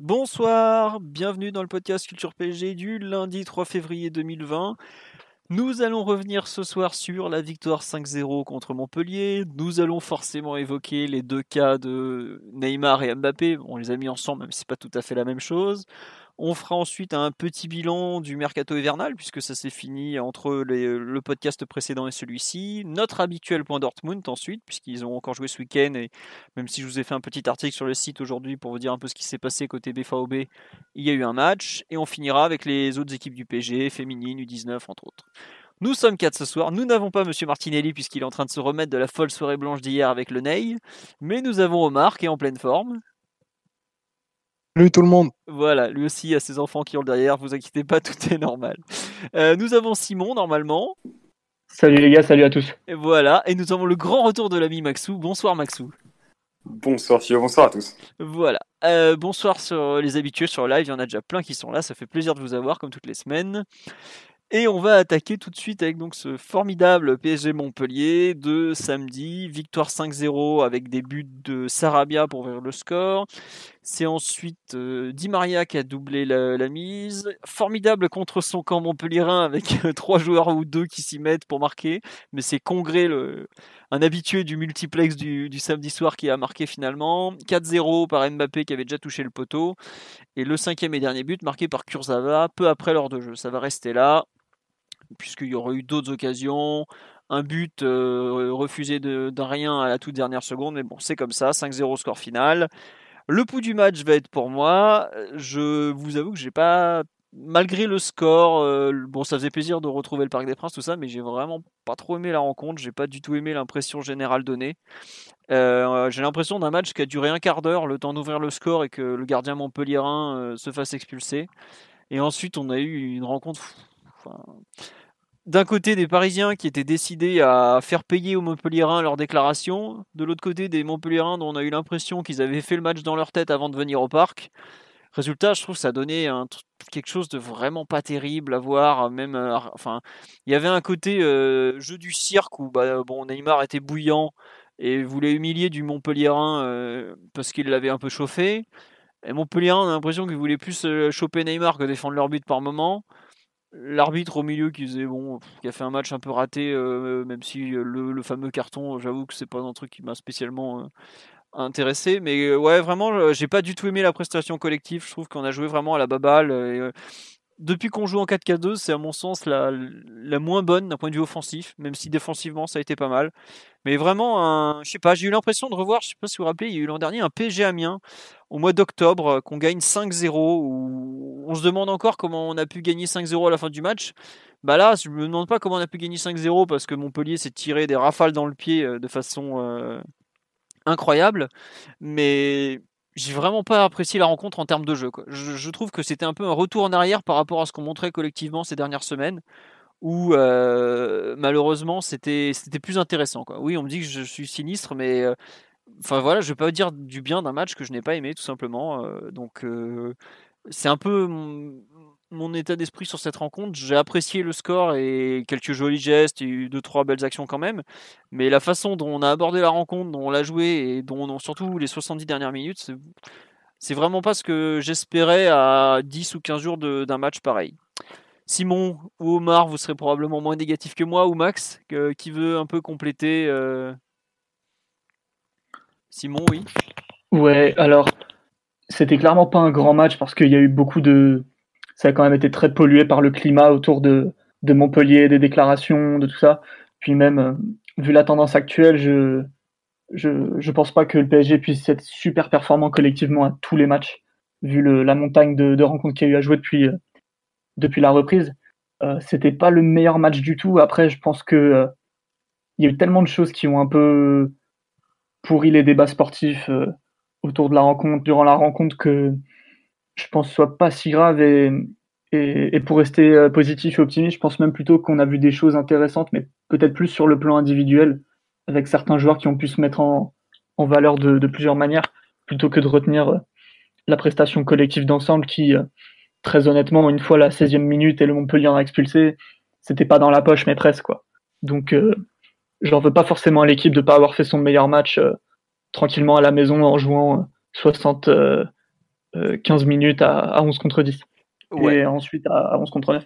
Bonsoir, bienvenue dans le podcast Culture PSG du lundi 3 février 2020. Nous allons revenir ce soir sur la victoire 5-0 contre Montpellier. Nous allons forcément évoquer les deux cas de Neymar et Mbappé. On les a mis ensemble, même si c'est pas tout à fait la même chose. On fera ensuite un petit bilan du mercato hivernal, puisque ça s'est fini entre le podcast précédent et celui-ci. Notre habituel point Dortmund ensuite, puisqu'ils ont encore joué ce week-end, et même si je vous ai fait un petit article sur le site aujourd'hui pour vous dire un peu ce qui s'est passé côté BFAOB, il y a eu un match, et on finira avec les autres équipes du PG, féminines, U19 entre autres. Nous sommes quatre ce soir. Nous n'avons pas Monsieur Martinelli puisqu'il est en train de se remettre de la folle soirée blanche d'hier avec le Ney. Mais nous avons Omar qui est en pleine forme. Salut tout le monde. Voilà, lui aussi a ses enfants qui ont le derrière, vous inquiétez pas, tout est normal. Euh, nous avons Simon normalement. Salut les gars, salut à tous. Et voilà, et nous avons le grand retour de l'ami Maxou. Bonsoir Maxou. Bonsoir Fio, bonsoir à tous. Voilà. Euh, bonsoir sur les habitués sur live, il y en a déjà plein qui sont là, ça fait plaisir de vous avoir comme toutes les semaines. Et on va attaquer tout de suite avec donc ce formidable PSG Montpellier de samedi, victoire 5-0 avec des buts de Sarabia pour ouvrir le score. C'est ensuite euh, Di Maria qui a doublé la, mise. Formidable contre son camp montpellierin avec euh, trois joueurs ou deux qui s'y mettent pour marquer. Mais c'est Congré, un habitué du multiplex du, samedi soir qui a marqué finalement. 4-0 par Mbappé qui avait déjà touché le poteau. Et le cinquième et dernier but marqué par Kurzawa peu après l'heure de jeu. Ça va rester là puisqu'il y aurait eu d'autres occasions, un but euh, refusé d'un rien à la toute dernière seconde, mais bon, c'est comme ça, 5-0 score final. Le pouls du match va être pour moi. Je vous avoue que j'ai pas, malgré le score, euh, bon, ça faisait plaisir de retrouver le Parc des Princes, tout ça, mais j'ai vraiment pas trop aimé la rencontre. J'ai pas du tout aimé l'impression générale donnée. Euh, j'ai l'impression d'un match qui a duré un quart d'heure, le temps d'ouvrir le score et que le gardien montpellierin se fasse expulser. Et ensuite, on a eu une rencontre. Enfin, d'un côté des Parisiens qui étaient décidés à faire payer aux Montpellierins leurs déclarations, de l'autre côté des Montpellierins dont on a eu l'impression qu'ils avaient fait le match dans leur tête avant de venir au parc. Résultat, je trouve que ça donnait quelque chose de vraiment pas terrible à voir. Même, euh, enfin, il y avait un côté euh, jeu du cirque où bah, bon, Neymar était bouillant et voulait humilier du Montpellierin euh, parce qu'il l'avait un peu chauffé. Et Montpellierin, on a l'impression qu'il voulait plus choper Neymar que défendre leur but par moment l'arbitre au milieu qui faisait a fait un match un peu raté euh, même si euh, le, fameux carton j'avoue que c'est pas un truc qui m'a spécialement euh, intéressé. Mais ouais vraiment j'ai pas du tout aimé la prestation collective. Je trouve qu'on a joué vraiment à la baballe depuis qu'on joue en 4K2 c'est à mon sens la, la moins bonne d'un point de vue offensif même si défensivement ça a été pas mal mais vraiment je sais pas j'ai eu l'impression de revoir je sais pas si vous vous rappelez il y a eu l'an dernier un PSG Amiens au mois d'octobre euh, qu'on gagne 5-0 où on se demande encore comment on a pu gagner 5-0 à la fin du match. Bah là, je me demande pas comment on a pu gagner 5-0 parce que Montpellier s'est tiré des rafales dans le pied euh, de façon euh, incroyable, mais j'ai vraiment pas apprécié la rencontre en termes de jeu. Je, trouve que c'était un peu un retour en arrière par rapport à ce qu'on montrait collectivement ces dernières semaines où malheureusement c'était c'était plus intéressant quoi. Oui, on me dit que je suis sinistre mais Enfin voilà, je vais pas dire du bien d'un match que je n'ai pas aimé tout simplement. Euh, donc euh, c'est un peu mon, état d'esprit sur cette rencontre. J'ai apprécié le score et quelques jolis gestes, a eu deux trois belles actions quand même. Mais la façon dont on a abordé la rencontre, dont on l'a joué et dont on, surtout les 70 dernières minutes, c'est vraiment pas ce que j'espérais à 10 ou 15 jours d'un match pareil. Simon ou Omar, vous serez probablement moins négatif que moi, ou Max, qui veut un peu compléter euh, Simon, oui. Ouais, alors c'était clairement pas un grand match parce qu'il y a eu beaucoup de. Ça a quand même été très pollué par le climat autour de, de Montpellier, des déclarations, de tout ça. Puis même, euh, vu la tendance actuelle, je, je, je pense pas que le PSG puisse être super performant collectivement à tous les matchs, vu le, la montagne de, de rencontres qu'il y a eu à jouer depuis, euh, depuis la reprise. Euh, c'était pas le meilleur match du tout. Après, je pense que euh, il y a eu tellement de choses qui ont un peu pourri les débats sportifs autour de la rencontre, durant la rencontre, que je pense soit pas si grave et, et, pour rester positif et optimiste, je pense même plutôt qu'on a vu des choses intéressantes, mais peut-être plus sur le plan individuel, avec certains joueurs qui ont pu se mettre en, en valeur de, de, plusieurs manières, plutôt que de retenir la prestation collective d'ensemble qui, très honnêtement, une fois la 16e minute et le Montpellier en a expulsé, c'était pas dans la poche, mais presque. Quoi. Donc, euh, j'en veux pas forcément à l'équipe de pas avoir fait son meilleur match euh, tranquillement à la maison en jouant 60, euh, 15 minutes à, à, 11 contre 10. Et ensuite à, à 11 contre 9.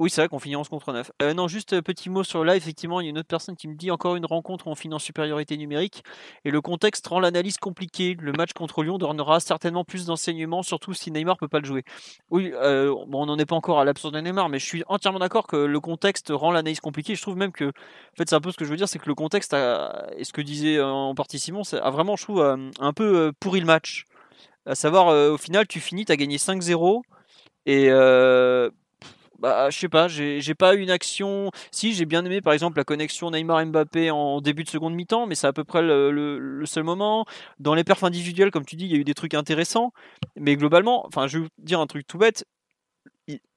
Oui, c'est vrai qu'on finit 11 contre 9. Euh, non, juste petit mot sur là, effectivement, il y a une autre personne qui me dit encore une rencontre où on finit en supériorité numérique et le contexte rend l'analyse compliquée. Le match contre Lyon donnera certainement plus d'enseignements, surtout si Neymar peut pas le jouer. Oui, euh, bon, on n'en est pas encore à l'absence de Neymar, mais je suis entièrement d'accord que le contexte rend l'analyse compliquée. Je trouve même que, en fait, c'est un peu ce que je veux dire, c'est que le contexte et ce que disait en partie Simon, a vraiment, je trouve, un peu pourri le match. À savoir, au final, tu finis, tu as gagné 5-0 et bah, je sais pas, j'ai pas eu une action. Si, j'ai bien aimé par exemple la connexion Neymar-Mbappé en début de seconde mi-temps, mais c'est à peu près le, seul moment. Dans les perfs individuels, comme tu dis, il y a eu des trucs intéressants, mais globalement, enfin, je vais vous dire un truc tout bête.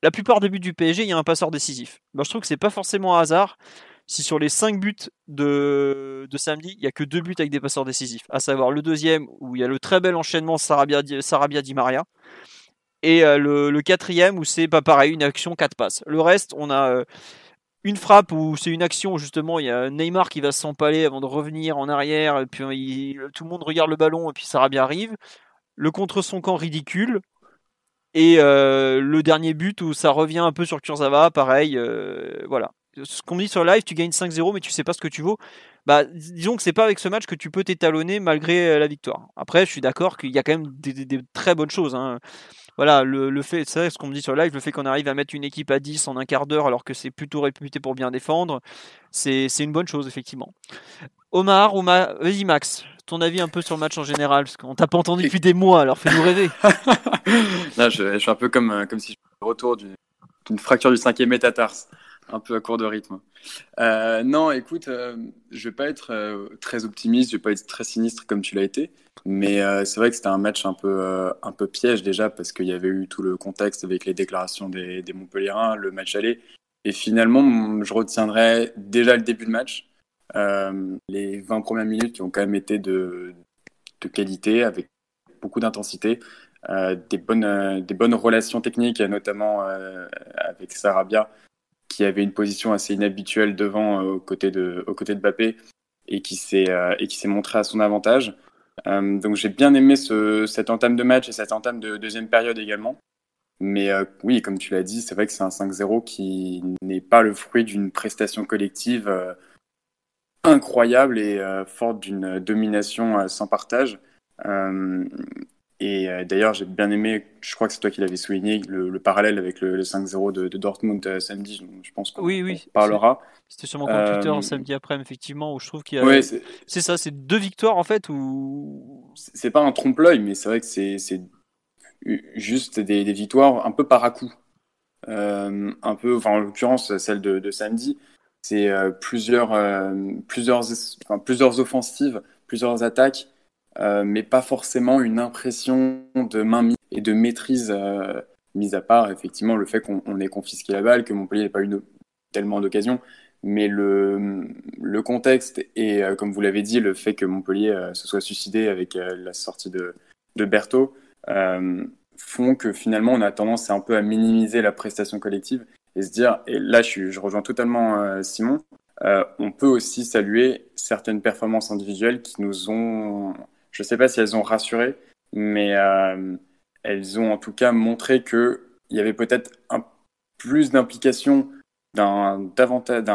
La plupart des buts du PSG, il y a un passeur décisif. Bah, je trouve que c'est pas forcément un hasard si sur les 5 buts de, de samedi, il n'y a que 2 buts avec des passeurs décisifs, à savoir le deuxième où il y a le très bel enchaînement Sarabia-Di Maria, et euh, le, quatrième où c'est pas pareil, une action 4 passes. Le reste, on a euh, une frappe où c'est une action justement il y a Neymar qui va s'empaler avant de revenir en arrière, puis tout le monde regarde le ballon et puis Sarabia arrive. Le contre son camp ridicule. Et euh, le dernier but où ça revient un peu sur Kurzawa, pareil, voilà. Ce qu'on dit sur live, tu gagnes 5-0 mais tu sais pas ce que tu vaux. Bah, disons que c'est pas avec ce match que tu peux t'étalonner malgré la victoire. Après, je suis d'accord qu'il y a quand même des, très bonnes choses. Hein voilà, le, fait, c'est ce qu'on me dit sur live, le fait qu'on arrive à mettre une équipe à 10 en un quart d'heure alors que c'est plutôt réputé pour bien défendre, c'est une bonne chose, effectivement. Omar, Omar vas-y Max, ton avis un peu sur le match en général, parce qu'on t'a pas entendu depuis des mois, alors fais-nous rêver. Là, je, suis un peu comme, comme si je suis retour d'une fracture du cinquième métatarse un peu à court de rythme. Euh, non, écoute, euh, je vais pas être euh, très optimiste, je vais pas être très sinistre comme tu l'as été, mais c'est vrai que c'était un match un peu, un peu piège déjà parce qu'il y avait eu tout le contexte avec les déclarations des, des Montpellierins, le match aller, et finalement, je retiendrai déjà le début de match, les 20 premières minutes qui ont quand même été de, de qualité, avec beaucoup d'intensité. des, bonnes, des bonnes relations techniques, notamment avec Sarabia, qui avait une position assez inhabituelle devant euh, aux côtés de, aux côtés de Bappé et qui s'est euh, montré à son avantage. Euh, donc j'ai bien aimé ce, cette entame de match et cette entame de deuxième période également. Mais oui, comme tu l'as dit, c'est vrai que c'est un 5-0 qui n'est pas le fruit d'une prestation collective incroyable et forte d'une domination sans partage. Et euh, d'ailleurs, j'ai bien aimé, je crois que c'est toi qui l'avais souligné, le, parallèle avec le, 5-0 de, Dortmund euh, samedi. Je pense qu'on oui, oui, parlera. C'était sur mon compte Twitter euh, samedi après, effectivement, où je trouve qu'il y a. c'est ça, c'est deux victoires en fait. Ou... C'est pas un trompe-l'œil, mais c'est vrai que c'est juste des, des, victoires un peu par à coup. un peu, enfin, en l'occurrence, celle de, de samedi, c'est plusieurs, plusieurs, enfin, plusieurs offensives, plusieurs attaques euh, mais pas forcément une impression de main et de maîtrise, euh, mis à part effectivement le fait qu'on ait confisqué la balle, que Montpellier n'ait pas eu tellement d'occasions. Mais le, le, contexte et, euh, comme vous l'avez dit, le fait que Montpellier se soit suicidé avec la sortie de, de Berthaud font que finalement on a tendance un peu à minimiser la prestation collective et se dire, et là je rejoins totalement Simon, on peut aussi saluer certaines performances individuelles qui nous ont je ne sais pas si elles ont rassuré, mais euh, elles ont en tout cas montré qu'il y avait peut-être plus d'implication d'un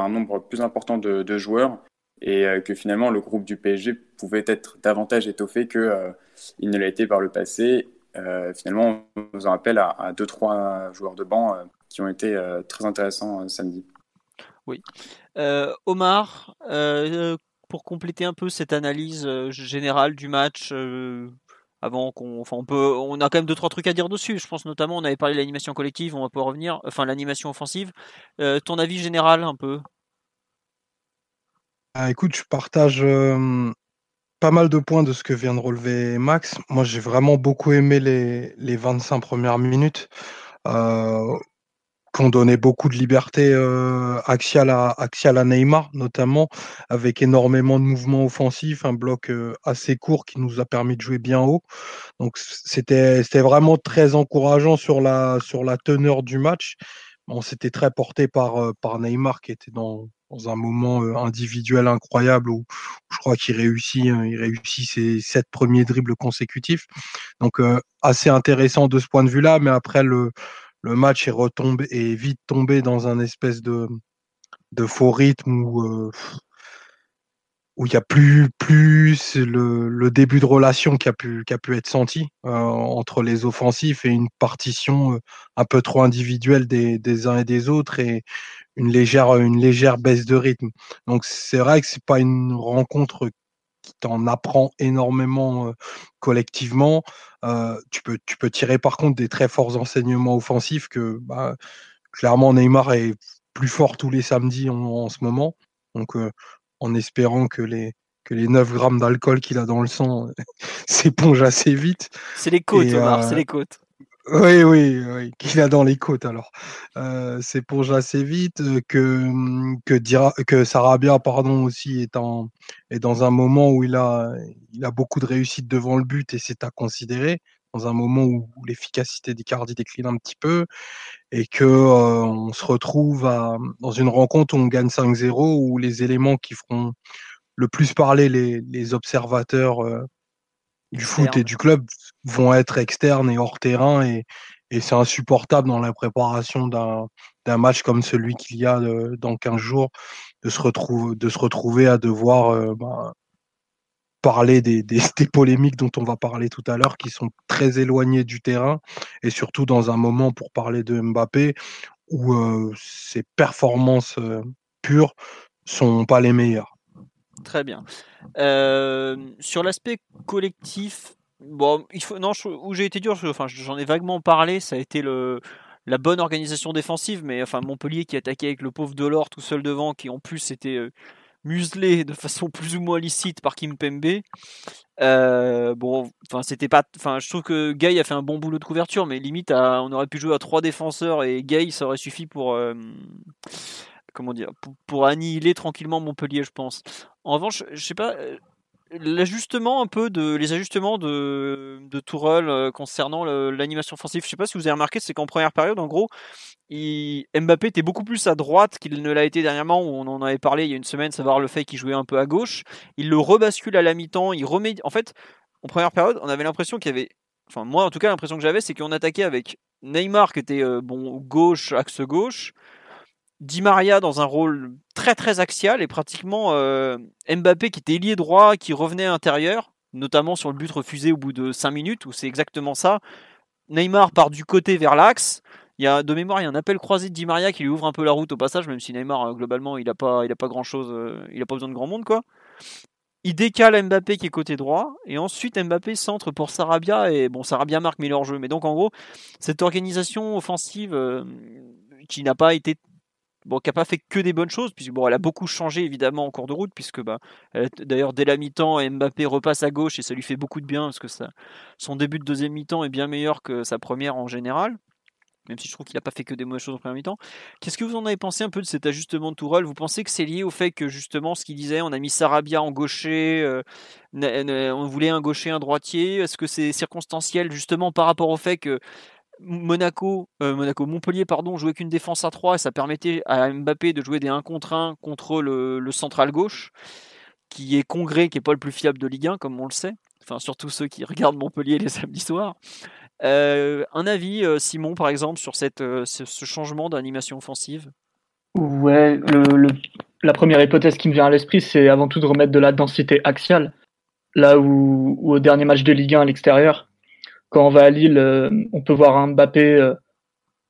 nombre plus important de, joueurs et euh, que finalement le groupe du PSG pouvait être davantage étoffé qu'il euh, ne l'a été par le passé. finalement, on nous en rappelle à, à deux trois joueurs de banc qui ont été très intéressants samedi. Oui. Omar, pour compléter un peu cette analyse euh, générale du match euh, avant qu'on enfin on peut on a quand même deux trois trucs à dire dessus je pense notamment on avait parlé de l'animation collective on va pouvoir revenir enfin l'animation offensive euh, ton avis général un peu? Ah, écoute je partage pas mal de points de ce que vient de relever Max. Moi, j'ai vraiment beaucoup aimé les, les 25 premières minutes. Euh, qu'on donnait beaucoup de liberté euh, axiale, à, axiale à Neymar, notamment, avec énormément de mouvements offensifs, un bloc euh, assez court qui nous a permis de jouer bien haut. Donc c'était vraiment très encourageant sur la, sur la teneur du match. On s'était très porté par, euh, par Neymar qui était dans, dans un moment euh, individuel incroyable où, je crois qu'il réussit, hein, il réussit ses sept premiers dribbles consécutifs. Donc euh, assez intéressant de ce point de vue-là, mais après le, le match est retombé est vite tombé dans un espèce de, de faux rythme où euh, où il y a plus plus le, le, début de relation qui a pu qui a pu être senti euh, entre les offensifs et une partition euh, un peu trop individuelle des, des uns et des autres et une légère une légère baisse de rythme. Donc c'est vrai que c'est pas une rencontre qui t'en apprend énormément euh, collectivement. Euh, tu, peux, tu peux tirer par contre des très forts enseignements offensifs que bah, clairement Neymar est plus fort tous les samedis en, en ce moment. Donc euh, en espérant que les, que les 9 grammes d'alcool qu'il a dans le sang s'épongent assez vite. C'est les côtes, Omar, c'est les côtes. Oui, oui, oui, qu'il a dans les côtes alors. Euh, s'éponge assez vite, que, que, dira, que Sarabia pardon, aussi est, en, est dans un moment où il a, il a beaucoup de réussite devant le but et c'est à considérer, dans un moment où, l'efficacité d'Icardi décline un petit peu et que euh, on se retrouve à, dans une rencontre où on gagne 5-0, où les éléments qui feront le plus parler les, les observateurs euh, du foot et du club vont être externes et hors terrain et, et c'est insupportable dans la préparation d'un match comme celui qu'il y a de, dans 15 jours de se, retrouver, de se retrouver à devoir euh, bah, parler des, des, des, polémiques dont on va parler tout à l'heure qui sont très éloignées du terrain et surtout dans un moment pour parler de Mbappé où euh, ses performances euh, pures sont pas les meilleures. Très bien. Euh, sur l'aspect collectif, bon, il faut, non, où j'ai été dur, enfin, j'en ai vaguement parlé, ça a été le, la bonne organisation défensive, mais enfin Montpellier qui attaquait avec le pauvre Delors tout seul devant, qui en plus était euh, muselé de façon plus ou moins licite par Kim Pembe. Euh, bon, enfin c'était pas, enfin je trouve que Gay a fait un bon boulot de couverture, mais limite on aurait pu jouer à trois défenseurs et Gay ça aurait suffi pour comment dire, pour, annihiler tranquillement Montpellier, je pense. En revanche, je sais pas, euh, l'ajustement un peu de les ajustements de, de Tourelle euh, concernant l'animation offensive. Je sais pas si vous avez remarqué, c'est qu'en première période, en gros, Mbappé était beaucoup plus à droite qu'il ne l'a été dernièrement, où on en avait parlé il y a une semaine, savoir le fait qu'il jouait un peu à gauche. Il le rebascule à la mi-temps, il remet. En fait, en première période, on avait l'impression qu'il y avait. Enfin, moi, en tout cas, l'impression que j'avais, c'est qu'on attaquait avec Neymar qui était euh, bon gauche, axe gauche. Di Maria dans un rôle très très axial et pratiquement euh, Mbappé qui était lié droit, qui revenait à intérieur, notamment sur le but refusé au bout de 5 minutes, où c'est exactement ça. Neymar part du côté vers l'axe. Il y a, de mémoire, il y a un appel croisé de Di Maria qui lui ouvre un peu la route au passage, même si Neymar, euh, globalement, il n'a pas, il a pas grand chose, euh, il a pas besoin de grand monde, quoi. Il décale Mbappé qui est côté droit, et ensuite Mbappé centre pour Sarabia, et bon, Sarabia marque mais leur jeu. Mais donc, en gros, cette organisation offensive qui n'a pas été bon, qui n'a pas fait que des bonnes choses, puisque bon, elle a beaucoup changé évidemment en cours de route, puisque bah, d'ailleurs dès la mi-temps, Mbappé repasse à gauche et ça lui fait beaucoup de bien, parce que ça, son début de deuxième mi-temps est bien meilleur que sa première en général. Même si je trouve qu'il n'a pas fait que des mauvaises choses en première mi-temps. Qu'est-ce que vous en avez pensé un peu de cet ajustement de Tourelle? Vous pensez que c'est lié au fait que justement, ce qu'il disait, on a mis Sarabia en gaucher, euh, on voulait un gaucher, un droitier? Est-ce que c'est circonstanciel justement par rapport au fait que Monaco, euh, Monaco, Montpellier, pardon, jouait qu'une défense à 3 et ça permettait à Mbappé de jouer des 1 contre 1 contre le, central gauche, qui est Congrès, qui est pas le plus fiable de Ligue 1, comme on le sait. Enfin, surtout ceux qui regardent Montpellier les samedis soirs. Euh, un avis, euh, Simon, par exemple, sur cette, ce, changement d'animation offensive? Ouais, la première hypothèse qui me vient à l'esprit, c'est avant tout de remettre de la densité axiale. Là où, où au dernier match de Ligue 1 à l'extérieur, quand on va à Lille, euh, on peut voir un Mbappé euh,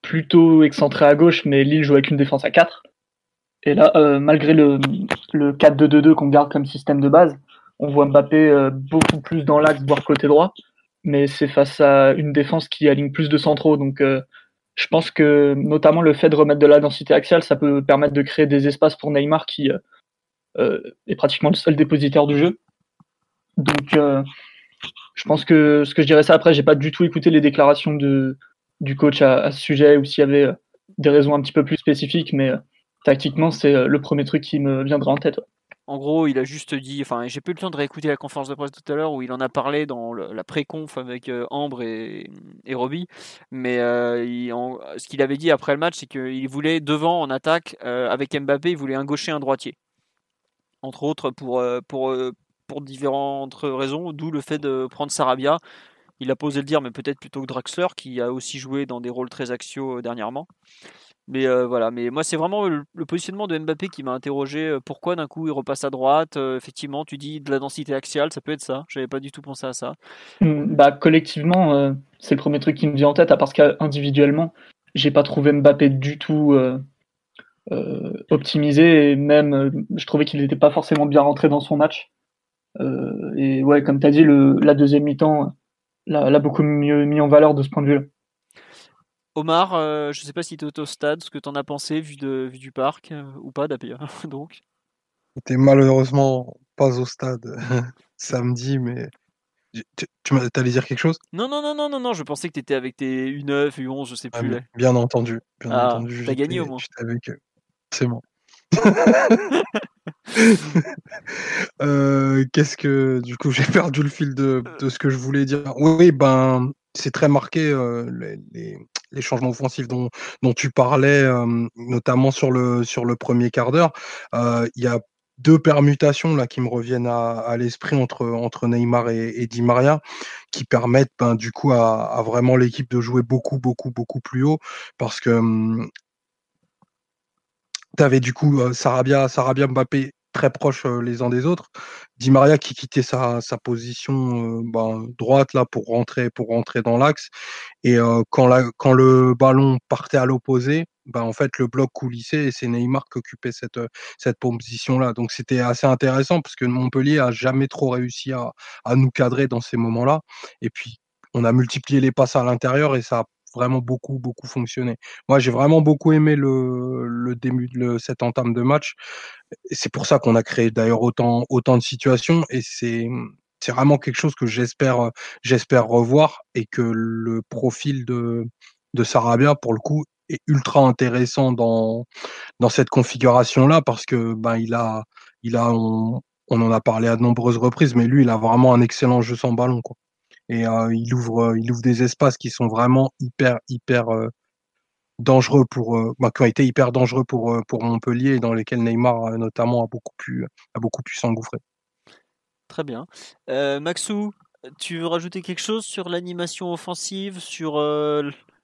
plutôt excentré à gauche, mais Lille joue avec une défense à 4. Et là, euh, malgré le, le 4-2-2-2 qu'on garde comme système de base, on voit Mbappé beaucoup plus dans l'axe, voire côté droit. Mais c'est face à une défense qui aligne plus de centraux. Donc je pense que notamment le fait de remettre de la densité axiale, ça peut permettre de créer des espaces pour Neymar qui est pratiquement le seul dépositaire du jeu. Donc, je pense que ce que je dirais ça après, j'ai pas du tout écouté les déclarations de, du coach à, ce sujet ou s'il y avait des raisons un petit peu plus spécifiques, mais tactiquement, c'est le premier truc qui me viendra en tête. En gros, il a juste dit, enfin, j'ai pas eu le temps de réécouter la conférence de presse tout à l'heure où il en a parlé dans la pré-conf avec euh, Ambre et, et Robbie, mais euh, ce qu'il avait dit après le match, c'est qu'il voulait devant en attaque euh, avec Mbappé, il voulait un gaucher, un droitier, entre autres pour pour pour différentes raisons, d'où le fait de prendre Sarabia. Il a posé le dire, mais peut-être plutôt que Draxler, qui a aussi joué dans des rôles très axiaux dernièrement. Mais euh, voilà, mais moi c'est vraiment le, positionnement de Mbappé qui m'a interrogé. Euh, pourquoi d'un coup il repasse à droite euh, Effectivement, tu dis de la densité axiale, ça peut être ça. J'avais pas du tout pensé à ça. Mmh, bah collectivement, c'est le premier truc qui me vient en tête. À parce qu'individuellement, j'ai pas trouvé Mbappé du tout optimisé et même je trouvais qu'il n'était pas forcément bien rentré dans son match. Et ouais, comme tu as dit, le, la deuxième mi-temps l'a beaucoup mieux mis en valeur de ce point de vue-là. Omar, euh, je ne sais pas si tu es au stade, ce que tu en as pensé vu, de, du parc euh, ou pas d'ailleurs. Donc. J'étais malheureusement pas au stade samedi, mais tu, tu allais dire quelque chose? Non, non, non, non, non, non, je pensais que tu étais avec tes U9, U11, je sais ah, plus. bien entendu. Bien ah, entendu. T'as gagné au moins. Avec... C'est bon. Euh, qu'est-ce que du coup j'ai perdu le fil de, ce que je voulais dire. Oui, ben c'est très marqué les, les changements offensifs dont, tu parlais, notamment sur le, premier quart d'heure. Il y a deux permutations là qui me reviennent à, l'esprit entre, Neymar et, Di Maria qui permettent ben, du coup à, vraiment l'équipe de jouer beaucoup beaucoup beaucoup plus haut parce que tu avais du coup Sarabia, Sarabia Mbappé très proches les uns des autres. Di Maria qui quittait sa, sa position ben, droite là pour rentrer pour rentrer dans l'axe et quand, la, quand le ballon partait à l'opposé, ben, en fait le bloc coulissait et c'est Neymar qui occupait cette cette position là. Donc c'était assez intéressant parce que Montpellier a jamais trop réussi à, à nous cadrer dans ces moments-là. Et puis on a multiplié les passes à l'intérieur et ça a vraiment beaucoup, beaucoup fonctionné. Moi, j'ai vraiment beaucoup aimé le, le début de cette entame de match. C'est pour ça qu'on a créé d'ailleurs autant, autant de situations et c'est, c'est vraiment quelque chose que j'espère, j'espère revoir et que le profil de, de Sarabia, pour le coup, est ultra intéressant dans, dans cette configuration-là parce que, ben, il a, il a, on, on en a parlé à de nombreuses reprises, mais lui, il a vraiment un excellent jeu sans ballon, quoi et euh, il ouvre il ouvre des espaces qui sont vraiment hyper hyper euh, dangereux pour bah, qui ont été hyper dangereux pour pour Montpellier et dans lesquels Neymar notamment a beaucoup pu a beaucoup pu s'engouffrer. Très bien. Maxou, tu veux rajouter quelque chose sur l'animation offensive, sur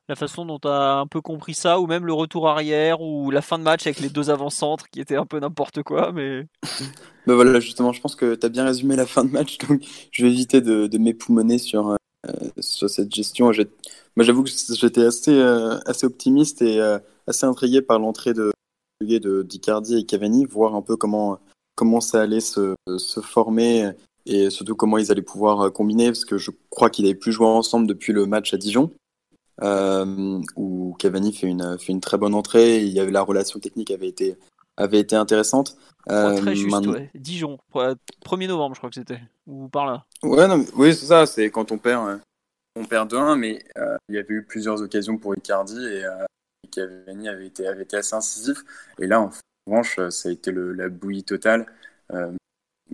la façon dont tu as un peu compris ça, ou même le retour arrière, ou la fin de match avec les deux avant-centres qui étaient un peu n'importe quoi, mais... ben voilà, justement, je pense que tu as bien résumé la fin de match, donc je vais éviter de, de m'époumoner sur, euh, sur cette gestion. J'avoue que j'étais assez, euh, assez optimiste et euh, assez intrigué par l'entrée de, de d'Icardi et Cavani, voir un peu comment, comment ça allait se, se former et surtout comment ils allaient pouvoir combiner, parce que je crois qu'ils n'avaient plus joué ensemble depuis le match à Dijon euh, où Cavani fait une, fait une très bonne entrée. Il y avait, la relation technique avait été, avait été intéressante. Euh, très juste, ouais. Dijon, 1er novembre, je crois que c'était, ou par là. Ouais, non, oui, c'est ça, c'est quand on perd, on perd 2-1, mais euh, il y avait eu plusieurs occasions pour Icardi et euh, Cavani avait été, avait été assez incisif. Et là, en revanche, ça a été le, la bouillie totale.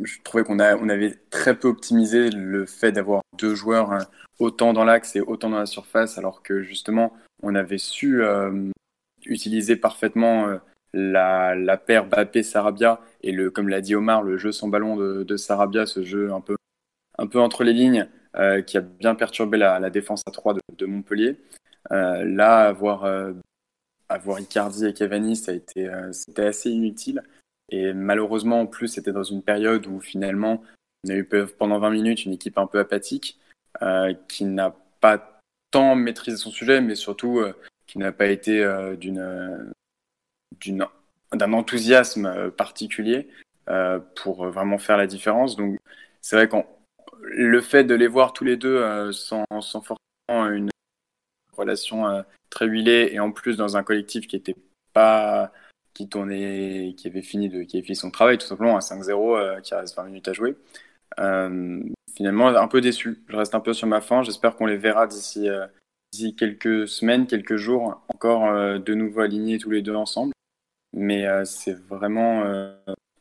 Je trouvais qu'on on avait très peu optimisé le fait d'avoir deux joueurs hein, autant dans l'axe et autant dans la surface, alors que justement, on avait su euh, utiliser parfaitement euh, la, paire Bappé-Sarabia et le, comme l'a dit Omar, le jeu sans ballon de, Sarabia, ce jeu un peu, un peu entre les lignes, euh, qui a bien perturbé la, défense à 3 de, de Montpellier. là, avoir, avoir Icardi et Cavani, ça a été, c'était assez inutile. Et malheureusement, en plus, c'était dans une période où finalement, on a eu pendant 20 minutes une équipe un peu apathique. Euh, qui n'a pas tant maîtrisé son sujet, mais surtout euh, qui n'a pas été euh, d'une d'un enthousiasme particulier pour vraiment faire la différence. Donc c'est vrai que le fait de les voir tous les deux sans, sans, forcément une relation très huilée et en plus dans un collectif qui était pas qui tournait qui avait fini de qui avait fini son travail tout simplement à 5-0 qui reste 20 minutes à jouer finalement, un peu déçu. Je reste un peu sur ma faim. J'espère qu'on les verra d'ici d'ici quelques semaines, quelques jours, encore de nouveau alignés tous les deux ensemble. Mais c'est vraiment,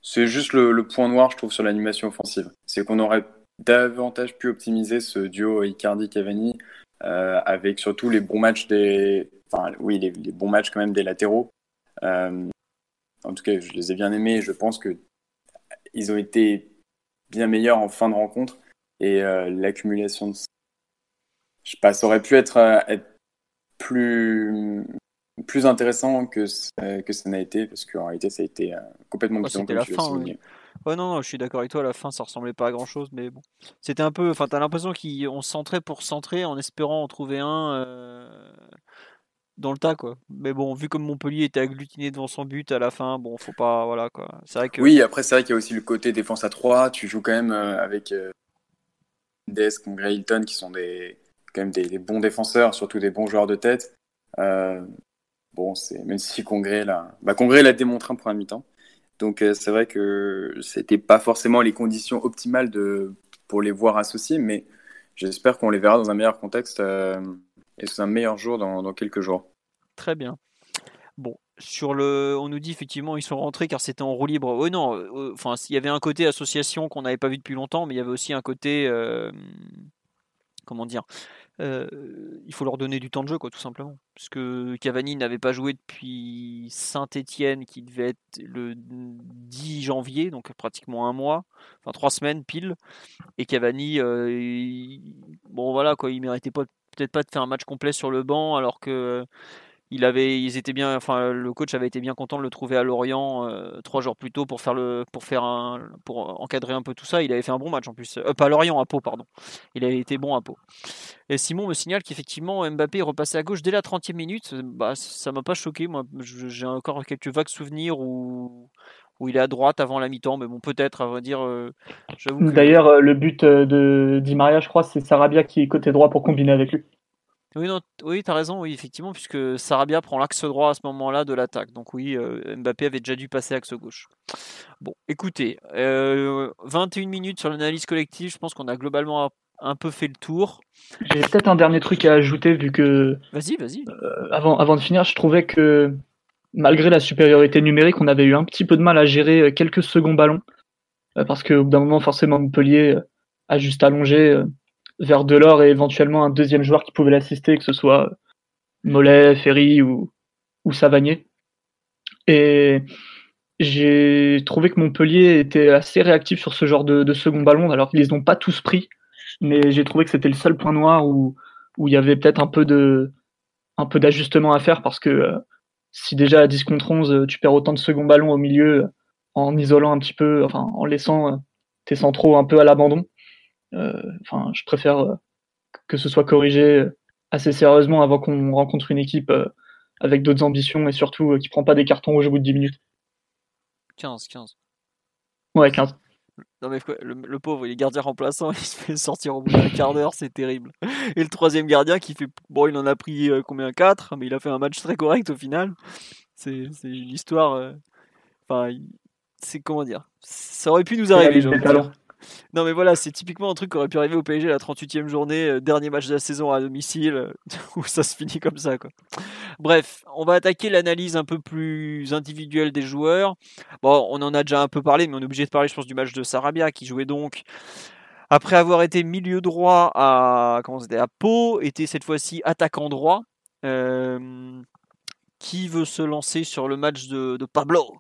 c'est juste le, point noir, je trouve, sur l'animation offensive. C'est qu'on aurait davantage pu optimiser ce duo Icardi-Cavani euh, avec surtout les bons matchs des, enfin oui, les, bons matchs quand même des latéraux. Euh, en tout cas, je les ai bien aimés. Je pense que ils ont été bien meilleurs en fin de rencontre et euh, l'accumulation de, je sais pas, ça aurait pu être, être plus plus intéressant que que ça n'a été parce qu'en réalité ça a été complètement oh, C'était la fin. Ouais, non, non, je suis d'accord avec toi. À la fin, ça ressemblait pas à grand chose, mais bon. C'était un peu. Enfin, t'as l'impression qu'on centrait pour centrer en espérant en trouver un euh, dans le tas, quoi. Mais bon, vu comme Montpellier était agglutiné devant son but à la fin, bon, faut pas. Voilà, quoi. C'est vrai que. Oui, après, c'est vrai qu'il y a aussi le côté défense à 3. Tu joues quand même euh, avec euh, Desk, Gray Hilton, qui sont des, quand même des, bons défenseurs, surtout des bons joueurs de tête. bon, c'est même si Congrès, là. Bah, Congrès l'a démontré en première mi-temps. Donc euh, c'est vrai que c'était pas forcément les conditions optimales de, pour les voir associés, mais j'espère qu'on les verra dans un meilleur contexte euh, et sous un meilleur jour dans, quelques jours. Très bien. Bon, sur le, on nous dit effectivement ils sont rentrés car c'était en roue libre. Oui non, euh, il y avait un côté association qu'on n'avait pas vu depuis longtemps, mais il y avait aussi un côté, comment dire, euh, il faut leur donner du temps de jeu, quoi, tout simplement. Parce que Cavani n'avait pas joué depuis Saint-Etienne, qui devait être le 10 janvier, donc pratiquement un mois, enfin trois semaines pile. Et Cavani, euh, bon voilà, quoi, il méritait peut-être pas de faire un match complet sur le banc, alors que il avait, ils étaient bien, enfin le coach avait été bien content de le trouver à Lorient euh, trois jours plus tôt pour faire le, pour faire un, pour encadrer un peu tout ça. Il avait fait un bon match en plus, euh, pas à Lorient, à Pau pardon. Il avait été bon à Pau. Et Simon me signale qu'effectivement Mbappé est repassé à gauche dès la 30e minute. Bah ça m'a pas choqué, moi j'ai encore quelques vagues souvenirs où où il est à droite avant la mi-temps, mais bon, peut-être, à vrai dire. Euh, D'ailleurs, le but de Di Maria, je crois, c'est Sarabia qui est côté droit pour combiner avec lui. Oui, oui tu as raison, oui, effectivement, puisque Sarabia prend l'axe droit à ce moment-là de l'attaque. Donc oui, euh, Mbappé avait déjà dû passer axe gauche. Bon, écoutez, 21 euh, minutes sur l'analyse collective, je pense qu'on a globalement un peu fait le tour. J'ai peut-être un dernier truc à ajouter, vu que... Vas-y, vas-y. Euh, avant, avant de finir, je trouvais que malgré la supériorité numérique, on avait eu un petit peu de mal à gérer quelques seconds ballons. parce qu'au bout d'un moment, forcément, Montpellier a juste allongé vers Delors et éventuellement un deuxième joueur qui pouvait l'assister, que ce soit Mollet, Ferry ou, ou Savagnier. Et j'ai trouvé que Montpellier était assez réactif sur ce genre de, second ballon, alors qu'ils les ont pas tous pris, mais j'ai trouvé que c'était le seul point noir où, il y avait peut-être un peu d'ajustement à faire parce que euh, si déjà à 10 contre 11 tu perds autant de second ballon au milieu en isolant un petit peu, enfin en laissant euh, tes centraux un peu à l'abandon, euh, enfin, je préfère euh, que ce soit corrigé assez sérieusement avant qu'on rencontre une équipe euh, avec d'autres ambitions et surtout qui prend pas des cartons rouges au bout de 10 minutes. 15, 15. Ouais, 15. Non mais le, pauvre, il est gardien remplaçant, il se fait sortir au bout d'un quart d'heure, c'est terrible. Et le troisième gardien qui fait... Bon, il en a pris combien? 4, mais il a fait un match très correct au final. C'est une histoire... Enfin, c'est comment dire? Ça aurait pu nous arriver, j'ai non, mais voilà, c'est typiquement un truc qui aurait pu arriver au PSG la 38e journée, euh, dernier match de la saison à domicile, euh, où ça se finit comme ça. Bref, on va attaquer l'analyse un peu plus individuelle des joueurs. Bon, on en a déjà un peu parlé, mais on est obligé de parler, je pense, du match de Sarabia, qui jouait donc après avoir été milieu droit à, à Pau, était cette fois-ci attaquant droit. Euh, qui veut se lancer sur le match de Pablo?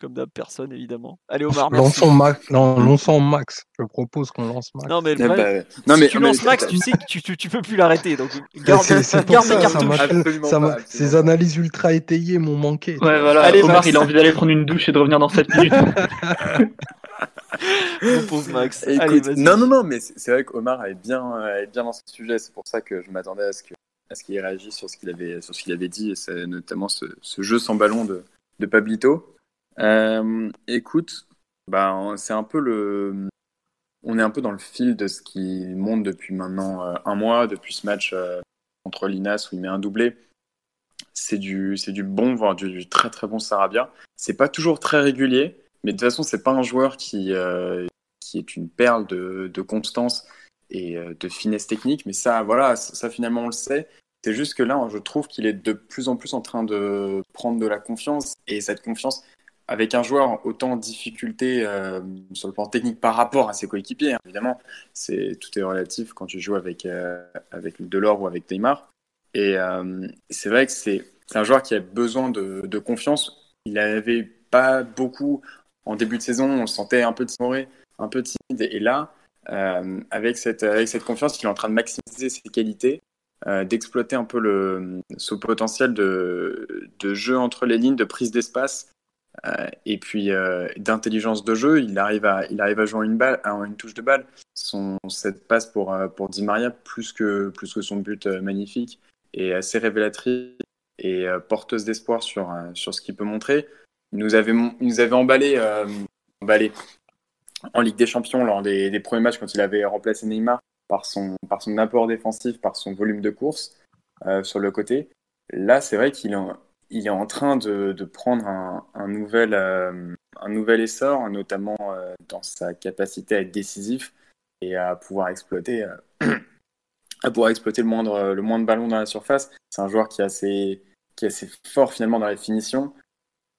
Comme d'hab, personne évidemment. Allez Omar. Lançons Max. Non, lançons Max. Je propose qu'on lance Max. Non mais, le eh ben, si tu lances Max, tu sais que tu, tu, peux plus l'arrêter. Donc garde, cartouches. ces analyses ultra étayées m'ont manqué. Ouais voilà. Allez, Omar, il a envie d'aller prendre une douche et de revenir dans 7 minutes. Mon pauvre Max. Allez, non non non, mais c'est vrai qu'Omar avait bien, avait bien dans ce sujet. C'est pour ça que je m'attendais à ce que à ce qu'il réagisse sur ce qu'il avait sur ce qu'il avait dit et notamment ce, ce, jeu sans ballon de, de Pablito. Euh, écoute, bah, c'est un peu le. On est un peu dans le fil de ce qui monte depuis maintenant euh, un mois, depuis ce match euh, contre Linas où il met un doublé. C'est du, c'est du bon, voire du, très très bon Sarabia. C'est pas toujours très régulier, Mais de toute façon, c'est pas un joueur qui, qui est une perle de, de constance et de finesse technique. Mais ça, voilà, ça, finalement, on le sait. C'est juste que là, je trouve qu'il est de plus en plus en train de prendre de la confiance. Et cette confiance, avec un joueur autant en difficulté euh, sur le plan technique par rapport à ses coéquipiers, hein, évidemment, c'est tout est relatif quand tu joues avec euh, avec Delors ou avec Neymar. Et euh, c'est vrai que c'est un joueur qui a besoin de, de confiance. Il n'avait pas beaucoup en début de saison. On le sentait un peu timoré, un peu timide. Et là, avec cette avec cette confiance, il est en train de maximiser ses qualités. d'exploiter un peu le, ce potentiel de, de jeu entre les lignes, de prise d'espace, euh, et puis euh, d'intelligence de jeu, il arrive à, il arrive à jouer une balle, une touche de balle. Son cette passe pour euh, pour Di Maria plus que plus que son but magnifique est assez révélatrice et porteuse d'espoir sur sur ce qu'il peut montrer. Il nous avait il nous avait emballé emballé en Ligue des Champions lors des, premiers matchs quand il avait remplacé Neymar par son par son apport défensif, par son volume de course sur le côté. Là, c'est vrai qu'il il est en train de, prendre un, un nouvel, euh, un nouvel essor, notamment euh, dans sa capacité à être décisif et à pouvoir exploiter, euh, exploiter le moindre, ballon dans la surface. C'est un joueur qui est assez, fort finalement dans la finition,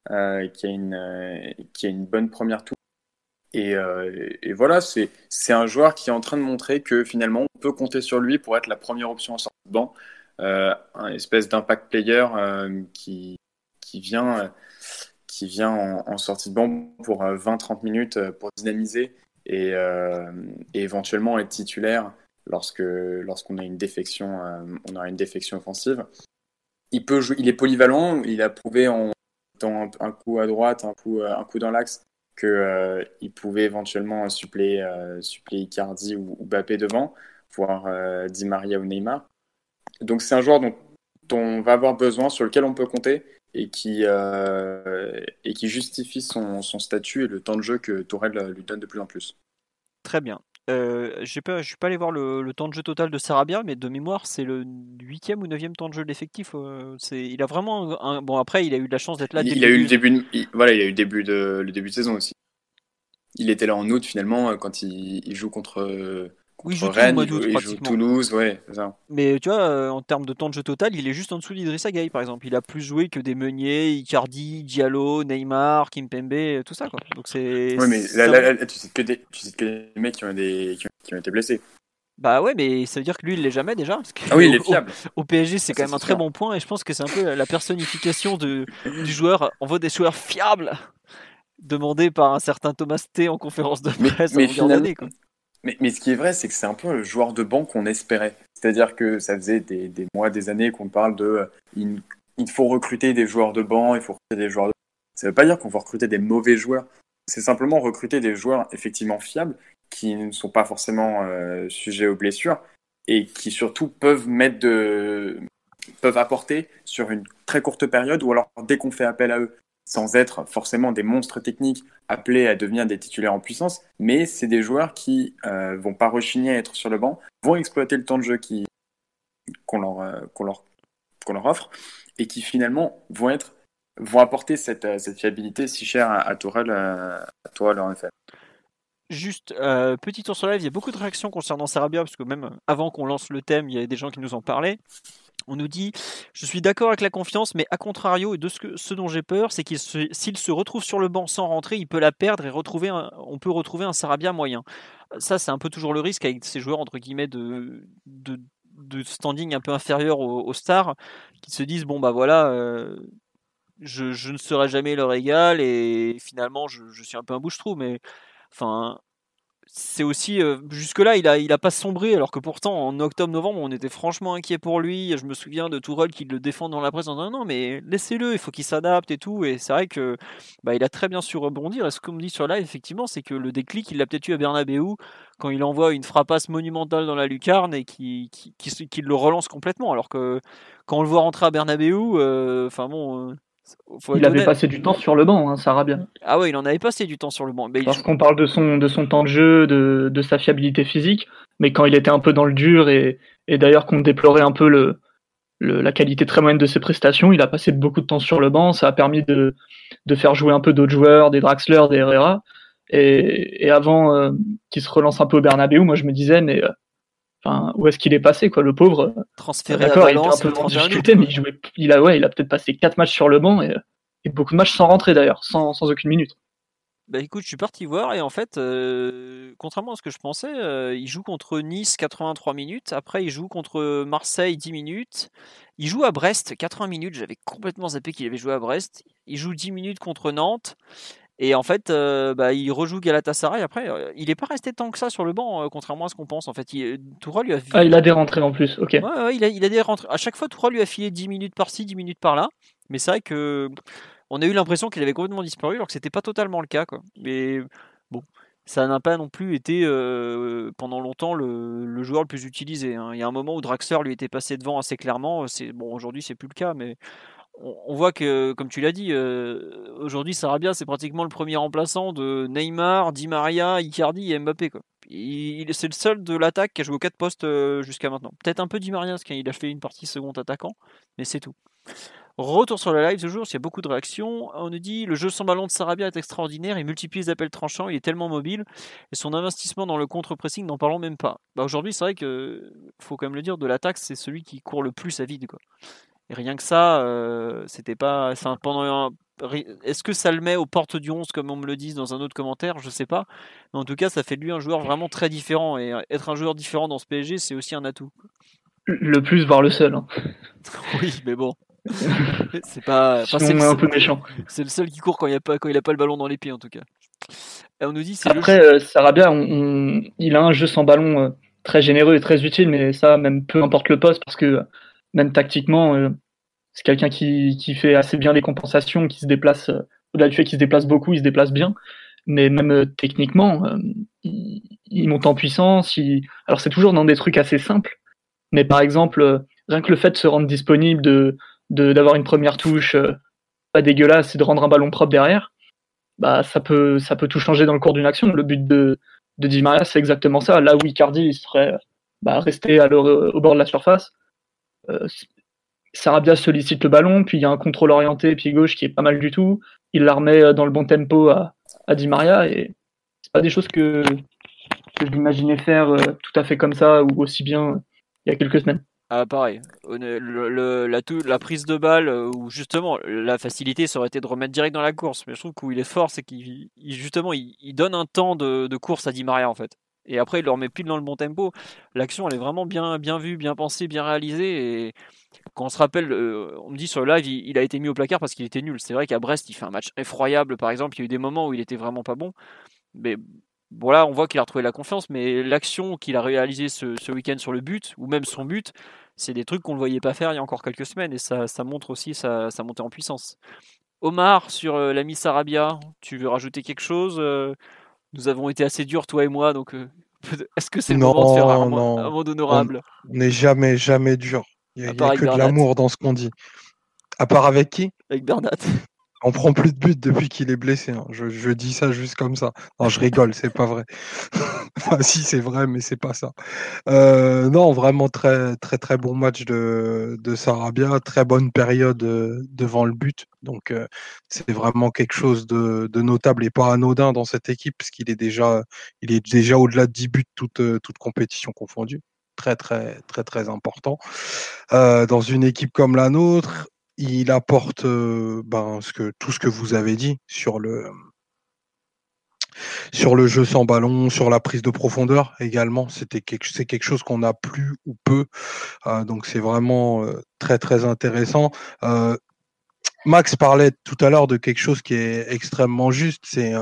qui, a une, bonne première tour. Et, et voilà, c'est un joueur qui est en train de montrer que finalement on peut compter sur lui pour être la première option en sortie de banc un espèce d'impact player euh, qui, qui vient, euh, qui vient en, sortie de banc pour 20-30 minutes pour dynamiser et, éventuellement être titulaire lorsque lorsqu'on a une défection, on aura une défection offensive. Il peut il est polyvalent. Il a prouvé en dans un coup à droite, un coup, un coup dans l'axe, qu'il il pouvait éventuellement suppléer, suppléer Icardi ou, ou Bappé devant, voire Di Maria ou Neymar. Donc c'est un joueur dont, on va avoir besoin, sur lequel on peut compter et qui, euh, et qui justifie son, son, statut et le temps de jeu que Tourelle lui donne de plus en plus. Très bien. Euh, je ne suis pas allé voir le, temps de jeu total de Sarabia, mais de mémoire, c'est le huitième ou neuvième temps de jeu d'effectif. Euh, il a vraiment un, bon. Après, il a eu de la chance d'être là. Il, a eu le début, de, voilà, il a eu le début de le début de saison aussi. Il était là en août finalement quand il, il joue contre oui, il joue Rennes, mois d'août, Toulouse, ouais, ça. Mais tu vois, euh, en termes de temps de jeu total, il est juste en dessous d'Idrissa Gueye, par exemple. Il a plus joué que des Meunier, Icardi, Diallo, Neymar, Kimpembe, tout ça, quoi. Donc c'est. Oui, mais là, là, là, tu sais que des, tu que des mecs qui ont, des, qui ont, été blessés. Bah ouais, mais ça veut dire que lui, il l'est jamais déjà. Parce que ah oui, il est fiable. Au, PSG, c'est quand même un très bon point, et je pense que c'est un peu la personnification de, du joueur. On veut des joueurs fiables demandé par un certain Thomas T en conférence de presse mais, mais quoi. Mais, ce qui est vrai, c'est que c'est un peu le joueur de banc qu'on espérait. C'est-à-dire que ça faisait des, mois, des années qu'on parle de euh, il, il, faut recruter des joueurs de banc, il faut recruter des joueurs de Ça ne veut pas dire qu'on va recruter des mauvais joueurs. C'est simplement recruter des joueurs effectivement fiables qui ne sont pas forcément euh, sujets aux blessures et qui surtout peuvent mettre de peuvent apporter sur une très courte période ou alors dès qu'on fait appel à eux sans être forcément des monstres techniques appelés à devenir des titulaires en puissance, mais c'est des joueurs qui euh, vont pas rechigner à être sur le banc, vont exploiter le temps de jeu qu'on leur, euh, qu'on leur, qu'on leur offre et qui finalement vont être vont apporter cette, euh, cette fiabilité si chère à, à Tourelle, à Tourelle en effet. Juste, petit tour sur live, il y a beaucoup de réactions concernant Sarabia, parce que même avant qu'on lance le thème, il y a des gens qui nous en parlaient. On nous dit Je suis d'accord avec la confiance, mais à contrario, de ce, que, ce dont j'ai peur, c'est qu'il s'il se retrouve sur le banc sans rentrer, il peut la perdre et retrouver on peut retrouver un Sarabia moyen. Ça, c'est un peu toujours le risque avec ces joueurs, entre guillemets, de, standing un peu inférieur aux, stars, qui se disent Bon, bah voilà. Euh, je, ne serai jamais leur égal et finalement je, je suis un peu un bouche-trou mais enfin c'est aussi euh, jusque là il a il a pas sombré alors que pourtant en octobre novembre on était franchement inquiet pour lui. Je me souviens de Tourelle qui le défend dans la presse en disant non mais laissez-le il faut qu'il s'adapte et tout. Et c'est vrai que bah, il a très bien su rebondir. Et ce qu'on me dit sur live effectivement c'est que le déclic il l'a peut-être eu à Bernabeu quand il envoie une frappasse monumentale dans la lucarne et qui qui, qui, le relance complètement. Alors que quand on le voit rentrer à Bernabeu euh, enfin bon il avait passé du temps sur le banc, hein, bien. Ah ouais, il en avait passé du temps sur le banc. Parce qu'on parle de son, de son temps de jeu, de, de, sa fiabilité physique, mais quand il était un peu dans le dur et, et d'ailleurs qu'on déplorait un peu le, la qualité très moyenne de ses prestations. Il a passé beaucoup de temps sur le banc. Ça a permis de, de faire jouer un peu d'autres joueurs, des Draxler, des Herrera. Et, et avant euh, qu'il se relance un peu au Bernabeu, moi je me disais, mais euh, enfin, où est-ce qu'il est passé, quoi, le pauvre? Transféré à Valence, il était un peu en difficulté, mais il, jouait, il a, ouais, il a peut-être passé quatre matchs sur le banc et, et beaucoup de matchs sans rentrer d'ailleurs, sans, sans aucune minute. Bah écoute, je suis parti voir et en fait, euh, contrairement à ce que je pensais, euh, il joue contre Nice 83 minutes, après il joue contre Marseille 10 minutes, il joue à Brest 80 minutes, j'avais complètement zappé qu'il avait joué à Brest, il joue 10 minutes contre Nantes et en fait, euh, bah, il rejoue Galatasaray. Après, euh, il n'est pas resté tant que ça sur le banc, euh, contrairement à ce qu'on pense. En fait, il, Toura lui a. Ah, il a des rentrées en plus. Ok. Ouais, ouais, il a, il a des rentrées. À chaque fois, Toura lui a filé 10 minutes par-ci, 10 minutes par-là. Mais c'est vrai que on a eu l'impression qu'il avait complètement disparu, alors que c'était pas totalement le cas. Quoi. Mais bon, ça n'a pas non plus été pendant longtemps le, le, joueur le plus utilisé. Hein. Il y a un moment où Draxler lui était passé devant assez clairement. C'est bon, aujourd'hui c'est plus le cas, mais on voit que, comme tu l'as dit, euh, aujourd'hui Sarabia c'est pratiquement le premier remplaçant de Neymar, Di Maria, Icardi et Mbappé. C'est le seul de l'attaque qui a joué aux 4 postes euh, jusqu'à maintenant. Peut-être un peu Di Maria parce qu'il a fait une partie second attaquant, mais c'est tout. Retour sur le live ce jour, il y a beaucoup de réactions. On nous dit le jeu sans ballon de Sarabia est extraordinaire, il multiplie les appels tranchants, il est tellement mobile, et son investissement dans le contre-pressing, n'en parlons même pas. Bah aujourd'hui, c'est vrai que, faut quand même le dire, de l'attaque, c'est celui qui court le plus à vide. Et rien que ça, euh, c'était pas. pendant Est-ce que ça le met aux portes du 11 comme on me le dit dans un autre commentaire? Je sais pas. Mais en tout cas, ça fait de lui un joueur vraiment très différent. Et être un joueur différent dans ce PSG, c'est aussi un atout. Le plus, voire le seul. Hein. oui, mais bon. c'est pas. c'est un peu méchant. C'est le seul qui court quand il, a pas, quand il a pas le ballon dans les pieds, en tout cas. Et on nous dit Après, euh, Sarabia, il a un jeu sans ballon euh, très généreux et très utile, mais ça, même peu importe le poste, parce que même tactiquement, euh, c'est quelqu'un qui, fait assez bien les compensations, qui se déplace, euh, au-delà du fait qu'il se déplace beaucoup, il se déplace bien, mais même euh, techniquement, il, monte en puissance. Alors c'est toujours dans des trucs assez simples, mais par exemple, rien que le fait de se rendre disponible, de d'avoir une première touche pas dégueulasse et de rendre un ballon propre derrière, bah ça peut ça peut tout changer dans le cours d'une action. Le but de de Di Maria, c'est exactement ça. Là où Icardi il serait bah, resté à au bord de la surface, Sarabia sollicite le ballon, puis il y a un contrôle orienté pied gauche qui est pas mal du tout. Il la remet euh, dans le bon tempo à, Di Maria et c'est pas des choses que, je m'imaginais faire euh, tout à fait comme ça ou aussi bien il y a quelques semaines. Ah, pareil. Le, la, la, prise de balle, où justement la facilité, ça aurait été de remettre direct dans la course. Mais je trouve qu'il est fort, c'est qu'il justement il, il, donne un temps de, de, course à Di Maria en fait et après il le remet pile dans le bon tempo. L'action elle est vraiment bien, bien vue, bien pensée, bien réalisée et quand on se rappelle, euh, on me dit sur le live, il, a été mis au placard parce qu'il était nul. C'est vrai qu'à Brest, il fait un match effroyable par exemple. Il y a eu des moments où il était vraiment pas bon, mais voilà, on voit qu'il a retrouvé la confiance. Mais l'action qu'il a réalisée ce, week-end sur le but ou même son but, c'est des trucs qu'on ne voyait pas faire il y a encore quelques semaines et ça, montre aussi sa, sa, montée en puissance. Omar sur euh, l'ami Sarabia, tu veux rajouter quelque chose euh, nous avons été assez durs, toi et moi, donc euh, est-ce que c'est le moment de faire un, monde honorable? On n'est jamais, jamais dur. Il n'y a, a que de l'amour dans ce qu'on dit. À part avec qui? Avec Bernat. On prend plus de buts depuis qu'il est blessé. Hein. Je, dis ça juste comme ça. Non, je rigole, c'est pas vrai. enfin, si, c'est vrai, mais c'est pas ça. Euh, non, vraiment très, très, très bon match de, de Sarabia. Très bonne période euh, devant le but. Donc, euh, c'est vraiment quelque chose de, notable et pas anodin dans cette équipe, parce qu'il est déjà, déjà au-delà de 10 buts, toute, toute compétition confondue très très très très important dans une équipe comme la nôtre il apporte ben, ce que, tout ce que vous avez dit sur le, sur le jeu sans ballon, sur la prise de profondeur également. C'était quelque, c'est quelque chose qu'on a plus ou peu. donc c'est vraiment très très intéressant. Max parlait tout à l'heure de quelque chose qui est extrêmement juste. C'est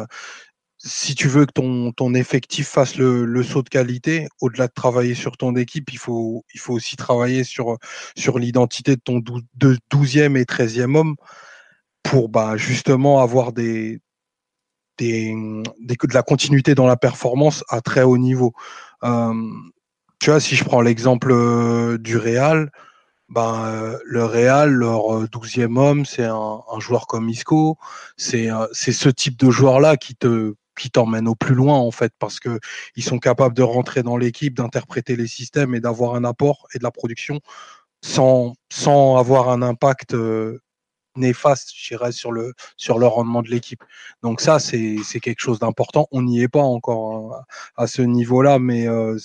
si tu veux que ton, ton effectif fasse le, le saut de qualité, au-delà de travailler sur ton équipe, il faut, il faut aussi travailler sur, sur l'identité de ton 12e et 13e homme pour bah, justement avoir des, des, des, de la continuité dans la performance à très haut niveau. Euh, tu vois, si je prends l'exemple euh, du Real, ben, euh, le Real, leur douzième homme, c'est un, un, joueur comme Isco. C'est ce type de joueur-là qui te qui t'emmènent au plus loin en fait parce que ils sont capables de rentrer dans l'équipe, d'interpréter les systèmes et d'avoir un apport et de la production sans, sans avoir un impact néfaste, je dirais, sur le, sur le rendement de l'équipe. Donc ça, c'est quelque chose d'important. On n'y est pas encore hein, à, ce niveau-là, mais euh,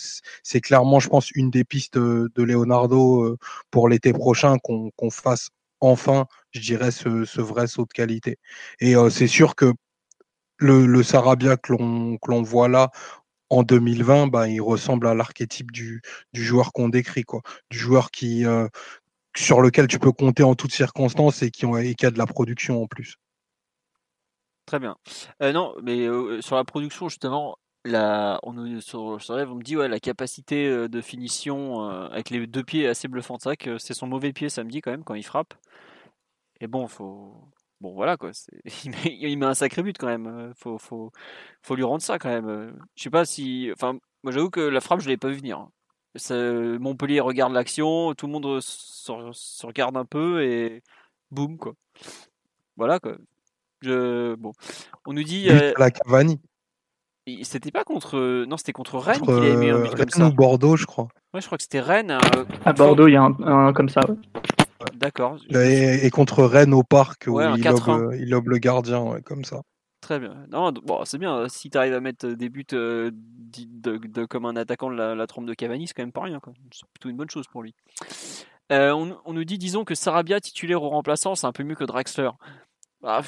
c'est clairement, je pense, une des pistes de, Leonardo euh, pour l'été prochain qu'on fasse enfin, je dirais, ce, ce, vrai saut de qualité. Et euh, c'est sûr que le, Sarabia que l'on voit là, en 2020, bah, il ressemble à l'archétype du, joueur qu'on décrit, quoi. Du joueur qui, sur lequel tu peux compter en toutes circonstances et qui, a de la production en plus. Très bien. Euh, non, mais euh, sur la production, justement, on, me dit ouais, la capacité euh, de finition avec les deux pieds est assez bluffante. C'est son mauvais pied samedi quand même quand il frappe. Et bon, faut. Bon, voilà quoi. Il met, il met, un sacré but quand même. Faut, faut, faut lui rendre ça quand même. Je sais pas si. Enfin, moi j'avoue que la frappe, je l'ai pas vu venir. Hein. Montpellier regarde l'action, tout le monde se, regarde un peu et boum quoi. Voilà quoi. Je, bon, on nous dit. Euh, la Cavani. C'était pas contre. Non, c'était contre Rennes qu'il a mis un but comme ça. ou Bordeaux, je crois. Ouais, je crois que c'était Rennes. Euh, à Bordeaux, il y a un, comme ça. D'accord. Et, contre Rennes au parc où il, lobe, il, lobe, le gardien, comme ça. Très bien. Non, bon, c'est bien. Si tu arrives à mettre des buts euh, de, comme un attaquant de la, trompe de Cavani, c'est quand même pas rien. C'est plutôt une bonne chose pour lui. Euh, on, nous dit, disons que Sarabia titulaire ou remplaçant, c'est un peu mieux que Draxler. Bah,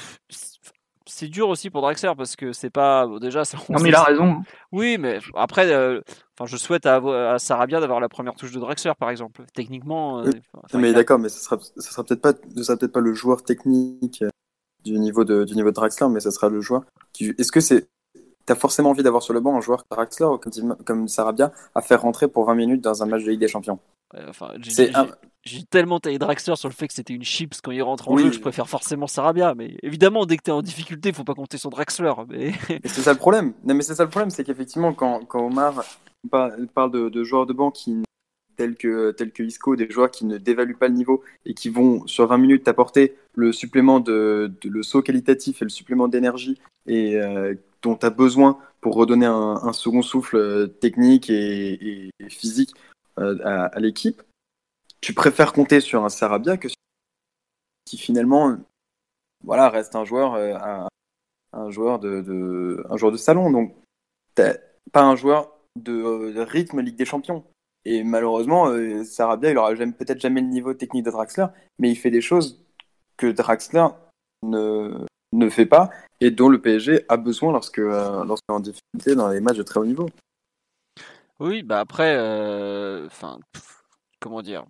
c'est dur aussi pour Draxler parce que c'est pas déjà. non mais il a raison. Hein. Oui, mais après, euh, enfin, je souhaite à, Sarabia d'avoir la première touche de Draxler par exemple. Techniquement. mais d'accord, mais ce sera, ce sera peut-être pas, sera peut-être pas le joueur technique du niveau de, du niveau de Draxler, mais ça sera le joueur. Est-ce que c'est T'as forcément envie d'avoir sur le banc un joueur Draxler ou comme, comme Sarabia à faire rentrer pour 20 minutes dans un match de Ligue des Champions? Enfin, J'ai tellement taillé Draxler sur le fait que c'était une chips quand il rentre en jeu que je préfère forcément Sarabia. Mais évidemment, dès que tu es en difficulté, il faut pas compter sur Draxler. Mais... c'est ça le problème. Non, mais c'est ça le problème, c'est qu'effectivement, quand, quand Omar parle de, de, joueurs de banc qui tels que, tels que Isco, des joueurs qui ne dévaluent pas le niveau et qui vont sur 20 minutes t'apporter le supplément de, le saut qualitatif et le supplément d'énergie et euh, dont tu as besoin pour redonner un, second souffle euh, technique et, physique euh, à, l'équipe, tu préfères compter sur un Sarabia que sur qui finalement voilà, reste un joueur, un, joueur de, un joueur de salon. Donc, pas un joueur de rythme Ligue des Champions. Et malheureusement, euh, Sarabia, il aura peut-être jamais le niveau technique de Draxler, mais il fait des choses que Draxler ne, ne fait pas et dont le PSG a besoin lorsque, euh, lorsqu'il est en difficulté dans les matchs de très haut niveau. Oui, bah après, euh, enfin, comment dire,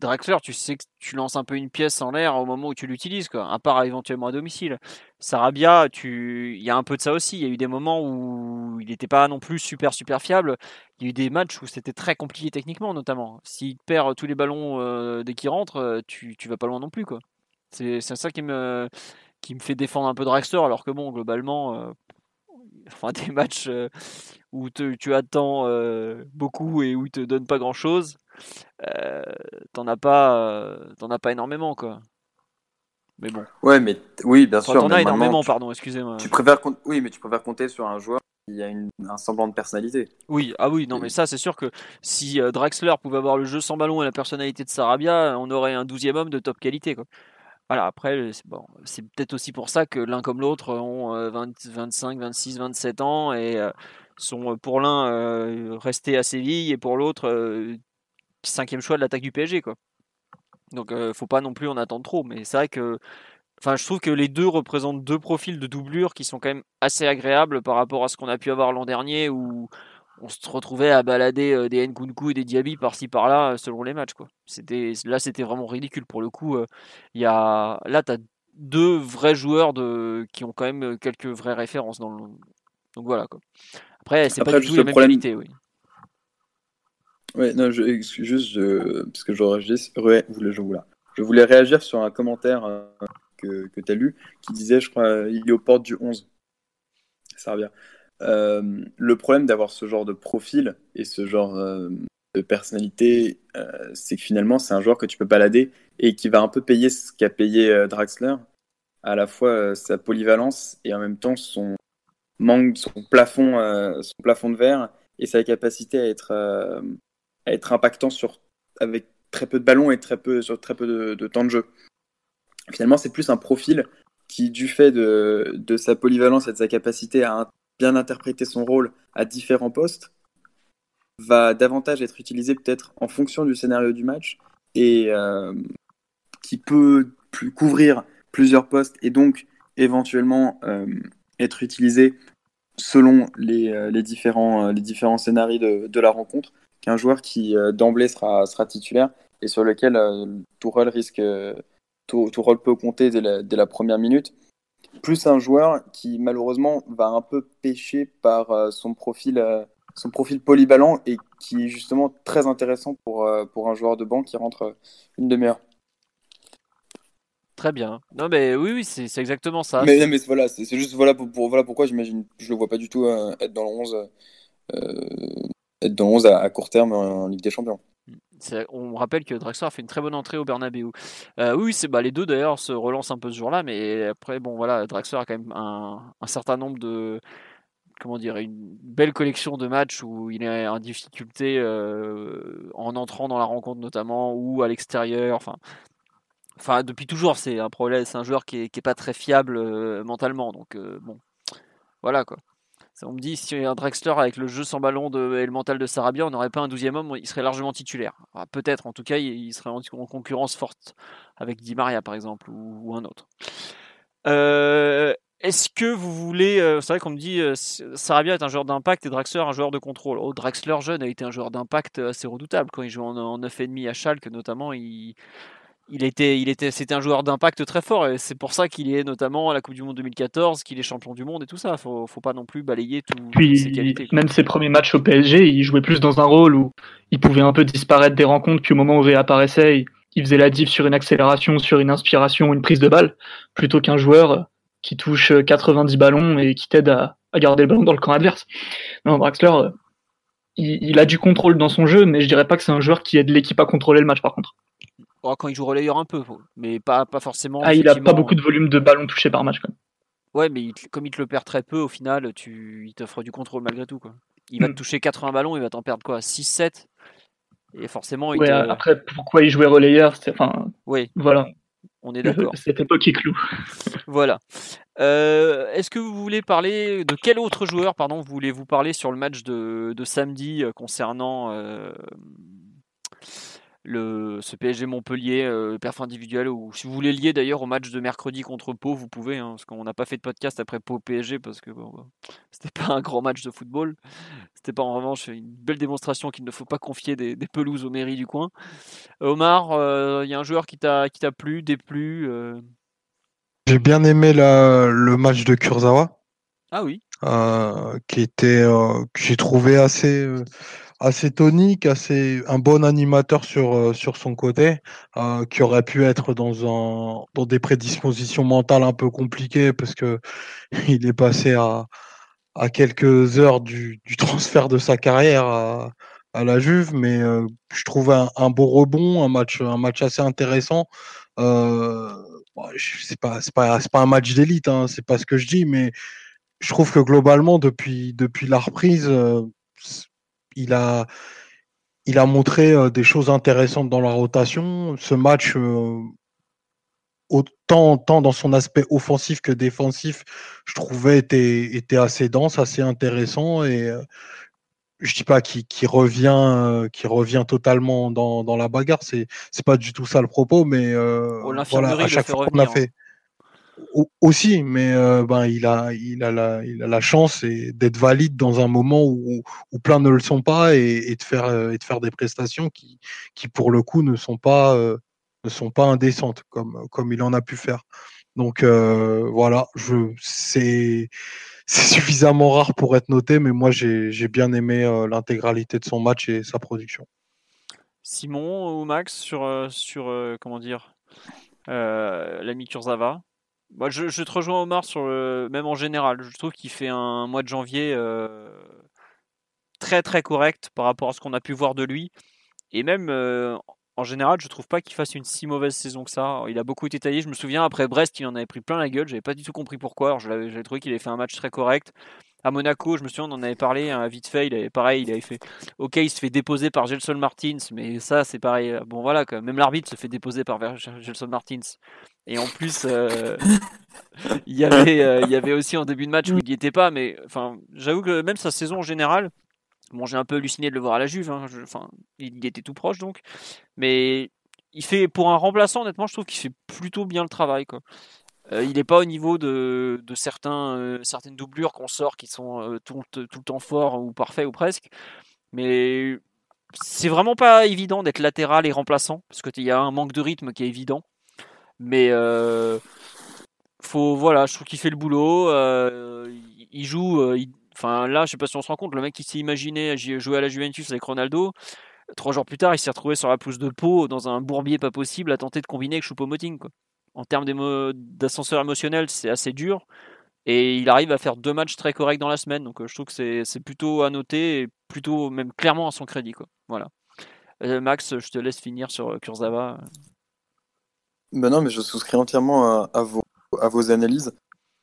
Draxler, tu sais que tu lances un peu une pièce en l'air au moment où tu l'utilises, quoi, à part éventuellement à domicile. Sarabia, tu... il y a un peu de ça aussi. Il y a eu des moments où il n'était pas non plus super super fiable. Il y a eu des matchs où c'était très compliqué techniquement, notamment. S'il perd tous les ballons euh, dès qu'il rentre, euh, tu, tu vas pas loin non plus, quoi. C'est ça qui me, qui me fait défendre un peu Draxler, alors que bon, globalement, enfin, des matchs où tu attends beaucoup et où il te donne pas grand chose t'en as pas, t'en as pas énormément quoi. Mais bon. Ouais, mais oui, bien sûr. T'en as énormément, pardon, excusez-moi. Tu préfères, oui, mais tu préfères compter sur un joueur qui a une, un semblant de personnalité. Oui, ah oui, non, mais ça, c'est sûr que si euh, Draxler pouvait avoir le jeu sans ballon et la personnalité de Sarabia, on aurait un douzième homme de top qualité, quoi. Voilà, après, c'est bon, peut-être aussi pour ça que l'un comme l'autre ont 25, 26, 27 ans et sont pour l'un restés à Séville et pour l'autre cinquième choix de l'attaque du PSG, quoi. Donc, faut pas non plus en attendre trop. Mais c'est vrai que, enfin, je trouve que les deux représentent deux profils de doublure qui sont quand même assez agréables par rapport à ce qu'on a pu avoir l'an dernier où on se retrouvait à balader euh, des Nkunku et des Diaby par-ci par-là selon les matchs, quoi. C'était, là, c'était vraiment ridicule pour le coup. Euh, il y a, là, t'as deux vrais joueurs de, qui ont quand même quelques vraies références dans le. Donc voilà, quoi. Après, c'est pas du tout la même qualité, oui. Ouais, non, je, juste, parce que je, je, je voulais réagir sur un commentaire euh, que, que tu as lu qui disait, je crois, il est aux portes du 11. Ça revient. Euh, le problème d'avoir ce genre de profil et ce genre euh, de personnalité, c'est que finalement, c'est un joueur que tu peux balader et qui va un peu payer ce qu'a payé Draxler, à la fois sa polyvalence et en même temps son manque, son plafond, son plafond de verre et sa capacité à être être impactant sur, avec très peu de ballons et très peu, sur très peu de, temps de jeu. Finalement, c'est plus un profil qui, du fait de, de, sa polyvalence et de sa capacité à bien interpréter son rôle à différents postes, va davantage être utilisé peut-être en fonction du scénario du match et euh, qui peut plus couvrir plusieurs postes et donc éventuellement euh, être utilisé selon les, euh, différents, les différents scénarios de, la rencontre qu'un joueur qui d'emblée sera, sera titulaire et sur lequel tout rôle risque tout, rôle peut compter dès la, première minute plus un joueur qui malheureusement va un peu pêcher par son profil son profil polyvalent et qui est justement très intéressant pour, euh, pour un joueur de banc qui rentre euh, une demi-heure. Très bien. Non mais oui, oui c'est exactement ça. Mais, mais voilà, c'est juste voilà, pour, voilà pourquoi j'imagine, je le vois pas du tout euh, être dans le 11, être dans le 11 à, court terme en, Ligue des Champions. On rappelle que Draxler a fait une très bonne entrée au Bernabeu. oui, c'est bah, les deux d'ailleurs se relancent un peu ce jour-là, mais après bon voilà, Draxler a quand même un, certain nombre de comment dire, une belle collection de matchs où il est en difficulté euh, en entrant dans la rencontre notamment ou à l'extérieur. Enfin, depuis toujours, c'est un problème. C'est un joueur qui est, pas très fiable euh, mentalement. Donc euh, bon, voilà quoi. On me dit si un Drexler avec le jeu sans ballon de, et le mental de Sarabia, on n'aurait pas un douzième homme, il serait largement titulaire. Peut-être, en tout cas, il, serait en, concurrence forte avec Di Maria par exemple ou, un autre. Euh, est-ce que vous voulez. Euh, c'est vrai qu'on me dit euh, Sarabia est un joueur d'impact et Draxler un joueur de contrôle. Oh, Draxler jeune a été un joueur d'impact assez redoutable. Quand il jouait en, en 9,5 à Schalke, notamment, il, il était, il était, c'était un joueur d'impact très fort et c'est pour ça qu'il est notamment à la Coupe du Monde 2014, qu'il est champion du monde et tout ça. Faut, faut pas non plus balayer tout, Puis, ses qualités. Même ses premiers matchs au PSG, il jouait plus dans un rôle où il pouvait un peu disparaître des rencontres, puis au moment où il réapparaissait, il faisait la diff sur une accélération, sur une inspiration, une prise de balle, plutôt qu'un joueur qui touche 90 ballons et qui t'aide à, garder le ballon dans le camp adverse. Non, Draxler, euh, il, a du contrôle dans son jeu, mais je dirais pas que c'est un joueur qui aide l'équipe à contrôler le match par contre. Oh, quand il joue relayeur un peu, mais pas, pas forcément. Ah, il a pas beaucoup de volume de ballons touchés par match quand même. Ouais, mais comme il te le perd très peu, au final, tu, il t'offre du contrôle malgré tout. Quoi. Il va te mm. toucher 80 ballons, il va t'en perdre quoi 6-7 Et forcément, il Après, pourquoi il jouait relayeur enfin, Oui. Voilà. On est d'accord. Cette époque est clou. voilà. Euh, est-ce que vous voulez parler de quel autre joueur, pardon, voulez-vous parler sur le match de, samedi euh, concernant euh, le, ce PSG Montpellier, euh, perf individuel, ou si vous voulez lier d'ailleurs au match de mercredi contre Pau, vous pouvez, hein, parce qu'on n'a pas fait de podcast après Pau PSG, parce que bon, c'était pas un grand match de football. C'était pas en revanche une belle démonstration qu'il ne faut pas confier des, pelouses aux mairies du coin. Omar, il euh, y a un joueur qui t'a plu, déplu euh... J'ai bien aimé la, le match de Kurzawa. Ah oui. Euh, qui était, euh, que j'ai trouvé assez assez tonique, assez un bon animateur sur euh, sur son côté, euh, qui aurait pu être dans un dans des prédispositions mentales un peu compliquées parce que il est passé à à quelques heures du, du transfert de sa carrière à, à la Juve, mais euh, je trouve un, un, beau rebond, un match un match assez intéressant. Euh, c'est pas c'est pas c'est pas un match d'élite, hein, c'est pas ce que je dis, mais je trouve que globalement depuis depuis la reprise il a, il a montré euh, des choses intéressantes dans la rotation. Ce match, euh, autant, tant dans son aspect offensif que défensif, je trouvais était, était assez dense, assez intéressant et euh, je dis pas qu'il revient, qui revient totalement dans, dans la bagarre. C'est c'est pas du tout ça le propos, mais voilà, à chaque fois qu'on a fait aussi, mais euh, ben, il, a, il, a la, il a la chance d'être valide dans un moment où, plein ne le sont pas et, de, faire, euh, de faire des prestations qui, qui pour le coup, ne sont pas, euh, ne sont pas indécentes comme, comme il en a pu faire. Donc voilà, c'est suffisamment rare pour être noté, mais moi j'ai bien aimé l'intégralité de son match et sa production. Simon ou Max sur, sur comment dire l'ami Kurzawa? Moi, je, te rejoins Omar sur le, même en général. Je trouve qu'il fait un mois de janvier euh, très très correct par rapport à ce qu'on a pu voir de lui. Et même euh, en général, je trouve pas qu'il fasse une si mauvaise saison que ça. Il a beaucoup été taillé. Je me souviens après Brest, il en avait pris plein la gueule. J'avais pas du tout compris pourquoi. J'avais trouvé qu'il avait fait un match très correct. À Monaco, je me souviens, on en avait parlé, hein, vite fait, il avait pareil, il avait fait. Ok, il se fait déposer par Gelson Martins, mais ça, c'est pareil. Bon, voilà, même l'arbitre se fait déposer par Gelson Martins. Et en plus, euh, il, y avait, euh, il y avait aussi en début de match où il n'y était pas, mais enfin, j'avoue que même sa saison en général, bon, j'ai un peu halluciné de le voir à la Juve, hein, enfin, il était tout proche donc, mais il fait pour un remplaçant, honnêtement, je trouve qu'il fait plutôt bien le travail, quoi. Euh, il n'est pas au niveau de, certains, euh, certaines doublures qu'on sort qui sont euh, tout, le temps forts ou parfaits ou presque. Mais c'est vraiment pas évident d'être latéral et remplaçant parce qu'il y a un manque de rythme qui est évident. Mais faut, voilà, je trouve qu'il fait le boulot. il, joue. enfin là, je sais pas si on se rend compte, le mec qui s'est imaginé jouer à la Juventus avec Ronaldo, trois jours plus tard, il s'est retrouvé sur la pousse de peau dans un bourbier pas possible à tenter de combiner avec Choupo-Moting. En termes d'ascenseur émotionnel, c'est assez dur. Et il arrive à faire deux matchs très corrects dans la semaine. Donc euh, je trouve que c'est plutôt à noter et plutôt même clairement à son crédit. Voilà. Euh, Max, je te laisse finir sur euh, Kurzawa. Ben non, mais je souscris entièrement à, vos, analyses.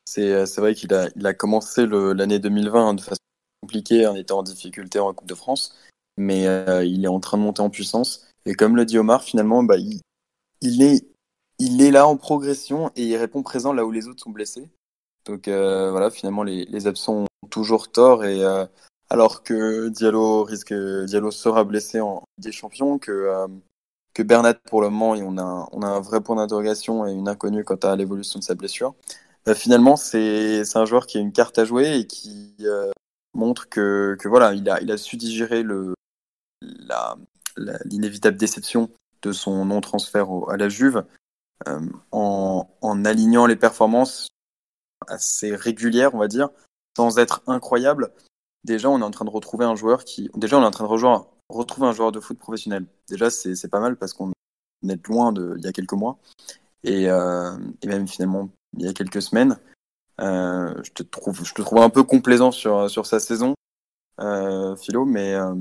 C'est vrai qu'il a, il a commencé l'année 2020 de façon compliquée en étant en difficulté en Coupe de France. Mais il est en train de monter en puissance. Et comme le dit Omar, finalement, bah, il, il est il est là en progression et il répond présent là où les autres sont blessés. Donc euh, voilà, finalement les, les absents ont toujours tort et euh, alors que Diallo risque Diallo sera blessé en des champions, que euh, que Bernat pour le moment on a un, on a un vrai point d'interrogation et une inconnue quant à l'évolution de sa blessure. Bah, finalement c'est c'est un joueur qui a une carte à jouer et qui montre que que voilà il a il a su digérer le l'inévitable déception de son non transfert à la Juve euh, en, en, alignant les performances assez régulières, on va dire, sans être incroyable. Déjà, on est en train de retrouver un joueur qui. Déjà, on est en train de rejoindre, retrouver un joueur de foot professionnel. Déjà, c'est pas mal parce qu'on est loin de, il y a quelques mois. Et, euh, même finalement, il y a quelques semaines. Euh, je, te trouve, je te trouve un peu complaisant sur, sur sa saison, euh, Philo, mais euh,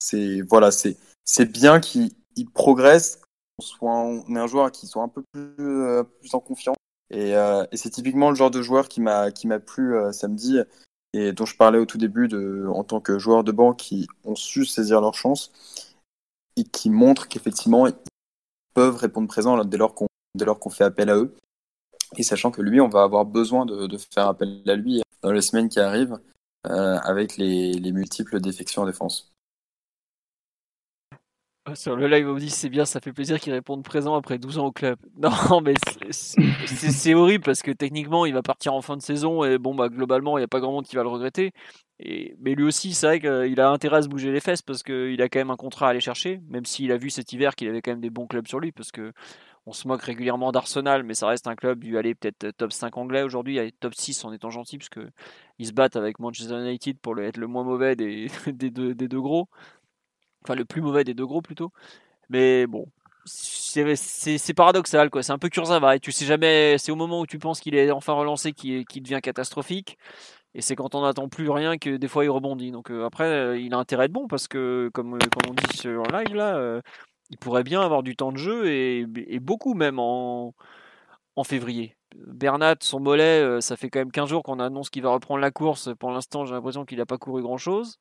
c'est voilà, c'est bien qu'il progresse soit, on est un joueur qui soit un peu plus, euh, en confiance. Et, euh, et c'est typiquement le genre de joueur qui m'a plu euh, samedi et dont je parlais au tout début en tant que joueur de banc qui ont su saisir leur chance et qui montrent qu'effectivement ils peuvent répondre présent dès lors qu'on fait appel à eux. Et sachant que lui, on va avoir besoin de, faire appel à lui dans les semaines qui arrivent avec les multiples défections en défense. Sur le live, on dit c'est bien, ça fait plaisir qu'il réponde présent après 12 ans au club. Non, mais c'est horrible parce que techniquement, il va partir en fin de saison et bon, bah globalement, il n'y a pas grand monde qui va le regretter. Et, mais lui aussi, c'est vrai qu'il a intérêt à se bouger les fesses parce qu'il a quand même un contrat à aller chercher, même s'il a vu cet hiver qu'il avait quand même des bons clubs sur lui parce que on se moque régulièrement d'Arsenal, mais ça reste un club du aller peut-être top 5 anglais aujourd'hui, top 6 en étant gentil parce que ils se battent avec Manchester United pour être le moins mauvais des deux gros. Enfin, le plus mauvais des deux gros plutôt. Mais bon, c'est paradoxal quoi. C'est un peu Kurzawa. Et tu sais jamais. C'est au moment où tu penses qu'il est enfin relancé qu'il devient catastrophique. Et c'est quand on n'attend plus rien que des fois il rebondit. Donc euh, après, euh, il a intérêt de bon parce que comme, comme on dit sur live là, euh, il pourrait bien avoir du temps de jeu et, beaucoup même en, en février. Bernat, son mollet, ça fait quand même 15 jours qu'on annonce qu'il va reprendre la course. Pour l'instant, j'ai l'impression qu'il n'a pas couru grand chose.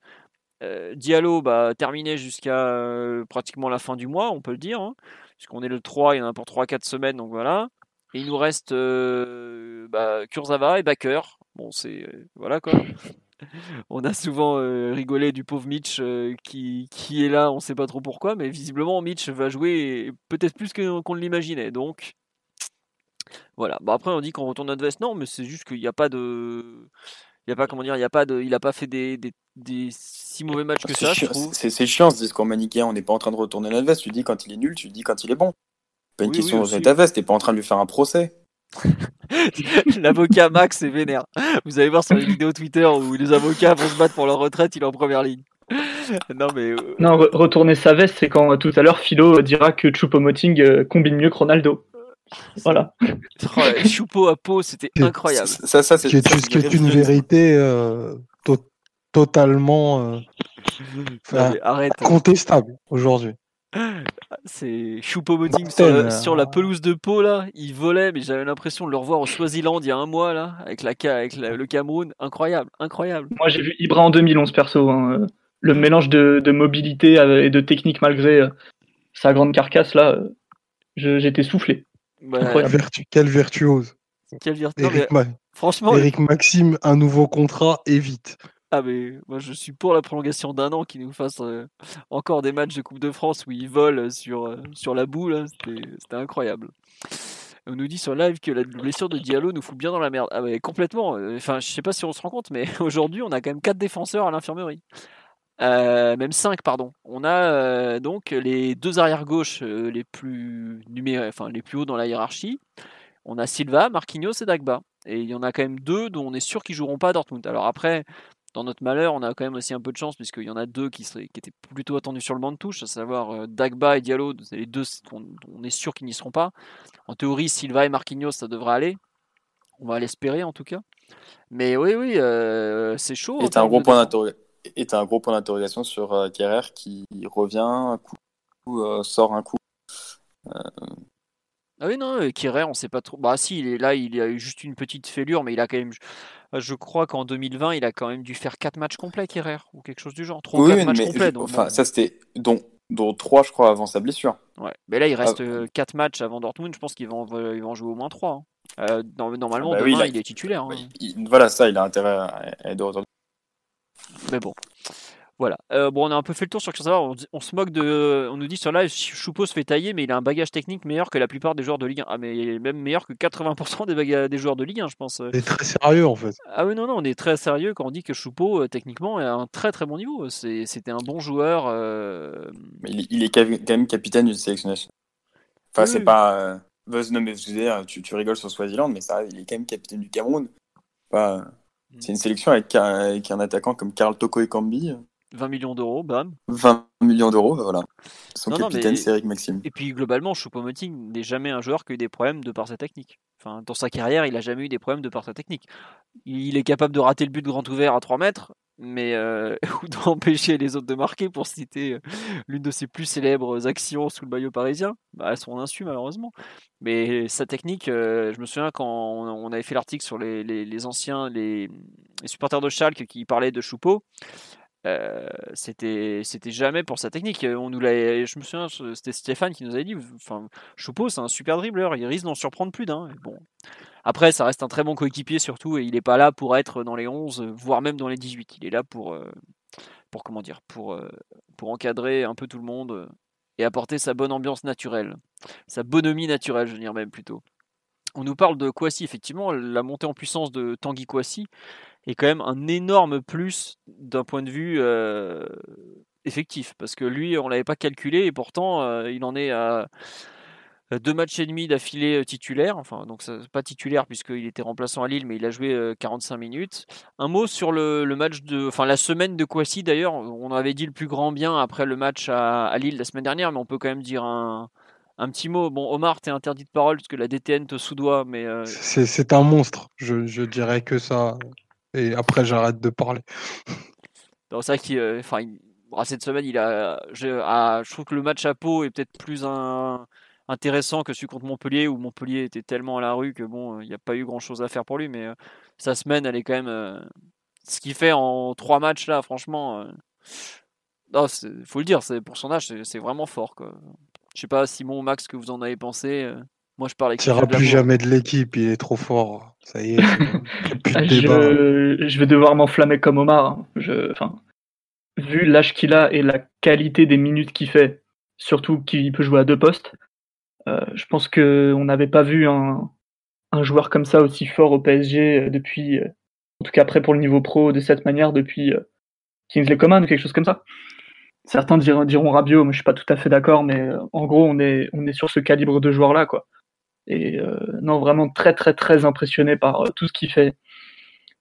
Euh, Diallo, bah, terminé jusqu'à euh, pratiquement la fin du mois, on peut le dire, hein, puisqu'on est le 3, il y en a pour 3-4 semaines, donc voilà. Il nous reste euh, bah, Kurzawa et Baker. Bon, c'est. voilà quoi. on a souvent rigolé du pauvre Mitch qui, qui, est là, on ne sait pas trop pourquoi, mais visiblement Mitch va jouer peut-être plus qu'on ne l'imaginait. Donc voilà. Bah, après on dit qu'on retourne notre veste, non, mais c'est juste qu'il n'y a pas de il y a pas comment dire, il y a pas de, il a pas fait des, des, des si mauvais matchs que ça. C'est chiant ce discours manichéen. On n'est pas en train de retourner notre veste. Tu dis quand il est nul, tu dis quand il est bon. Pas une question de ta veste. T'es pas en train de lui faire un procès. L'avocat Max est vénère. Vous allez voir sur les vidéos Twitter où les avocats vont se battre pour leur retraite, il est en première ligne. non mais euh, non retourner sa veste, c'est quand tout à l'heure Philo dira que Choupo-Moting euh, combine mieux que Ronaldo. Voilà. Oh, Choupo à peau, c'était incroyable. Ça, ça, c'est ce qui est une vérité euh, totalement euh, arrête. contestable aujourd'hui. C'est sur, Mortel, le- sur la euh. pelouse de Pau là, il volait, mais j'avais l'impression de le revoir au Swaziland il y a un mois là, avec la avec la- le Cameroun, incroyable, incroyable. Moi, j'ai vu Ibra en 2011 perso. hein, euh, Le mélange de, de mobilité euh, et de technique malgré euh, sa grande carcasse là, euh, j'étais soufflé. Ouais, Incroyable. Vertu- quel virtuose. quel vir- non, mais Eric, Ma- franchement, Eric Maxime, un nouveau contrat et vite. ah mais moi je suis pour la prolongation d'un an qui nous fasse euh, encore des matchs de Coupe de France où il vole sur euh, sur la boue là, c'était incroyable. On nous dit sur live que la blessure de Diallo nous fout bien dans la merde. Ah ouais, complètement. euh, Enfin, je sais pas si on se rend compte, mais aujourd'hui, on a quand même quatre défenseurs à l'infirmerie. Euh, même 5, pardon. On a euh, donc les deux arrières gauches euh, les plus enfin les plus hauts dans la hiérarchie. On a Silva, Marquinhos et Dagba. Et il y en a quand même deux dont on est sûr qu'ils joueront pas à Dortmund. Alors après, dans notre malheur, on a quand même aussi un peu de chance puisqu'il y en a deux qui, seraient, qui étaient plutôt attendus sur le banc de touche, à savoir Dagba et Diallo. C'est les deux qu'on on est sûr qu'ils n'y seront pas. En théorie, Silva et Marquinhos, ça devrait aller. On va l'espérer en tout cas. Mais oui, oui, c'est chaud. Et t'as un gros point d'interrogation. T'as un gros point d'interrogation sur euh, Kerrer qui revient un coup, euh, sort un coup. Ah oui, non, euh, Kierer, on sait pas trop. Bah si, il est là, il a eu juste une petite fêlure, mais il a quand même. euh, Je crois qu'en 2020, il a quand même dû faire 4 matchs complets, Kierer, ou quelque chose du genre. 3 ou Oui, 4 oui, matchs mais complets. je- donc enfin, bon. ça c'était dont dont trois, je crois, avant sa blessure. Ouais. Mais là, il reste Ah. 4 matchs avant Dortmund. Je pense qu'il va, en- il va en jouer au moins 3. normalement, Bah demain, oui, il est titulaire. hein. Il- voilà, ça, il a intérêt à être de retour. Mais bon. Voilà. Euh, bon, on a un peu fait le tour sur Kurzawa. On, on se moque de. On nous dit sur live, Choupo se fait tailler, mais il a un bagage technique meilleur que la plupart des joueurs de Ligue 1. Ah, mais même meilleur que 80% des, baga- des joueurs de Ligue 1, je pense. C'est très sérieux en fait. Ah oui, non, non, on est très sérieux quand on dit que Choupo, euh, techniquement, est à un très très bon niveau. C'est- C'était un bon joueur. euh, Mais il, est- il est quand même capitaine d'une sélection nationale. Enfin, Oui, c'est oui. pas. Euh... Buzz, non, mais tu, tu rigoles sur Swaziland, mais ça, il est quand même capitaine du Cameroun. Pas-. C'est une sélection avec, un- avec un attaquant comme Karl Toko Ekambi, 20 millions d'euros, bam. 20 millions d'euros, bah voilà. Son Non, capitaine, c'est Eric Maxime. Et puis globalement, Choupo-Moting n'est jamais un joueur qui a eu des problèmes de par sa technique. Enfin, dans sa carrière, il a jamais eu des problèmes de par sa technique. Il est capable de rater le but grand ouvert à 3 mètres, mais euh, ou d'empêcher les autres de marquer, pour citer euh, l'une de ses plus célèbres actions sous le maillot parisien, bah, à son insu malheureusement. Mais sa technique, euh, je me souviens quand on avait fait l'article sur les, les- anciens, les, supporters de Schalke qui parlaient de Choupo. Euh, c'était jamais pour sa technique. On nous je me souviens, c'était Stéphane qui nous avait dit, enfin, Choupo c'est un super dribbleur, il risque d'en surprendre plus d'un. Bon, après ça reste un très bon coéquipier surtout, et il n'est pas là pour être dans les 11, voire même dans les 18. Il est là pour euh, pour comment dire, pour euh, pour encadrer un peu tout le monde euh, et apporter sa bonne ambiance naturelle, sa bonhomie naturelle, je veux dire même plutôt. On nous parle de Kwasi, effectivement, la montée en puissance de Tanguy Kwasi est quand même un énorme plus d'un point de vue effectif, parce que lui, on l'avait pas calculé, et pourtant, il en est à deux matchs et demi d'affilée euh, titulaire, enfin, donc ça- pas titulaire puisqu'il était remplaçant à Lille, mais il a joué euh, 45 minutes. Un mot sur le, le match de, enfin la semaine de Kwasi d'ailleurs, on avait dit le plus grand bien après le match à, à Lille la semaine dernière, mais on peut quand même dire un, un petit mot. Bon, Omar, t'es interdit de parole parce que la DTN te soudoie, mais euh, C'est un monstre, je, je dirais que ça. Et après, j'arrête de parler. non, c'est vrai qu'il, euh, il- cette semaine, il a, je, ah, je trouve que le match à Pau est peut-être plus un- intéressant que celui contre Montpellier où Montpellier était tellement à la rue que bon, il n'y a pas eu grand-chose à faire pour lui, mais euh, sa semaine, elle est quand même, euh, ce qu'il fait en trois matchs là, franchement, euh, non, c'est- faut le dire, c'est pour son âge, c'est vraiment fort quoi. Je sais pas, Simon, Max, ce que vous en avez pensé. euh, moi, je parle avec Il ne plus jamais de l'équipe, il est trop fort. Ça y est, de Je, je vais devoir m'enflammer comme Omar. hein. Je, enfin, vu l'âge qu'il a et la qualité des minutes qu'il fait, surtout qu'il peut jouer à deux postes, euh, je pense qu'on n'avait pas vu un, joueur comme ça aussi fort au PSG euh, depuis, euh, en tout cas après pour le niveau pro, de cette manière depuis euh, Kingsley Coman ou quelque chose comme ça. Certains diront, diront Rabiot, mais je suis pas tout à fait d'accord, mais euh, en gros on est, on est sur ce calibre de joueur là quoi. Et euh, non, vraiment très très très impressionné par euh, tout ce qu'il fait.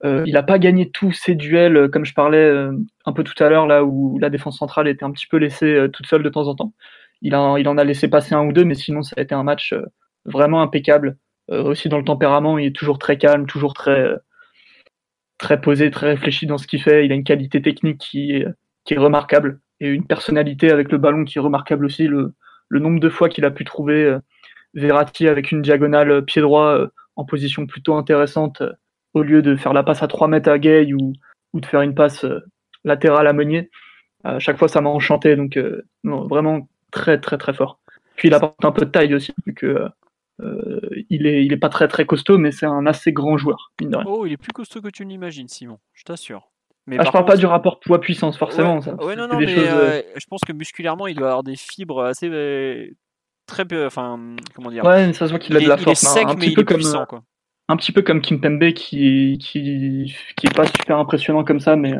Euh, il n'a pas gagné tous ses duels, euh, comme je parlais euh, un peu tout à l'heure, là où la défense centrale était un petit peu laissée euh, toute seule de temps en temps. Il, a, il en a laissé passer un ou deux, mais sinon ça a été un match euh, vraiment impeccable. Euh, aussi dans le tempérament, il est toujours très calme, toujours très, euh, très posé, très réfléchi dans ce qu'il fait. Il a une qualité technique qui est, qui est remarquable et une personnalité avec le ballon qui est remarquable aussi. Le, le nombre de fois qu'il a pu trouver Verratti avec une diagonale pied droit en position plutôt intéressante au lieu de faire la passe à 3 mètres à Gay ou, ou de faire une passe latérale à Meunier. À chaque fois, ça m'a enchanté. Donc, vraiment très, très, très fort. Puis, il apporte un peu de taille aussi, vu que euh, il, est, il est pas très, très costaud, mais c'est un assez grand joueur. Oh, il est plus costaud que tu l'imagines, Simon. Je t'assure. Mais ah, je parle pas du rapport poids-puissance, forcément. Ouais, ça. non, non, mais euh, je pense que musculairement, il doit avoir des fibres assez. Euh, très peu. Enfin, comment dire Ouais, ça se voit qu'il a de la force. Est hein. sec, un, mais petit peu comme, puissant, quoi un petit peu comme Kim Pembe qui, qui, qui est pas super impressionnant comme ça, mais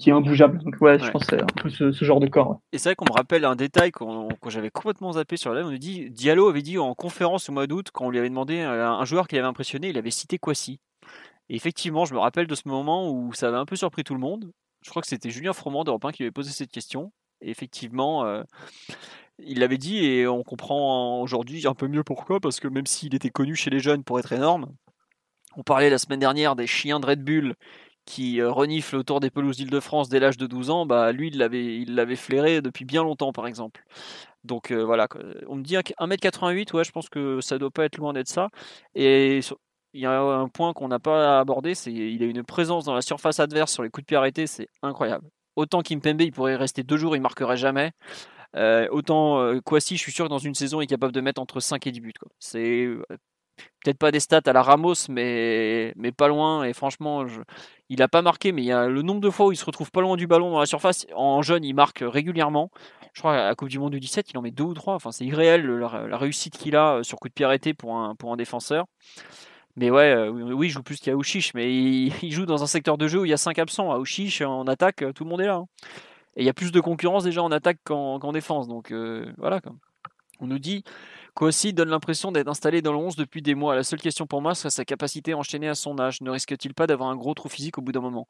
qui est imbougeable. Donc ouais, je pense c'est un peu ce, genre de corps. Et c'est vrai qu'on me rappelle un détail qu'on j'avais complètement zappé sur la. On nous dit Diallo avait dit en conférence au mois d'août quand on lui avait demandé un joueur qui l'avait impressionné, il avait cité Kwasi. Et effectivement, je me rappelle de ce moment où ça avait un peu surpris tout le monde. Je crois que c'était Julien Froment d'Europe 1 qui avait posé cette question. Et effectivement, euh, il l'avait dit et on comprend aujourd'hui un peu mieux pourquoi, parce que même s'il était connu chez les jeunes pour être énorme, on parlait la semaine dernière des chiens de Red Bull qui euh, reniflent autour des pelouses d'Île-de-France dès l'âge de 12 ans, bah lui il l'avait flairé depuis bien longtemps par exemple. Donc euh, voilà, on me dit 1m88, ouais, je pense que ça doit pas être loin d'être ça. Et il y a un point qu'on n'a pas abordé, c'est il a une présence dans la surface adverse sur les coups de pied arrêtés, c'est incroyable. Autant Kimpembe, il pourrait rester deux jours, il marquerait jamais. Euh, autant Kwasi, je suis sûr que dans une saison, il est capable de mettre entre 5 et 10 buts. C'est peut-être pas des stats à la Ramos, mais, mais pas loin. Et franchement, il n'a pas marqué, mais il y a le nombre de fois où il se retrouve pas loin du ballon dans la surface. En jeune, il marque régulièrement. Je crois à la Coupe du Monde du 17, il en met deux ou trois. Enfin, c'est irréel la, réussite qu'il a euh, sur coup de pied arrêté pour un, pour un défenseur. Mais ouais, euh, oui, il joue plus qu'Aouchiche, mais il, joue dans un secteur de jeu où il y a cinq absents. Aouchiche, en attaque, tout le monde est là. Hein. Et il y a plus de concurrence déjà en attaque qu'en défense. Donc euh, voilà. On nous dit Kouassi donne l'impression d'être installé dans le 11 depuis des mois. La seule question pour moi serait sa capacité à enchaîner à son âge. Ne risque-t-il pas d'avoir un gros trou physique au bout d'un moment?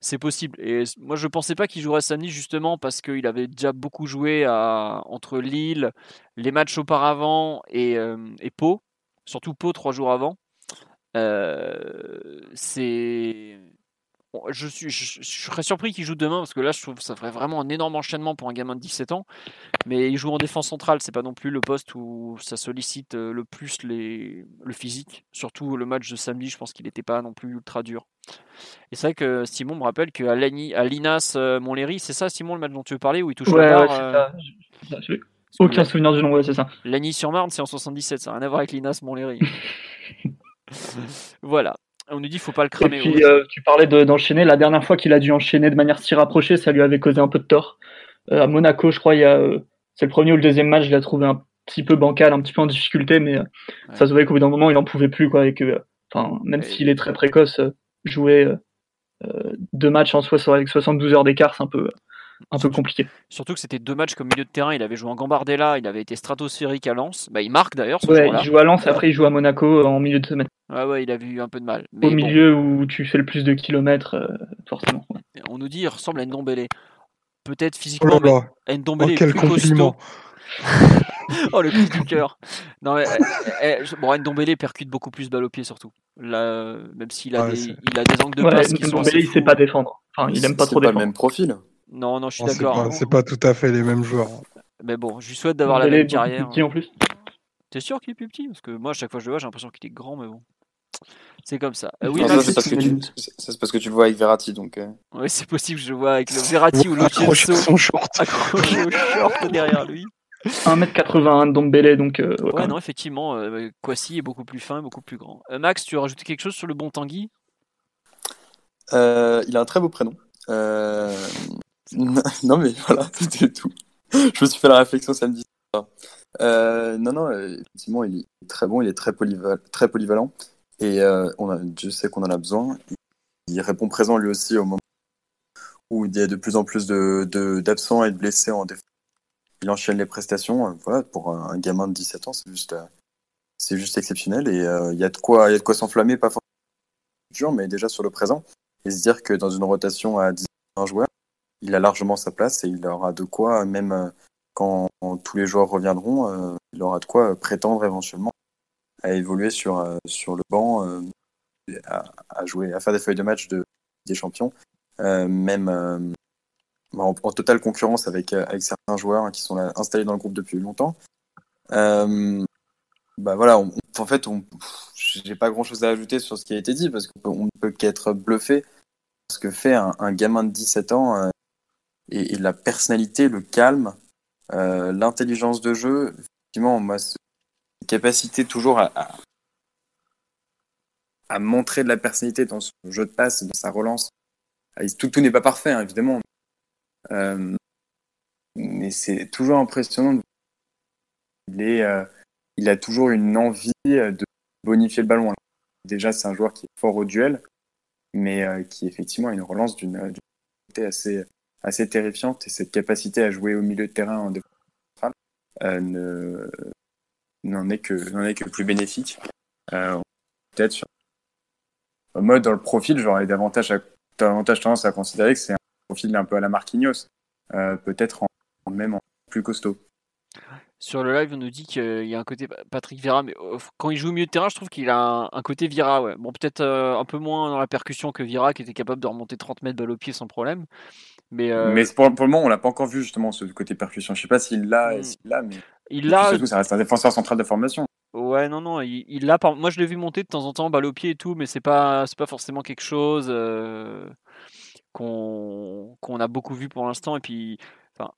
C'est possible. Et moi, je ne pensais pas qu'il jouerait samedi justement parce qu'il avait déjà beaucoup joué entre Lille, les matchs auparavant et, euh, et Pau, surtout Pau trois jours avant. Euh, c'est je, suis, je, serais surpris qu'il joue demain parce que là, je trouve que ça ferait vraiment un énorme enchaînement pour un gamin de 17 ans. Mais il joue en défense centrale, c'est pas non plus le poste où ça sollicite euh, le plus les, le physique. Surtout le match de samedi, je pense qu'il n'était pas non plus ultra dur. Et c'est vrai que Simon me rappelle qu'à à Linas euh, Montlhéry, c'est ça, Simon, le match dont tu veux parler, où il touche ouais, le bar, ouais, Aucun souvenir du nom, ouais, c'est ça. Lagny sur Marne, c'est en 77, ça n'a rien à voir avec Linas Montlhéry. voilà. On nous dit qu'il faut pas le cramer. Et puis, euh, tu parlais d'enchaîner. la dernière fois qu'il a dû enchaîner de manière si rapprochée, ça lui avait causé un peu de tort. Euh, à Monaco, je crois, il y a, euh, c'est le premier ou le deuxième match, je l'ai trouvé un petit peu bancal, un petit peu en difficulté, mais ça se voyait qu'au bout d'un moment, il n'en pouvait plus. Quoi, et que, enfin, même s'il est très précoce, jouer deux matchs en soi avec 72 heures d'écart, c'est un peu, un peu compliqué. Surtout que c'était deux matchs comme milieu de terrain. Il avait joué en Gambardella, il avait été stratosphérique à Lens. Bah, il marque d'ailleurs. Ouais, il joue à Lens, après il joue à Monaco en milieu de semaine. Ouais, ouais, il a vu un peu de mal. Au milieu où tu fais le plus de kilomètres, euh, forcément. On nous dit qu'il ressemble à Ndombele. Peut-être physiquement, oh mais Ndombele oh, quel compliment. oh, le coup du cœur. Non, mais, eh, eh, bon, Ndombele percute beaucoup plus balle au pied, surtout. Là, même s'il a, des, il a des angles de passe qui Ndombele, il sait pas défendre. Enfin, il aime pas trop défendre. pas le même profil. Non, non, je suis d'accord. C'est pas, tout à fait les mêmes joueurs. Mais bon, je lui souhaite d'avoir la même carrière. Petit en plus. T'es sûr qu'il est plus petit? Parce que moi, à chaque fois que je le vois, j'ai l'impression qu'il est grand, mais bon. C'est comme ça. Euh, oui, c'est parce, que tu... parce que tu le vois avec Verratti. Donc, euh. Oui, c'est possible, je le vois avec le Verratti ou Lucienzo son short. accroché au short derrière lui. 1m81 de Dombele, donc. Euh, ouais, non, effectivement, euh, Kwasi est beaucoup plus fin et beaucoup plus grand. Max, tu as rajouté quelque chose sur le bon Tanguy? Il a un très beau prénom. non, mais voilà, c'était tout. Je me suis fait la réflexion samedi. Euh, non, non, effectivement, il est très bon, il est très, très polyvalent. Et euh, on a, je sais qu'on en a besoin. Il répond présent lui aussi au moment où il y a de plus en plus d'absents de, et de blessés en défense. Il enchaîne les prestations. Euh, voilà, pour un, gamin de 17 ans, c'est juste, c'est juste exceptionnel. Et il y a de quoi, y a de quoi s'enflammer, pas forcément mais déjà sur le présent. Et se dire que dans une rotation à 10 joueurs, il a largement sa place et il aura de quoi, même euh, quand tous les joueurs reviendront, euh, il aura de quoi prétendre éventuellement à évoluer sur, euh, sur le banc, à, jouer, à faire des feuilles de match de, des champions, même en, totale concurrence avec, avec certains joueurs qui sont installés dans le groupe depuis longtemps. Euh, bah voilà, en fait, on, j'ai pas grand chose à ajouter sur ce qui a été dit parce qu'on ne peut qu'être bluffé ce que fait un, gamin de 17 ans et, la personnalité, le calme, euh, l'intelligence de jeu. Effectivement, moi, capacité toujours à, à, montrer de la personnalité dans son jeu de passe, dans sa relance. Tout, tout n'est pas parfait, hein, évidemment. Euh, mais c'est toujours impressionnant. Il, est, euh, il a toujours une envie de bonifier le ballon. déjà, c'est un joueur qui est fort au duel, mais qui effectivement a une relance d'une qualité assez, assez terrifiante. Et cette capacité à jouer au milieu de terrain en défense ne, n'en est que n'en est que plus bénéfique. Euh, Peut-être sur moi dans le profil, j'aurais davantage à, davantage tendance à considérer que c'est un profil un peu à la Marquinhos, euh, peut-être même en plus costaud. Sur le live, on nous dit qu'il y a un côté Patrick Vira, mais euh, quand il joue au milieu de terrain, je trouve qu'il a un, côté Vira. Ouais. Bon, peut-être euh, un peu moins dans la percussion que Vira, qui était capable de remonter 30 mètres balle au pied sans problème. Mais, euh, mais pour, pour, le moment, on l'a pas encore vu justement ce côté percussion. Je sais pas s'il l'a, hmm. s'il l'a, mais il l'a. Surtout, ça reste un défenseur central de formation. Ouais, non, non, il l'a. Moi, je l'ai vu monter de temps en temps, balle au pied et tout, mais c'est pas, c'est pas forcément quelque chose euh, qu'on qu'on a beaucoup vu pour l'instant. Et puis, enfin,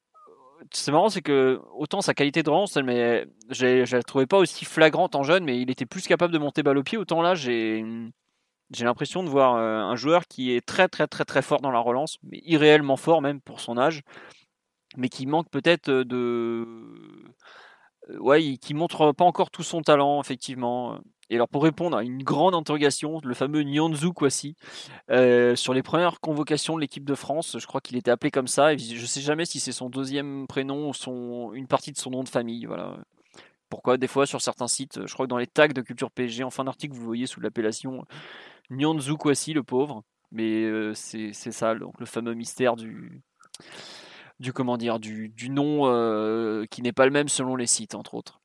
c'est marrant, c'est que autant sa qualité de relance, mais je la trouvais pas aussi flagrante en jeune, mais il était plus capable de monter balle au pied. Autant là, j'ai j'ai l'impression de voir un joueur qui est très très très très fort dans la relance, mais irréellement fort même pour son âge, mais qui manque peut-être de ouais, qui montre pas encore tout son talent effectivement. Et alors pour répondre à une grande interrogation, le fameux Nyanzu Kwasi, sur les premières convocations de l'équipe de France, je crois qu'il était appelé comme ça. Et je sais jamais si c'est son deuxième prénom ou son, une partie de son nom de famille. Voilà. Pourquoi Des fois sur certains sites, je crois que dans les tags de Culture PSG, en fin d'article, vous voyez sous l'appellation Nyanzu Kwasi, le pauvre. Mais euh, c'est ça, donc, le fameux mystère du, comment dire, du, nom euh, qui n'est pas le même selon les sites, entre autres.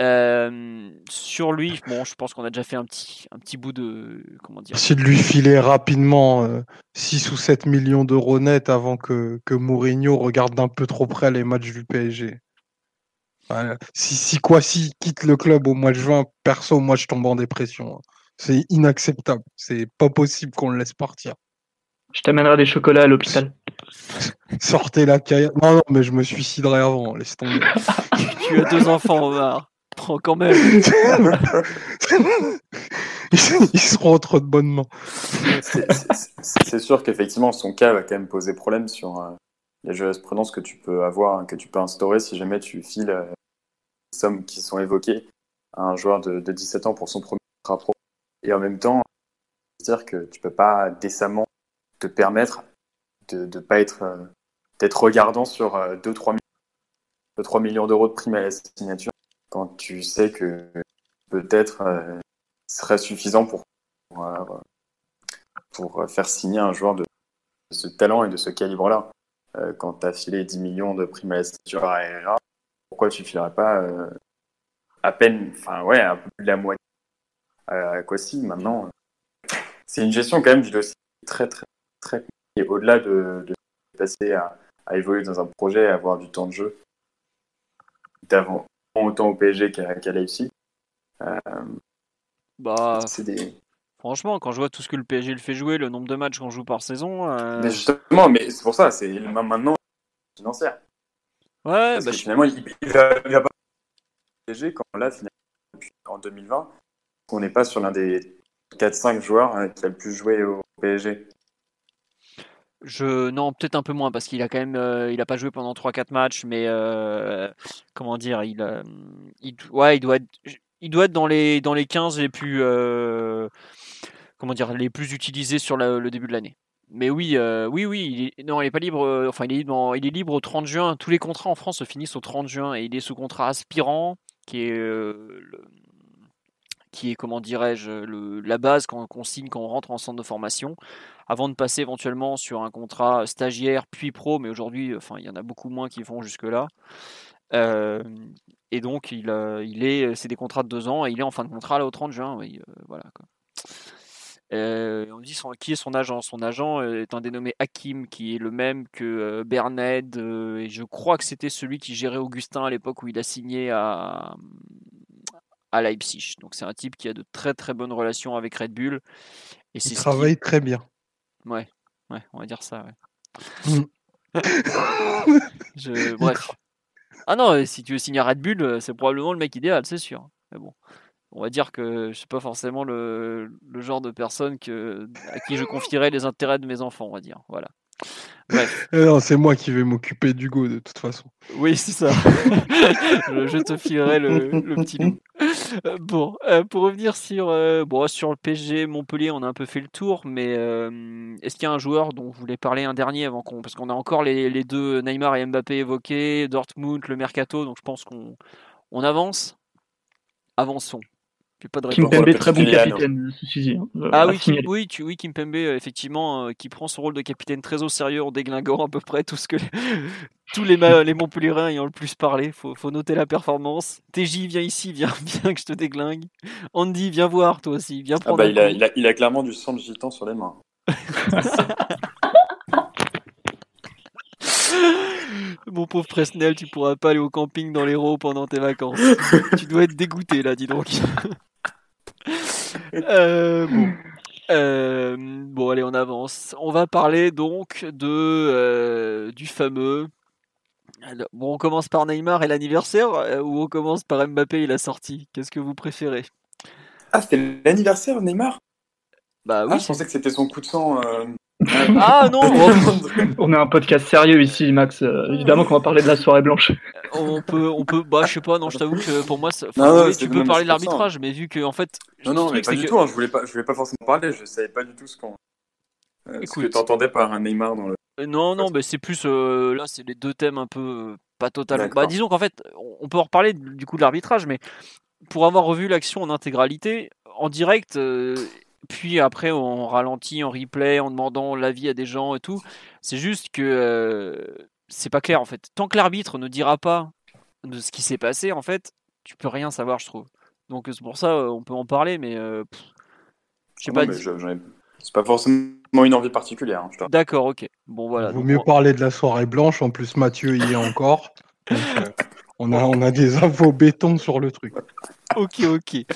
Euh, sur lui, bon, je pense qu'on a déjà fait un petit, un petit bout de. Comment dire de lui filer rapidement 6 ou 7 millions d'euros net avant que, que Mourinho regarde d'un peu trop près les matchs du PSG. Si, si Kwasi quitte le club au mois de juin, perso, moi je tombe en dépression. C'est inacceptable. C'est pas possible qu'on le laisse partir. Je t'amènerai des chocolats à l'hôpital. Sortez la caille. Non, non, mais je me suiciderai avant. Laisse tomber. tu as deux enfants, Omar. Prends quand même. ils seront entre de bonnes mains. C'est sûr qu'effectivement, son cas va quand même poser problème sur euh, les jurisprudences que tu peux avoir, que tu peux instaurer si jamais tu files euh, les sommes qui sont évoquées à un joueur de, de 17 ans pour son premier contrat pro. Et en même temps, dire que tu peux pas décemment te permettre de pas être euh, d'être regardant sur 2-3 euh, millions d'euros de primes à la signature quand tu sais que peut-être euh, serait suffisant pour, pour, faire signer un joueur de, ce talent et de ce calibre-là. Quand tu as filé 10 millions de primes à la signature à RRA, pourquoi tu filerais pas à peine, enfin ouais, un peu plus de la moitié à Kwasi maintenant C'est une gestion quand même du dossier très très très et au-delà de, passer à, évoluer dans un projet, à avoir du temps de jeu, d'avant autant au PSG qu'à qu Leipzig. Euh, bah, Franchement, quand je vois tout ce que le PSG le fait jouer, le nombre de matchs qu'on joue par saison. Euh, mais justement, mais c'est pour ça, c'est maintenant financière. Ouais, bah, finalement, il, il, va, il va pas PSG quand là, finalement, en 2020, on n'est pas sur l'un des 4-5 joueurs hein, qui a le plus joué au PSG. Je non, peut-être un peu moins parce qu'il a quand même euh, il a pas joué pendant 3 4 matchs mais euh, comment dire, il, euh, il, ouais, il doit être il doit être dans les dans les 15 les plus comment dire, les plus utilisés sur le début de l'année. Mais oui, oui, oui, il non, il est pas libre. enfin, il est libre, il est libre au 30 juin. Tous les contrats en France se finissent au 30 juin et il est sous contrat aspirant, qui est le, qui est, comment dirais-je, la base qu'on signe quand on rentre en centre de formation, avant de passer éventuellement sur un contrat stagiaire puis pro, mais aujourd'hui, enfin, il y en a beaucoup moins qui vont jusque-là. Euh, et donc, il, est, c'est des contrats de deux ans et il est en fin de contrat là au 30 juin. Euh, voilà. Euh, on dit son, qui est son agent? Son agent est un dénommé Hakim, qui est le même que euh, Berned, euh, et je crois que c'était celui qui gérait Augustin à l'époque où il a signé à, à Leipzig. Donc c'est un type qui a de très très bonnes relations avec Red Bull. Et il travaille très bien. Ouais, ouais, on va dire ça. Mm. je... Bref. Ah non, si tu veux signer à Red Bull, c'est probablement le mec idéal, c'est sûr. Mais bon on va dire que je suis pas forcément le, genre de personne que, à qui je confierais les intérêts de mes enfants, on va dire. Voilà. Bref. Eh c'est moi qui vais m'occuper d'Hugo de toute façon. Oui, c'est ça. je, te filerai le, petit loup. Euh, bon, euh, pour revenir sur, euh, bon, sur le PSG Montpellier, on a un peu fait le tour, mais est-ce qu'il y a un joueur dont vous voulez parler un dernier avant qu'on. Parce qu'on a encore les, les, deux Neymar et Mbappé évoqués, Dortmund, le Mercato, donc je pense qu'on on avance. Avançons. Kimpembe, très bon capitaine, ceci hein, euh, Ah oui, Kim, oui, tu, oui, Kimpembe, euh, effectivement, euh, qui prend son rôle de capitaine très au sérieux en déglinguant à peu près tout ce que tous les, les Montpellierins ayant le plus parlé. Faut, faut noter la performance. TJ, viens ici, viens, viens que je te déglingue. Andy, viens voir toi aussi, viens ah prendre. Ah bah, il, a, il, a, il, a, clairement du sang de gitan sur les mains. Mon pauvre Presnel, tu pourras pas aller au camping dans l'Hérault pendant tes vacances. tu dois être dégoûté là, dis donc. Euh, euh, bon. allez, on avance. On va parler donc de euh, du fameux. bon, on commence par Neymar et l'anniversaire ou on commence par Mbappé et la sortie? Qu'est-ce que vous préférez? Ah, c'était l'anniversaire Neymar? Bah oui. Ah, je pensais que c'était son coup de sang. Ah non On est un podcast sérieux ici, Max. Euh, évidemment qu'on va parler de la soirée blanche. On peut, on peut. Bah, je sais pas. Non, je t'avoue que pour moi, ça... tu peux parler de l'arbitrage, mais vu que en fait. Non, non, mais pas du tout. Hein, je voulais pas, je voulais pas forcément parler. Je savais pas du tout ce qu'on. Euh, ce que t'entendais par un Neymar dans le. Euh, non, non, mais c'est plus là, c'est les deux thèmes un peu pas totalement. Bah, disons qu'en fait, on peut en reparler du coup de l'arbitrage, mais pour avoir revu l'action en intégralité, en direct, puis après on ralentit en replay en demandant l'avis à des gens et tout. C'est juste que euh, c'est pas clair en fait. Tant que l'arbitre ne dira pas de ce qui s'est passé, en fait, tu peux rien savoir, je trouve. Donc c'est pour ça, euh, on peut en parler, mais euh, je sais pas. C'est pas forcément une envie particulière. Hein, D'accord, ok. Bon voilà. Il vaut mieux parler de la soirée blanche. En plus, Mathieu y est encore. on a on a des infos béton sur le truc. ok, ok.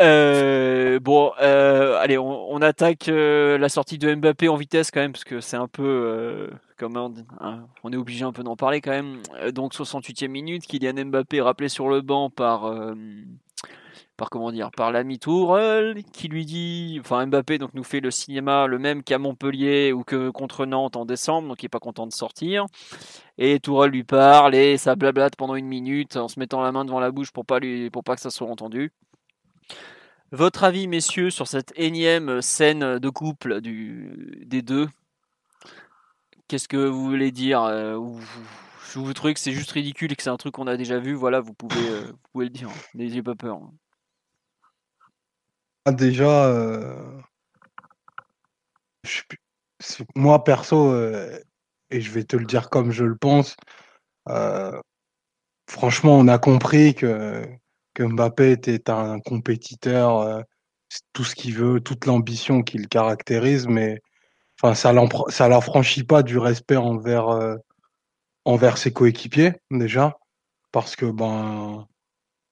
Euh, bon, euh, allez, on, attaque euh, la sortie de Mbappé en vitesse quand même, parce que c'est un peu, comme on, hein, on, est obligé un peu d'en parler quand même. Donc 68e minute, Kylian Mbappé rappelé sur le banc par par comment dire, par l'ami Tourelle qui lui dit, enfin Mbappé donc nous fait le cinéma le même qu'à Montpellier ou que contre Nantes en décembre, donc il est pas content de sortir. Et Tourelle lui parle et ça blablate pendant une minute en se mettant la main devant la bouche pour pas lui, pour pas que ça soit entendu. Votre avis, messieurs, sur cette énième scène de couple des deux? Qu'est-ce que vous voulez dire euh, Je vous trouve que c'est juste ridicule et que c'est un truc qu'on a déjà vu? Voilà, vous pouvez, euh, vous pouvez le dire. N'ayez pas peur. Ah, déjà, euh, moi perso, euh, et je vais te le dire comme je le pense, euh, franchement, on a compris que, Mbappé était un compétiteur, tout ce qu'il veut, toute l'ambition qui le caractérise, mais ça ne l'affranchit pas du respect envers, envers ses coéquipiers, déjà, parce que ben,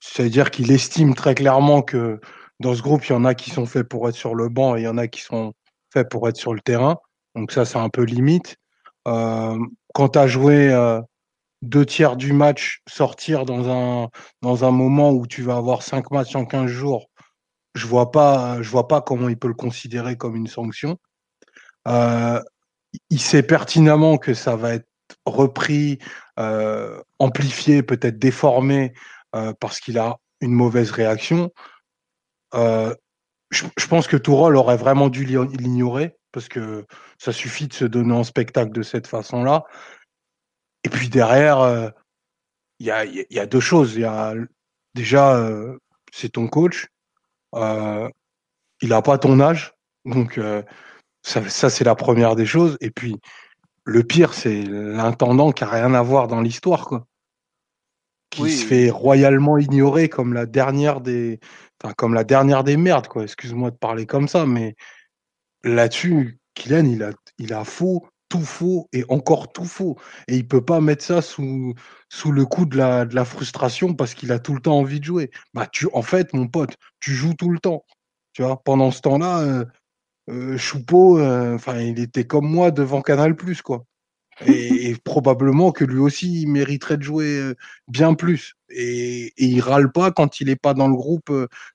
c'est-à-dire qu'il estime très clairement que dans ce groupe, il y en a qui sont faits pour être sur le banc et il y en a qui sont faits pour être sur le terrain. Donc ça, c'est un peu limite. Euh, quand tu as joué euh, deux tiers du match, sortir dans un, dans un moment où tu vas avoir cinq matchs en 15 jours, je vois pas, je vois pas comment il peut le considérer comme une sanction. Euh, il sait pertinemment que ça va être repris, amplifié, peut-être déformé parce qu'il a une mauvaise réaction. Euh, je, pense que Tourol aurait vraiment dû l'ignorer parce que ça suffit de se donner en spectacle de cette façon-là. Et puis derrière, euh, il y, a, deux choses. Y a, déjà, euh, c'est ton coach. il n'a pas ton âge. Donc, ça, ça c'est la première des choses. Et puis, le pire, c'est l'intendant qui n'a rien à voir dans l'histoire. Quoi qui se fait royalement ignorer comme la dernière des, comme la dernière des merdes, quoi. Excuse-moi de parler comme ça, mais là-dessus, Kylian, il a, il a faux, tout faux et encore tout faux. Et il peut pas mettre ça sous, le coup de la, frustration parce qu'il a tout le temps envie de jouer. Bah, tu, en fait, mon pote, tu joues tout le temps. Tu vois, pendant ce temps-là, euh, euh, Choupeau, euh, enfin, il était comme moi devant Canal+, quoi. Et, probablement que lui aussi, il mériterait de jouer bien plus. Et, et il râle pas quand il est pas dans le groupe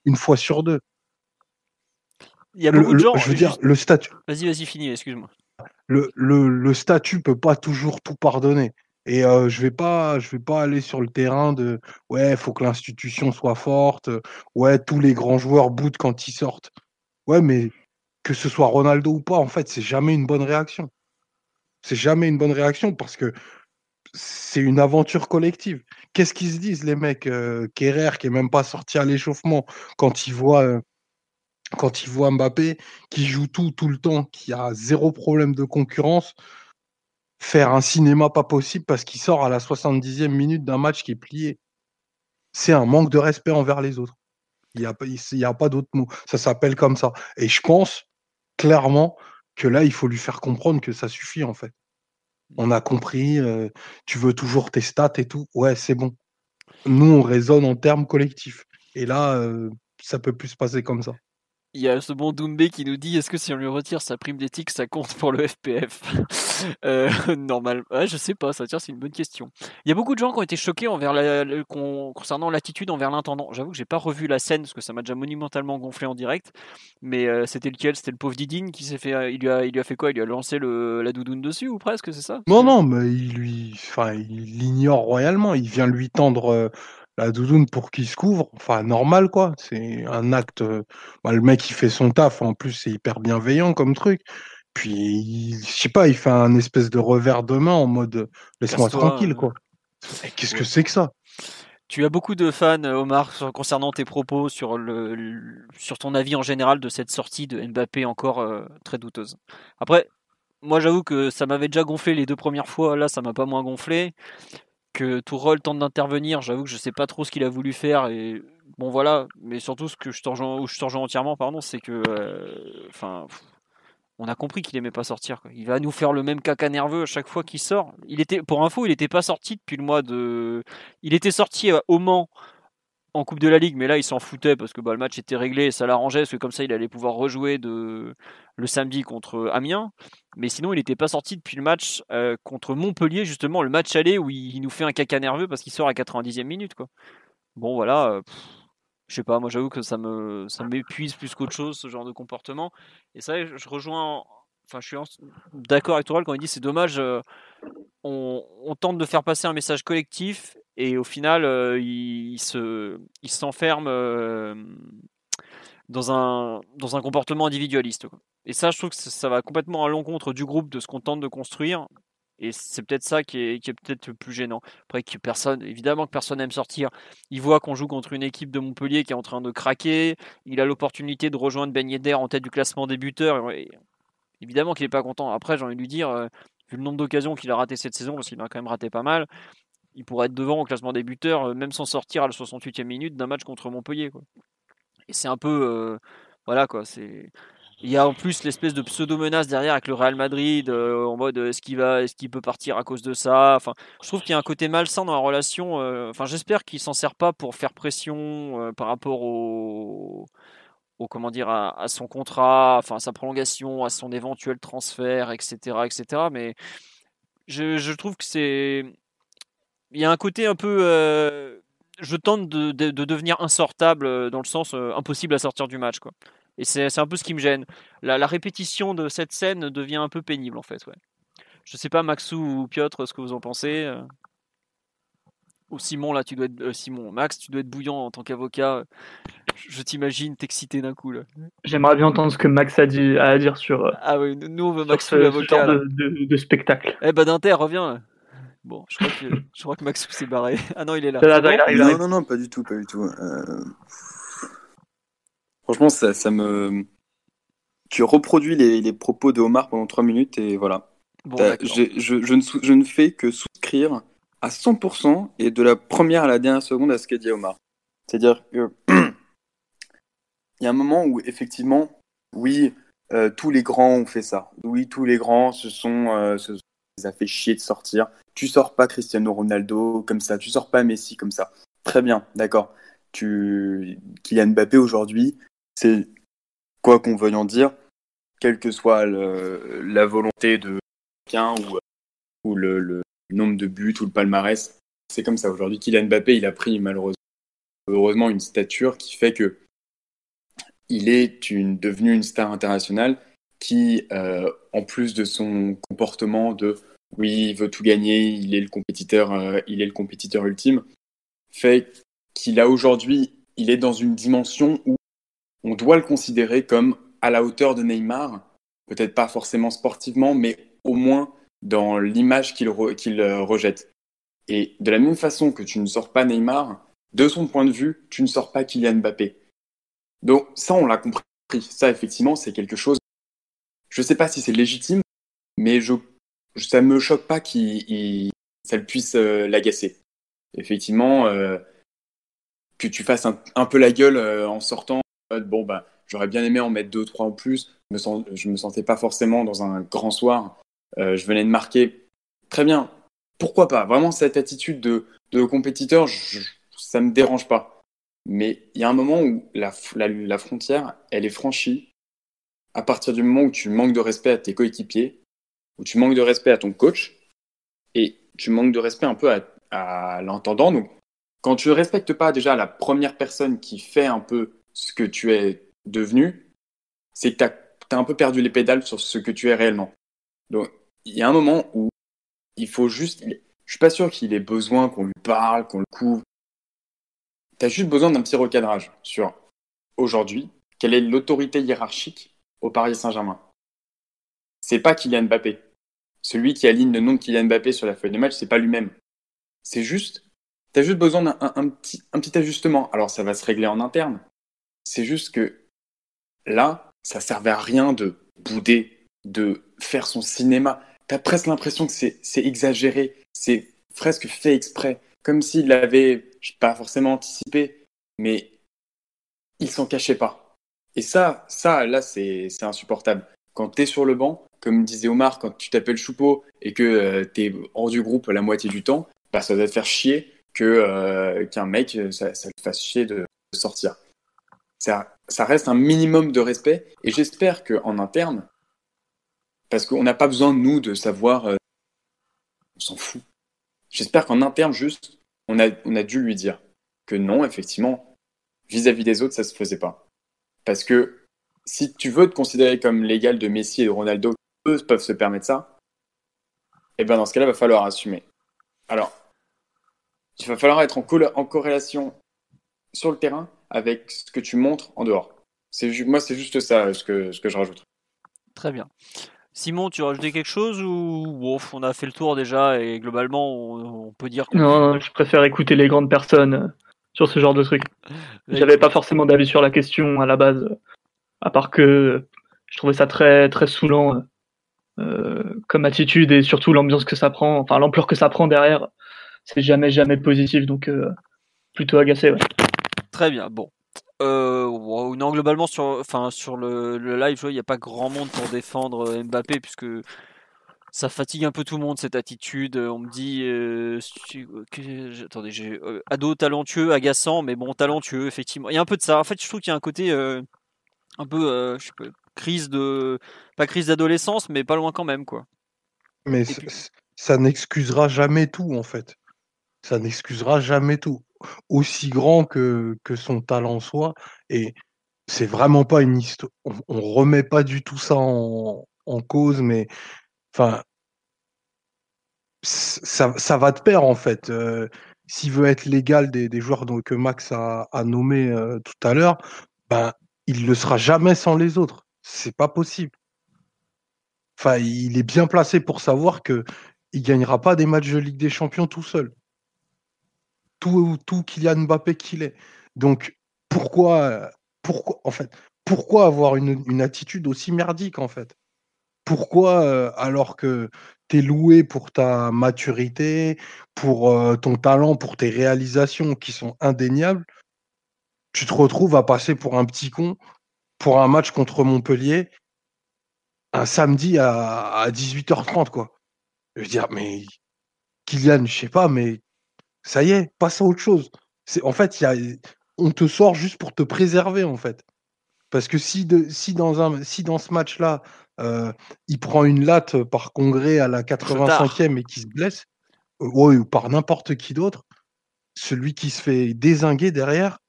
une fois sur deux. Il y a beaucoup de gens. Je veux dire, le statut. Vas-y, vas-y, finis, excuse-moi. Le, le, le statut peut pas toujours tout pardonner. Et euh, je vais pas, je vais pas aller sur le terrain de ouais, faut que l'institution soit forte. Ouais, tous les grands joueurs boutent quand ils sortent. Ouais, mais que ce soit Ronaldo ou pas, en fait, c'est jamais une bonne réaction. C'est jamais une bonne réaction parce que c'est une aventure collective. Qu'est-ce qu'ils se disent les mecs euh, Kerrer qui est même pas sorti à l'échauffement quand il voit euh, quand il voit Mbappé qui joue tout tout le temps, qui a zéro problème de concurrence, faire un cinéma pas possible parce qu'il sort à la 70e minute d'un match qui est plié. C'est un manque de respect envers les autres. Il n'y a pas d'autre mot. Ça s'appelle comme ça. Et je pense clairement que là, il faut lui faire comprendre que ça suffit en fait. On a compris, tu veux toujours tes stats et tout. Ouais, c'est bon. Nous, on raisonne en termes collectifs. Et là, euh, ça peut plus se passer comme ça. Il y a ce bon Doumbé qui nous dit est-ce que si on lui retire sa prime d'éthique, ça compte pour le FPF euh, Normal. Ouais, je sais pas, ça c'est une bonne question. Il y a beaucoup de gens qui ont été choqués envers concernant l'attitude envers l'intendant. J'avoue que j'ai pas revu la scène parce que ça m'a déjà monumentalement gonflé en direct. Mais euh, c'était lequel? C'était le pauvre Didine qui s'est fait. Euh, il lui, a, il lui a fait quoi? Il lui a lancé la doudoune dessus ou presque, c'est ça? Non, non, mais il lui. Enfin, il l'ignore royalement. Il vient lui tendre euh, la doudoune pour qu'il se couvre, enfin normal quoi. C'est un acte. Euh, bah, le mec il fait son taf, en plus c'est hyper bienveillant comme truc. Puis je sais pas, il fait un espèce de revers de main en mode laisse-moi tranquille quoi. Qu'est-ce que c'est que ça? Tu as beaucoup de fans, euh, Omar, concernant tes propos sur le, sur ton avis en général de cette sortie de Mbappé encore euh, très douteuse. Après, moi j'avoue que ça m'avait déjà gonflé les deux premières fois, là ça m'a pas moins gonflé que Tourelle tente d'intervenir. J'avoue que je sais pas trop ce qu'il a voulu faire et bon voilà. Mais surtout ce que je te rejoins, où je entièrement, pardon, c'est que, euh, enfin, on a compris qu'il aimait pas sortir. Il va nous faire le même caca nerveux à chaque fois qu'il sort. Il était, pour info, il était pas sorti depuis le mois de, il était sorti euh, au Mans en Coupe de la Ligue, mais là il s'en foutait parce que bah, le match était réglé et ça l'arrangeait, parce que comme ça il allait pouvoir rejouer le samedi contre Amiens. Mais sinon il n'était pas sorti depuis le match euh, contre Montpellier, justement, le match aller où il, nous fait un caca nerveux parce qu'il sort à 90e minute. Quoi. Bon voilà, euh, je sais pas, moi j'avoue que ça me ça m'épuise plus qu'autre chose ce genre de comportement. Et ça, je rejoins enfin, je suis d'accord avec toi quand il dit c'est dommage, euh, on, tente de faire passer un message collectif et au final, il, se, il s'enferme dans, un, dans un comportement individualiste. Et ça, je trouve que ça va complètement à l'encontre du groupe, de ce qu'on tente de construire. Et c'est peut-être ça qui est, qui est peut-être plus gênant. Après, que personne, évidemment que personne n'aime sortir. Il voit qu'on joue contre une équipe de Montpellier qui est en train de craquer. Il a l'opportunité de rejoindre Ben Yedder en tête du classement des buteurs. évidemment qu'il n'est pas content. Après, j'ai envie de lui dire, euh, vu le nombre d'occasions qu'il a raté cette saison, parce qu'il a quand même raté pas mal, il pourrait être devant au classement des buteurs, euh, même sans sortir à la 68e minute d'un match contre Montpellier. C'est un peu. Euh, voilà quoi. C'est. Il y a en plus l'espèce de pseudo-menace derrière avec le Real Madrid, euh, en mode est-ce qu'il va, est-ce qu'il peut partir à cause de ça? Enfin, je trouve qu'il y a un côté malsain dans la relation. enfin, j'espère qu'il s'en sert pas pour faire pression par rapport au, comment dire, à, à, son contrat, enfin à sa prolongation, à son éventuel transfert, etc., etc. Mais je, je trouve que c'est il y a un côté un peu. Euh, je tente de, devenir insortable euh, dans le sens euh, impossible à sortir du match. Quoi. Et c'est un peu ce qui me gêne. La, répétition de cette scène devient un peu pénible en fait. Ouais. Je sais pas, Maxou ou Piotr, ce que vous en pensez. Ou Simon, là, tu dois être. Simon, Max, tu dois être bouillant en tant qu'avocat. Je t'imagine t'exciter d'un coup. J'aimerais bien entendre ce que Max a, dit, à dire sur. Ah oui, nous on veut Maxou l'avocat. De, de, spectacle. Eh ben, d'Inter, reviens. Bon, je crois que, je crois que Maxou s'est barré. Ah non, il est là. non, non, non, pas du tout, pas du tout. Euh, franchement, ça, ça me. Tu reproduis les, les, propos de Omar pendant 3 minutes et voilà. je, je, ne je, ne fais que souscrire à 100% et de la première à la dernière seconde à ce qu'a dit Omar. C'est-à-dire que. Il y a un moment où, effectivement, oui, euh, tous les grands ont fait ça. Oui, tous les grands se sont, euh, se, les a fait chier de sortir. Tu sors pas Cristiano Ronaldo comme ça, tu sors pas Messi comme ça. Très bien, d'accord. Tu Kylian Mbappé aujourd'hui, c'est quoi qu'on veuille en dire, quelle que soit la volonté de quelqu'un ou, le, nombre de buts ou le palmarès, c'est comme ça. Aujourd'hui, Kylian Mbappé, il a pris malheureusement heureusement une stature qui fait que il est devenu une star internationale qui, euh, en plus de son comportement de oui, il veut tout gagner, il est le compétiteur, euh, il est le compétiteur ultime, fait qu'il a aujourd'hui, il est dans une dimension où on doit le considérer comme à la hauteur de Neymar, peut-être pas forcément sportivement, mais au moins dans l'image qu'il qu'il euh, rejette. Et de la même façon que tu ne sors pas Neymar, de son point de vue, tu ne sors pas Kylian Mbappé. Donc ça, on l'a compris. Ça, effectivement, c'est quelque chose. Je ne sais pas si c'est légitime, mais je, ça me choque pas qu'il ça puisse euh, l'agacer. Effectivement, euh, que tu fasses un, peu la gueule euh, en sortant. bon, bah, j'aurais bien aimé en mettre deux, trois en plus. Je me, je me sentais pas forcément dans un grand soir. je venais de marquer. Très bien. Pourquoi pas? Vraiment, cette attitude de, de compétiteur, je, ça me dérange pas. Mais il y a un moment où la, la, frontière, elle est franchie à partir du moment où tu manques de respect à tes coéquipiers, où tu manques de respect à ton coach, et tu manques de respect un peu à, l'entendant. Donc, quand tu ne respectes pas déjà la première personne qui fait un peu ce que tu es devenu, c'est que tu as, un peu perdu les pédales sur ce que tu es réellement. Donc, il y a un moment où il faut juste. Je suis pas sûr qu'il ait besoin qu'on lui parle, qu'on le couvre, tu as juste besoin d'un petit recadrage sur aujourd'hui, quelle est l'autorité hiérarchique au Paris Saint-Germain. C'est pas Kylian Mbappé. Celui qui aligne le nom de Kylian Mbappé sur la feuille de match, c'est pas lui-même. C'est juste, tu as juste besoin d'un un, petit, ajustement. Alors ça va se régler en interne. C'est juste que là, ça servait à rien de bouder, de faire son cinéma. Tu as presque l'impression que c'est exagéré, c'est presque fait exprès comme s'il l'avait, pas forcément anticipé, mais il s'en cachait pas. Et ça, ça, là, c'est insupportable. Quand tu es sur le banc, comme disait Omar, quand tu t'appelles Choupeau et que euh, tu es hors du groupe la moitié du temps, bah, ça doit te faire chier que euh, qu'un mec, ça, ça, te fasse chier de, sortir. Ça, ça reste un minimum de respect et j'espère qu'en interne, parce qu'on n'a pas besoin, nous, de savoir, euh, on s'en fout. J'espère qu'en interne, juste, on a, on a dû lui dire que non, effectivement, vis-à-vis des autres, ça se faisait pas. Parce que si tu veux te considérer comme l'égal de Messi et de Ronaldo, eux peuvent se permettre ça, et eh ben dans ce cas-là, il va falloir assumer. Alors, il va falloir être en, en corrélation sur le terrain avec ce que tu montres en dehors. Moi, c'est juste ça ce que, ce que je rajoute. Très bien. Simon, tu rajouté quelque chose ou on a fait le tour déjà et globalement on, peut dire que... Non, je préfère écouter les grandes personnes euh, sur ce genre de truc. J'avais pas forcément d'avis sur la question à la base, à part que je trouvais ça très très saoulant euh, comme attitude et surtout l'ambiance que ça prend, enfin l'ampleur que ça prend derrière, c'est jamais jamais positif donc euh, plutôt agacé. Très bien, bon. Euh, non, globalement sur, enfin sur le, live, il n'y a pas grand monde pour défendre euh, Mbappé puisque ça fatigue un peu tout le monde cette attitude. On me dit, euh, attendez, j'ai ado talentueux, agaçant, mais bon talentueux effectivement. Il y a un peu de ça. En fait, je trouve qu'il y a un côté un peu, je sais crise de, pas crise d'adolescence, mais pas loin quand même quoi. Mais ça n'excusera jamais tout en fait. Ça n'excusera jamais tout aussi grand que, que son talent soit. Et c'est vraiment pas une histoire. On, on, remet pas du tout ça en, en cause, mais enfin, ça, ça, va de pair en fait. Euh, S'il veut être légal des, des joueurs donc, que Max a, a nommé euh, tout à l'heure, ben, il le sera jamais sans les autres. C'est pas possible. Enfin, il est bien placé pour savoir que il gagnera pas des matchs de Ligue des Champions tout seul tout, tout Kylian Mbappé qu'il est. Donc, pourquoi, pourquoi, en fait, pourquoi avoir une, attitude aussi merdique, en fait? Pourquoi, euh, alors que tu es loué pour ta maturité, pour euh, ton talent, pour tes réalisations qui sont indéniables, tu te retrouves à passer pour un petit con pour un match contre Montpellier un samedi à, 18h30, quoi. Je veux dire, mais Kylian, je sais pas, mais ça y est, passe à autre chose. C'est, en fait, y a, on te sort juste pour te préserver, en fait. Parce que si, de, si, dans, un, si dans ce match-là, euh, il prend une latte par congrès à la 85e et qu'il se blesse, euh, ou par n'importe qui d'autre, celui qui se fait désinguer derrière,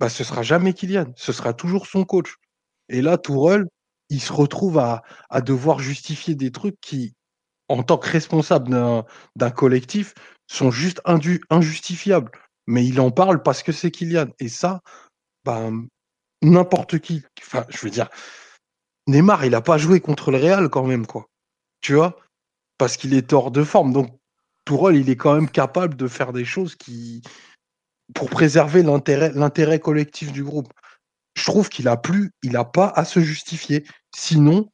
bah, ce sera jamais Kylian, ce sera toujours son coach. Et là, Tourelle, il se retrouve à, devoir justifier des trucs qui, en tant que responsable d'un collectif, sont juste injustifiables. Mais il en parle parce que c'est Kylian. Et ça, ben, n'importe qui, enfin, je veux dire, Neymar, il n'a pas joué contre le Real quand même, quoi. Tu vois? Parce qu'il est hors de forme. Donc, Tourelle, il est quand même capable de faire des choses qui, pour préserver l'intérêt collectif du groupe. Je trouve qu'il a plus, il n'a pas à se justifier. Sinon,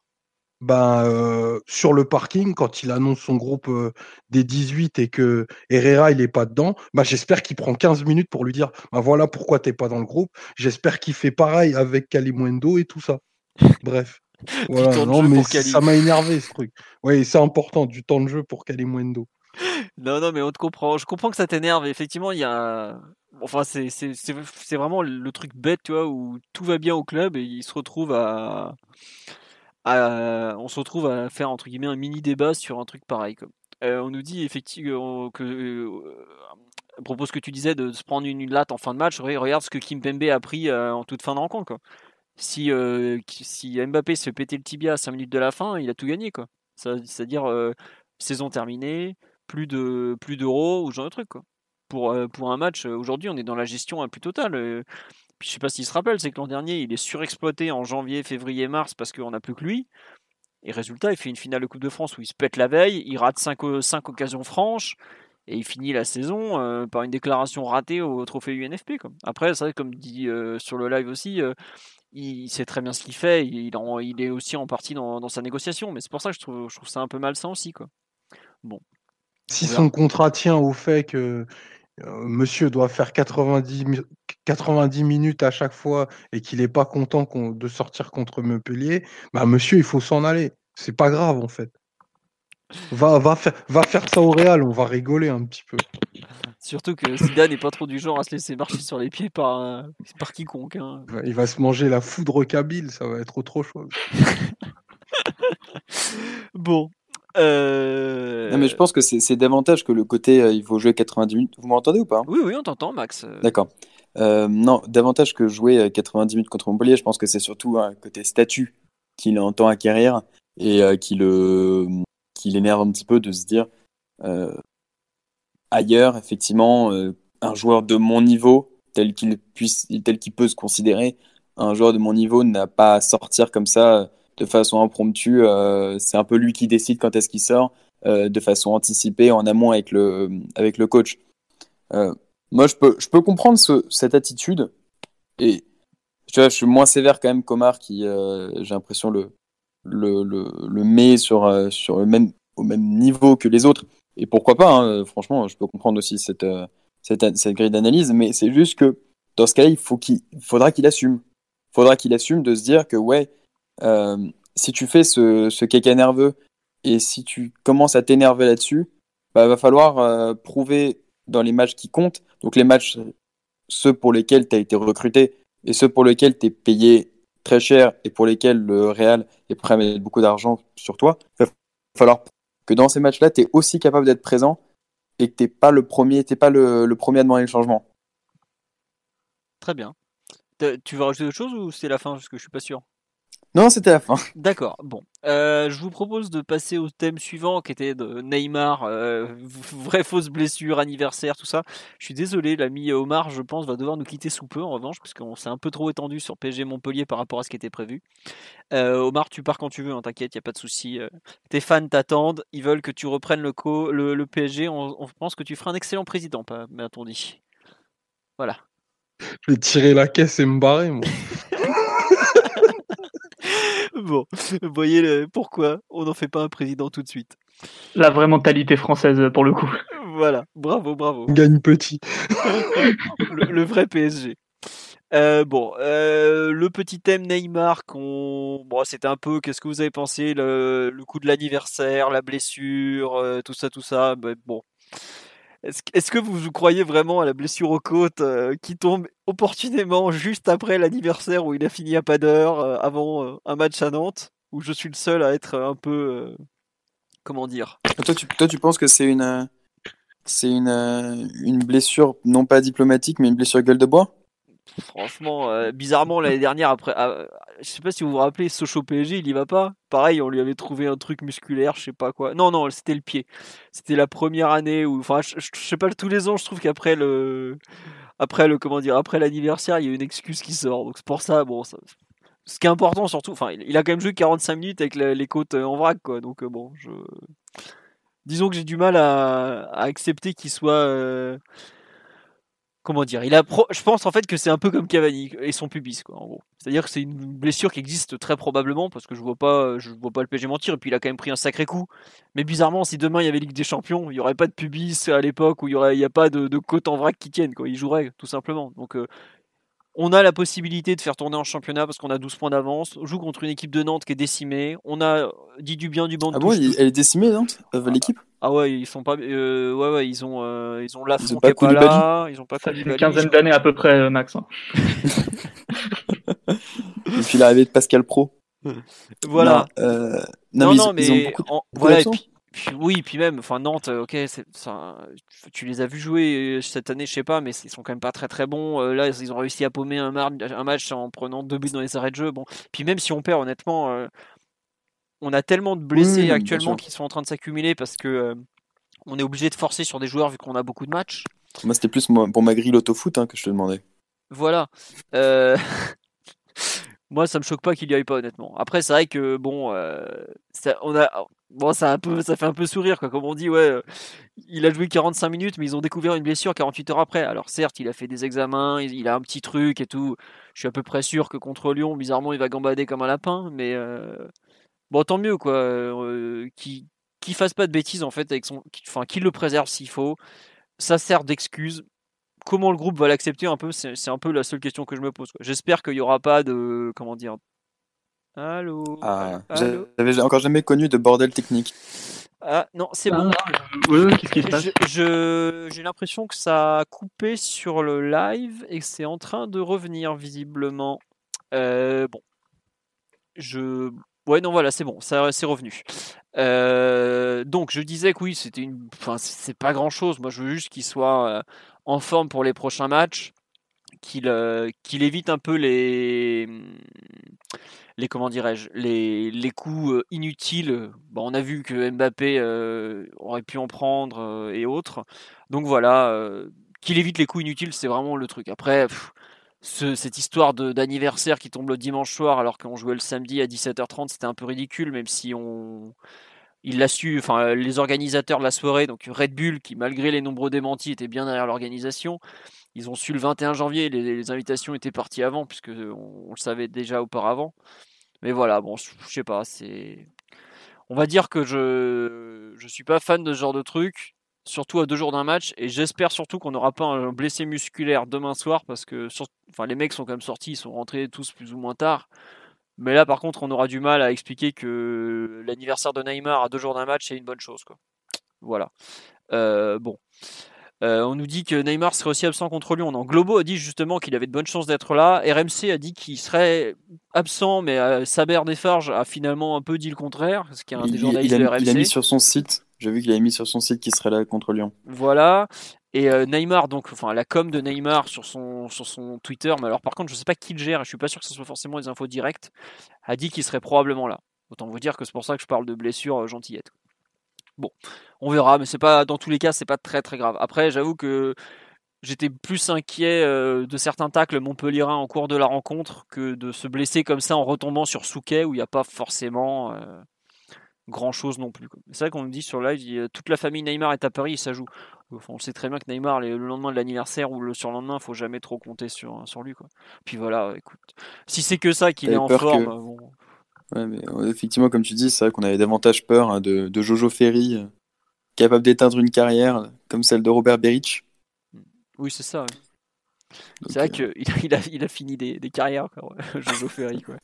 ben, euh, sur le parking, quand il annonce son groupe euh, des 18 et que Herrera il est pas dedans, ben, j'espère qu'il prend 15 minutes pour lui dire ben, voilà pourquoi tu n'es pas dans le groupe. J'espère qu'il fait pareil avec Kalimundo et tout ça. Bref. Voilà, non, mais ça m'a énervé ce truc. Oui, c'est important, du temps de jeu pour Kalimundo. Non, non, mais on te comprend. Je comprends que ça t'énerve. Effectivement, il y a. Enfin, c'est vraiment le truc bête, tu vois, où tout va bien au club et il se retrouve à. on se retrouve à faire entre guillemets un mini débat sur un truc pareil. Euh, on nous dit effectivement que euh, à propos ce que tu disais de se prendre une, latte en fin de match, regarde ce que Kim Pembe a pris euh, en toute fin de rencontre. Si, si Mbappé se péter le tibia à 5 minutes de la fin, il a tout gagné. C'est-à-dire saison terminée, plus de plus d'euros ou ce genre de truc. Pour, euh, pour un match, euh, aujourd'hui on est dans la gestion un plus totale. Euh. Puis je sais pas s'il se rappelle, c'est que l'an dernier il est surexploité en janvier, février, mars parce qu'on n'a plus que lui. Et résultat, il fait une finale de Coupe de France où il se pète la veille, il rate 5 cinq, occasions franches et il finit la saison par une déclaration ratée au trophée UNFP. Après, comme dit sur le live aussi, il sait très bien ce qu'il fait, il, il, est aussi en partie dans, dans sa négociation, mais c'est pour ça que je trouve, je trouve ça un peu malsain aussi. Quoi. Bon, si son contrat tient au fait que monsieur doit faire 90, 90 minutes à chaque fois et qu'il n'est pas content de sortir contre Montpellier, bah monsieur, il faut s'en aller. C'est pas grave en fait. Va, va, faire, va faire ça au Real, on va rigoler un petit peu. Surtout que Zidane n'est pas trop du genre à se laisser marcher sur les pieds par, par quiconque. Hein. Il va se manger la foudre kabyle, ça va être autre chose. bon, euh, non, mais je pense que c'est davantage que le côté euh, il faut jouer 90 minutes. Vous m'entendez ou pas? Oui, oui, on t'entend, Max. D'accord. Euh, non, davantage que jouer 90 minutes contre Montpellier, je pense que c'est surtout un côté statut qu'il entend acquérir et qui le qui l'énerve un petit peu de se dire ailleurs, effectivement, un joueur de mon niveau, tel qu'il puisse, tel qu'il peut se considérer, un joueur de mon niveau n'a pas à sortir comme ça de façon impromptue. Euh, c'est un peu lui qui décide quand est-ce qu'il sort, euh, de façon anticipée, en amont avec le, avec le coach. Euh, moi, je peux, je peux comprendre ce, cette attitude. Et tu vois, je suis moins sévère quand même qu'Omar, qui, j'ai l'impression, le, le, le, met sur, sur le même, au même niveau que les autres. Et pourquoi pas, hein, franchement, je peux comprendre aussi cette, cette, cette grille d'analyse, mais c'est juste que dans ce cas-là, il faut qu'il, faudra qu'il assume. faudra qu'il assume de se dire que, ouais, si tu fais ce, ce caca nerveux et si tu commences à t'énerver là-dessus, bah, va falloir euh, prouver dans les matchs qui comptent, donc les matchs, ceux pour lesquels tu as été recruté et ceux pour lesquels tu es payé très cher et pour lesquels le Real est prêt à mettre beaucoup d'argent sur toi, il va falloir que dans ces matchs-là, tu es aussi capable d'être présent et que tu n'es pas le premier, pas le, le, premier à demander le changement. Très bien. Tu veux rajouter autre chose ou c'est la fin Parce que je suis pas sûr? Non, c'était la fin. D'accord. Bon, euh, je vous propose de passer au thème suivant qui était de Neymar, euh, vraie fausse blessure, anniversaire, tout ça. Je suis désolé, l'ami Omar, je pense, va devoir nous quitter sous peu en revanche, parce qu'on s'est un peu trop étendu sur PSG Montpellier par rapport à ce qui était prévu. Euh, Omar, tu pars quand tu veux, hein, t'inquiète, il y a pas de souci. tes fans t'attendent, ils veulent que tu reprennes le, le, PSG. On, pense que tu feras un excellent président, m'a-t-on dit. Voilà. Je vais tirer la caisse et me barrer, moi. bon, vous voyez le, pourquoi on n'en fait pas un président tout de suite. La vraie mentalité française pour le coup. Voilà, bravo, bravo. gagne petit. le, vrai PSG. Euh, bon, euh, le petit thème Neymar, qu'on... Bon, c'était un peu, qu'est-ce que vous avez pensé, le, le coup de l'anniversaire, la blessure, euh, tout ça, tout ça. Ben, bon, est-ce, que vous croyez vraiment à la blessure aux côtes euh, qui tombe opportunément juste après l'anniversaire où il a fini à pas d'heure, avant euh, un match à Nantes, où je suis le seul à être un peu, euh, comment dire? Toi, tu, penses que c'est une, c'est une blessure non pas diplomatique, mais une blessure gueule de bois? Franchement, euh, bizarrement l'année dernière, après, ah, je sais pas si vous vous rappelez, Sochaux PSG, il y va pas. Pareil, on lui avait trouvé un truc musculaire, je sais pas quoi. Non, non, c'était le pied. C'était la première année où, enfin, je, je- sais pas, tous les ans, je trouve qu'après le, après le, comment dire, après l'anniversaire, il y a une excuse qui sort. Donc c'est pour ça, bon, ce qui est important surtout, enfin, il, il a quand même joué 45 minutes avec les côtes euh, en vrac, quoi. Donc euh, bon, je, disons que j'ai du mal à, à accepter qu'il soit. Comment dire je pense en fait que c'est un peu comme Cavani et son pubis quoi en gros. C'est à dire que c'est une blessure qui existe très probablement parce que je vois pas je vois pas le PSG mentir et puis il a quand même pris un sacré coup. Mais bizarrement si demain il y avait Ligue des Champions il y aurait pas de pubis à l'époque où il y aurait a pas de, de côte en vrac qui tiennent quoi. Il jouerait tout simplement. Donc euh, on a la possibilité de faire tourner en championnat parce qu'on a 12 points d'avance. On joue contre une équipe de Nantes qui est décimée. On a dit du bien du banc de Ah bon, touche. elle est décimée, Nantes euh, L'équipe? Ah ouais, ils sont pas. euh, ouais, ouais, ils ont, euh, ils ont Ils ont pas pas là. Ils ont pas Ça fait une quinzaine d'années à peu près, euh, Max. hein. Et puis l'arrivée de Pascal Pro. Voilà. Non, euh, Non, non, mais, non, ils, ils ont mais beaucoup, de- en- beaucoup voilà, et d'absents. puis, puis oui, puis même, enfin Nantes, euh, ok, ça, tu les as vus jouer euh, cette année, je sais pas, mais ils sont quand même pas très très bons. Euh, là, ils ont réussi à paumer un, mar- un match en prenant deux buts dans les arrêts de jeu. Bon, puis même si on perd, honnêtement, euh, on a tellement de blessés Oui, actuellement qui sont en train de s'accumuler parce que euh, on est obligé de forcer sur des joueurs vu qu'on a beaucoup de matchs. Moi, c'était plus pour ma grille autofoot hein, que je te demandais. Voilà. Moi, ça me choque pas qu'il y aille pas, honnêtement. Après, c'est vrai que bon, euh, ça, on a, bon, ça, fait un peu sourire, quoi. Comme on dit, ouais, euh, il a joué 45 minutes, mais ils ont découvert une blessure 48 heures après. Alors, certes, il a fait des examens, il, a un petit truc et tout. Je suis à peu près sûr que contre Lyon, bizarrement, il va gambader comme un lapin, mais euh, bon, tant mieux, quoi. Qu'il qu'il fasse pas de bêtises, en fait, avec son, enfin, qu'il le préserve s'il faut. Ça sert d'excuse comment le groupe va l'accepter un peu, c'est un peu la seule question que je me pose. J'espère qu'il n'y aura pas de. Comment dire Allô Ah, Allô j'avais encore jamais connu de bordel technique. Ah, non, c'est Ah, bon. Ouais, qu'est-ce qui se passe J'ai l'impression que ça a coupé sur le live et que c'est en train de revenir visiblement. Euh, bon. Je. Ouais, non, voilà, c'est bon, ça c'est revenu. Euh, donc, je disais que oui, c'était une. Enfin, c'est pas grand chose. Moi, je veux juste qu'il soit euh, en forme pour les prochains matchs, qu'il euh, qu'il évite un peu les. Les, comment dirais-je, les, coups euh, inutiles. On a vu que Mbappé euh, aurait pu en prendre et autres. Donc voilà, qu'il évite les coups inutiles, c'est vraiment le truc. Après, cette histoire d'anniversaire qui tombe le dimanche soir alors qu'on jouait le samedi à 17h30, c'était un peu ridicule, même si on. Il l'a su, enfin, les organisateurs de la soirée, donc Red Bull, qui malgré les nombreux démentis était bien derrière l'organisation, ils ont su le 21 janvier, les, invitations étaient parties avant, puisque on, on le savait déjà auparavant. Mais voilà, bon, je sais pas, c'est. On va dire que je je suis pas fan de ce genre de truc, surtout à deux jours d'un match, et j'espère surtout qu'on n'aura pas un blessé musculaire demain soir, parce que enfin, les mecs sont quand même sortis, ils sont rentrés tous plus ou moins tard. Mais là, par contre, on aura du mal à expliquer que l'anniversaire de Neymar à deux jours d'un match, c'est une bonne chose, quoi. Voilà. Euh, bon. Euh, on nous dit que Neymar serait aussi absent contre Lyon. Non, Globo a dit justement qu'il avait de bonnes chances d'être là. RMC a dit qu'il serait absent, mais euh, Saber Desfarges a finalement un peu dit le contraire, ce qui est un des Il, journalistes il de a, RMC. il a mis sur son site, j'ai vu qu'il a mis sur son site qu'il serait là contre Lyon. Voilà. Et euh, Neymar, donc, enfin, la com de Neymar sur son, Twitter, mais alors par contre, je sais pas qui le gère, et je suis pas sûr que ce soit forcément les infos directes, a dit qu'il serait probablement là. Autant vous dire que c'est pour ça que je parle de blessure euh, gentillette. Bon, on verra, mais c'est pas, dans tous les cas, c'est pas très très grave. Après, j'avoue que j'étais plus inquiet euh, de certains tacles montpelliérains en cours de la rencontre que de se blesser comme ça en retombant sur Souquet où il n'y a pas forcément grand chose non plus. C'est vrai qu'on me dit sur live, toute la famille Neymar est à Paris et ça joue. Enfin, on sait très bien que Neymar, le le lendemain de l'anniversaire ou le surlendemain, faut jamais trop compter sur, sur lui. Quoi. Puis voilà, écoute, si c'est que ça qu'il est en forme, que- euh, bon, Ouais, mais euh, effectivement, comme tu dis, c'est vrai qu'on avait davantage peur hein, de, de Jojo Ferry, euh, capable d'éteindre une carrière euh, comme celle de Robert Beric. oui c'est ça. ouais. C'est vrai qu'il il a, il a fini des, des carrières, quoi. Jojo Ferry. Quoi.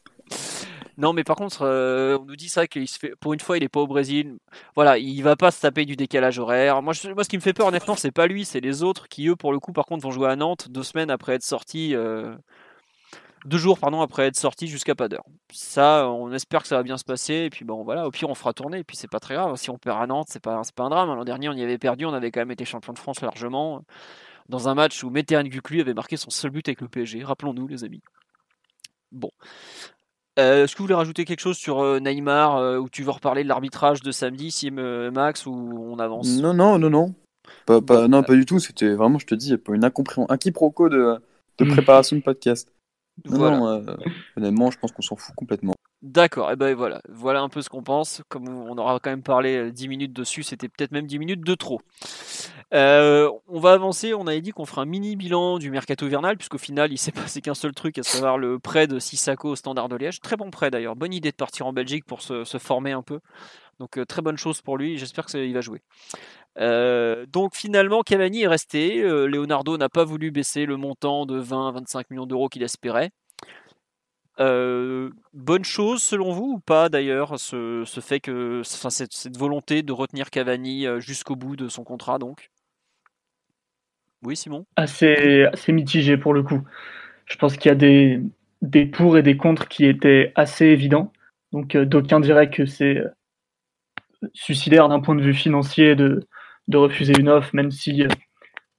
Non, mais par contre, euh, on nous dit ça qu'il se fait. Pour une fois, il est pas au Brésil. Voilà, il va pas se taper du décalage horaire. Moi, ce qui me fait peur, honnêtement, c'est pas lui, c'est les autres qui, eux, pour le coup, par contre, vont jouer à Nantes deux semaines après être sortis. Euh, deux jours, pardon, après être sortis jusqu'à pas d'heure. Ça, on espère que ça va bien se passer. Et puis, bon, voilà, au pire, on fera tourner. Et puis, c'est pas très grave. Si on perd à Nantes, c'est pas, pas un drame. L'an dernier, on y avait perdu. On avait quand même été champion de France largement. Dans un match où Météane Guclu avait marqué son seul but avec le PSG. Rappelons-nous, les amis. Bon. Euh, est-ce que vous voulez rajouter quelque chose sur euh, Neymar euh, ou tu veux reparler de l'arbitrage de samedi, Sim Max, ou on avance? Non, non, non, non. Pas, pas, non, pas du tout. C'était vraiment, je te dis, une incompréhension, un quiproquo de, de préparation de podcast. Non, honnêtement, je pense qu'on s'en fout complètement. D'accord, et ben voilà, voilà un peu ce qu'on pense. Comme on aura quand même parlé 10 minutes dessus, c'était peut-être même 10 minutes de trop. on va avancer, on avait dit qu'on fera un mini bilan du mercato hivernal, puisqu'au final il s'est passé qu'un seul truc, à savoir le prêt de Sissako au Standard de Liège. Très bon prêt d'ailleurs, bonne idée de partir en Belgique pour se, former un peu. Donc très bonne chose pour lui, j'espère qu'il va jouer. donc finalement Cavani est resté, Leonardo n'a pas voulu baisser le montant de 20-25 millions d'euros qu'il espérait. Euh, bonne chose selon vous ou pas d'ailleurs ce, fait que enfin, cette, volonté de retenir Cavani euh, jusqu'au bout de son contrat donc? Oui Simon? Assez, mitigé pour le coup. Je pense qu'il y a des, des pour et des contre qui étaient assez évidents. Donc euh, d'aucuns diraient que c'est suicidaire d'un point de vue financier de, de refuser une offre même si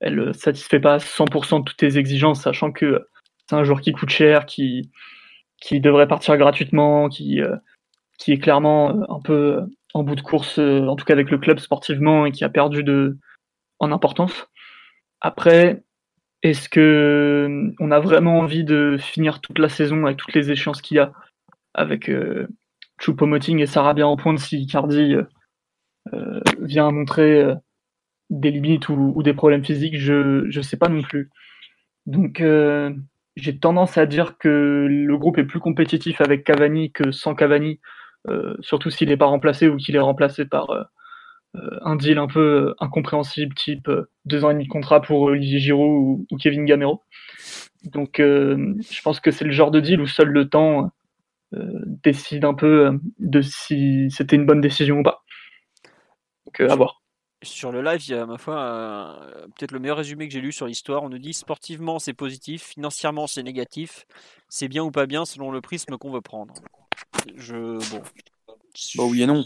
elle ne satisfait pas 100% de toutes tes exigences sachant que c'est un joueur qui coûte cher, qui, qui devrait partir gratuitement, qui, euh, qui est clairement euh, un peu euh, en bout de course, en tout cas avec le club sportivement, et qui a perdu de, en importance. Après, est-ce que on a vraiment envie de finir toute la saison avec toutes les échéances qu'il y a, avec euh, Choupo-Moting et Sarabia en pointe si Cardi vient montrer des limites ou, ou, des problèmes physiques Je ne sais pas non plus. Donc j'ai tendance à dire que le groupe est plus compétitif avec Cavani que sans Cavani, euh, surtout s'il n'est pas remplacé ou qu'il est remplacé par euh, euh, un deal un peu incompréhensible, type deux ans et demi de contrat pour Olivier Giroud ou, Kevin Gamero. Donc je pense que c'est le genre de deal où seul le temps décide un peu de si c'était une bonne décision ou pas. Donc à voir sur le live, il y a ma foi peut-être le meilleur résumé que j'ai lu sur l'histoire. On nous dit sportivement c'est positif, financièrement c'est négatif, c'est bien ou pas bien selon le prisme qu'on veut prendre. Je bon. Bah oui et non.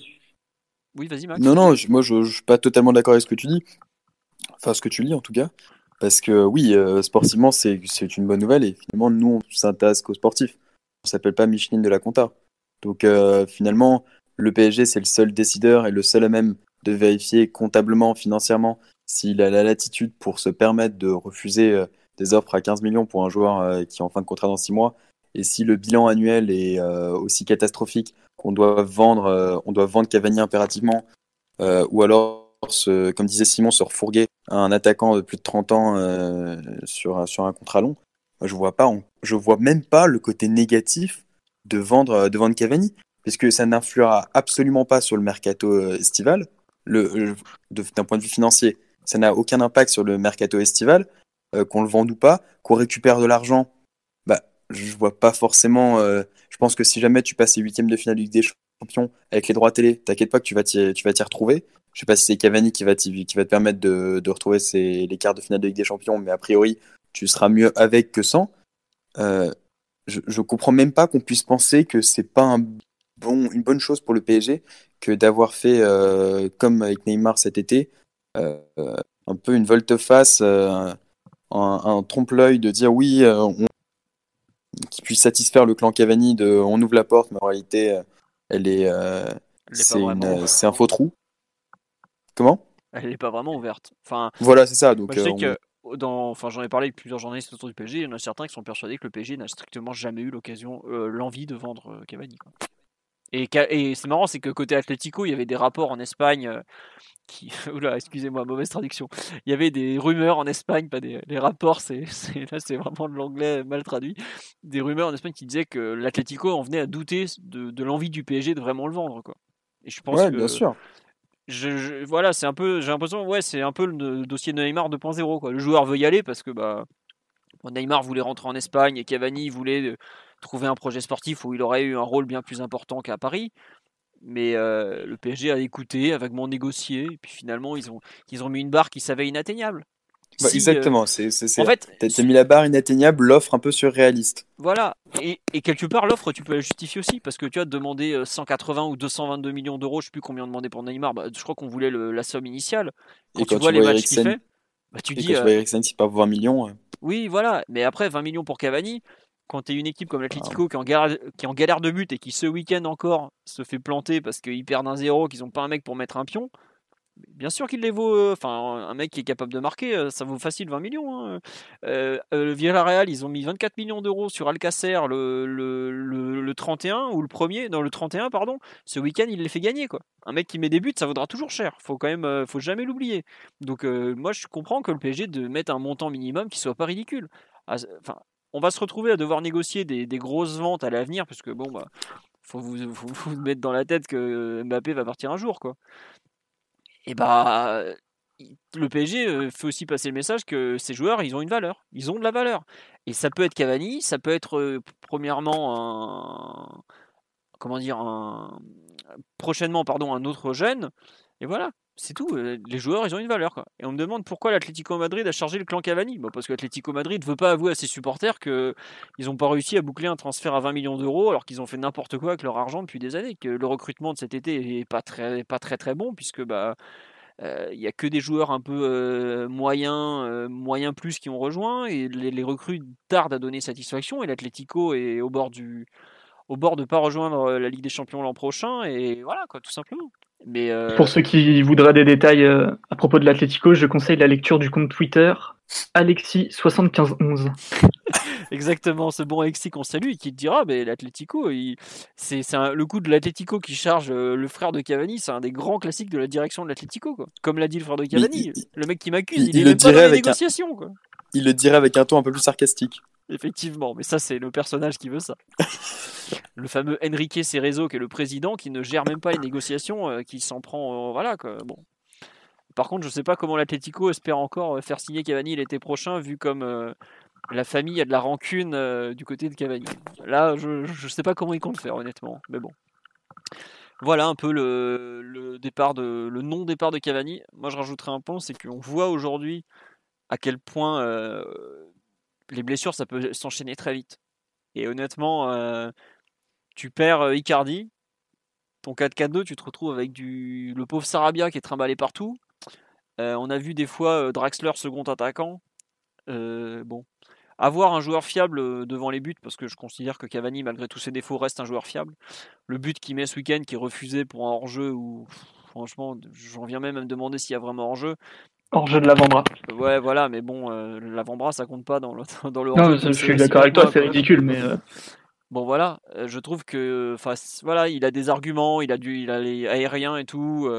Oui, vas-y Max. Non non, moi je, je suis pas totalement d'accord avec ce que tu dis. Enfin ce que tu lis en tout cas. Parce que oui, euh, sportivement c'est une bonne nouvelle et finalement nous on s'intéresse qu'aux sportifs. On s'appelle pas Michelin de la compta. Donc euh, finalement le PSG c'est le seul décideur et le seul à même de vérifier comptablement, financièrement, s'il a la latitude pour se permettre de refuser euh, des offres à 15 millions pour un joueur euh, qui est en fin de contrat dans 6 mois, et si le bilan annuel est euh, aussi catastrophique qu'on doit vendre, on doit vendre Cavani impérativement, ou alors, comme disait Simon, se refourguer un attaquant de plus de 30 ans sur, sur un contrat long, je vois pas, je vois même pas le côté négatif de vendre, de vendre Cavani, puisque ça n'influera absolument pas sur le mercato estival d'un point de vue financier, ça n'a aucun impact sur le mercato estival, euh, qu'on le vende ou pas, qu'on récupère de l'argent. Bah, je vois pas forcément. Euh, je pense que si jamais tu passes les huitièmes de finale de Ligue des Champions avec les droits télé, t'inquiète pas que tu vas t'y, tu vas t'y retrouver. Je sais pas si c'est Cavani qui va, qui va te permettre de, de retrouver les quarts de finale de Ligue des Champions, mais a priori, tu seras mieux avec que sans. Euh, je, je comprends même pas qu'on puisse penser que c'est pas un bon, une bonne chose pour le PSG que d'avoir fait, euh, comme avec Neymar cet été, euh, un peu une volte-face, euh, un, trompe-l'œil de dire oui, on, qui puisse satisfaire le clan Cavani de on ouvre la porte, mais en réalité, elle est, c'est un faux trou. Comment? Elle n'est pas vraiment ouverte. Enfin, voilà, c'est ça. Donc, je sais que dans, enfin, j'en ai parlé avec plusieurs journalistes autour du PSG. Il y en a certains qui sont persuadés que le PSG n'a strictement jamais eu l'occasion, l'envie de vendre Cavani. Quoi. Et, c'est marrant, c'est que côté Atlético, il y avait des rapports en Espagne euh, qui. Oula, excusez-moi, mauvaise traduction. Il y avait des rumeurs en Espagne, pas des les rapports, c'est, là c'est vraiment de l'anglais mal traduit. Des rumeurs en Espagne qui disaient que l'Atlético en venait à douter de, de l'envie du PSG de vraiment le vendre. Quoi. Et je pense ouais, que. bien sûr. Je, voilà, c'est un peu, j'ai l'impression, ouais, c'est un peu le dossier de Neymar 2.0. Quoi. Le joueur veut y aller parce que bah, Neymar voulait rentrer en Espagne et Cavani voulait trouver un projet sportif où il aurait eu un rôle bien plus important qu'à Paris. Mais le PSG a écouté, a vaguement négocié, et puis finalement ils ont, ils ont mis une barre qui savait inatteignable. Bah, exactement, c'est, c'est, en fait, t'as mis la barre inatteignable, l'offre un peu surréaliste. Voilà, et, et quelque part l'offre tu peux la justifier aussi, parce que tu as demandé 180 ou 222 millions d'euros, je sais plus combien on demandait pour Neymar, bah, je crois qu'on voulait la somme initiale. Quand, et quand tu vois, les matchs qu'il fait, bah, tu dis. Quand tu vois Eriksen, c'est pas 20 millions. Oui, voilà, mais après 20 millions pour Cavani, quand tu es une équipe comme l'Atletico qui, est en galère, qui est en galère de but et qui ce week-end encore se fait planter parce qu'ils perdent un zéro, qu'ils n'ont pas un mec pour mettre un pion, bien sûr qu'il les vaut. Euh, enfin, un mec qui est capable de marquer, euh, ça vaut facile 20 millions. Hein. Euh, le Villarreal, ils ont mis 24 millions d'euros sur Alcacer le, le, le, 31 ou le premier, dans le 31 pardon. Ce week-end, il les fait gagner quoi. Un mec qui met des buts, ça vaudra toujours cher. Faut quand même, faut jamais l'oublier. Donc moi, je comprends que le PSG de mettre un montant minimum qui soit pas ridicule. Ah, enfin, on va se retrouver à devoir négocier des, grosses ventes à l'avenir, parce que bon, bah, faut vous, mettre dans la tête que Mbappé va partir un jour, quoi. Et bah, le PSG euh, fait aussi passer le message que ces joueurs, ils ont une valeur, ils ont de la valeur. Et ça peut être Cavani, ça peut être euh, premièrement un, comment dire, prochainement pardon, un autre jeune. Et voilà, c'est tout. Euh, les joueurs, ils ont une valeur. Quoi. Et on me demande pourquoi l'Atlético Madrid a chargé le clan Cavani. Parce que l'Atlético Madrid ne veut pas avouer à ses supporters qu'ils n'ont pas réussi à boucler un transfert à 20 millions d'euros alors qu'ils ont fait n'importe quoi avec leur argent depuis des années. Que le recrutement de cet été n'est pas très, très bon puisque bah euh, il a que des joueurs un peu euh, moyens, moyens plus qui ont rejoint et les, recrues tardent à donner satisfaction et l'Atlético est au bord du au de pas rejoindre la Ligue des Champions l'an prochain et voilà quoi tout simplement. Euh, Pour ceux qui voudraient des détails euh, à propos de l'Atlético, je conseille la lecture du compte Twitter Alexis7511. Exactement, ce bon Alexis qu'on salue et qui te dira mais l'Atlético, c'est le coup de l'Atlético qui charge euh, le frère de Cavani, c'est un des grands classiques de la direction de l'Atlético. Comme l'a dit le frère de Cavani, le mec qui m'accuse, il, est le pas dans les négociations. Il le dirait avec un ton un peu plus sarcastique. Effectivement, mais ça, c'est le personnage qui veut ça. le fameux Enrique Cerezo, qui est le président, qui ne gère même pas les négociations, euh, qui s'en prend. Euh, voilà. Bon. Par contre, je ne sais pas comment l'Atletico espère encore euh, faire signer Cavani l'été prochain, vu comme la famille a de la rancune du côté de Cavani. Là, je ne sais pas comment ils comptent faire, honnêtement. Mais bon. Voilà un peu le, départ de le non départ de Cavani. Moi, je rajouterai un point, c'est qu'on voit aujourd'hui à quel point les blessures, ça peut s'enchaîner très vite. Et honnêtement, tu perds euh, Icardi, ton 4-4-2, tu te retrouves avec du, le pauvre Sarabia qui est trimballé partout. Euh, on a vu des fois Draxler second attaquant. bon, avoir un joueur fiable devant les buts, parce que je considère que Cavani, malgré tous ses défauts, reste un joueur fiable. Le but qu'il met ce week-end, qui est refusé pour un hors-jeu, ou franchement, j'en viens même à me demander s'il y a vraiment hors-jeu. Hors jeu de l'avant-bras. Ouais, voilà, mais bon, euh, l'avant-bras, ça compte pas dans le, dans le Non, je suis d'accord avec toi, c'est ridicule, mais. Euh. Bon, voilà, euh, je trouve que. voilà, il a des arguments, il a, du, il a les aériens et tout,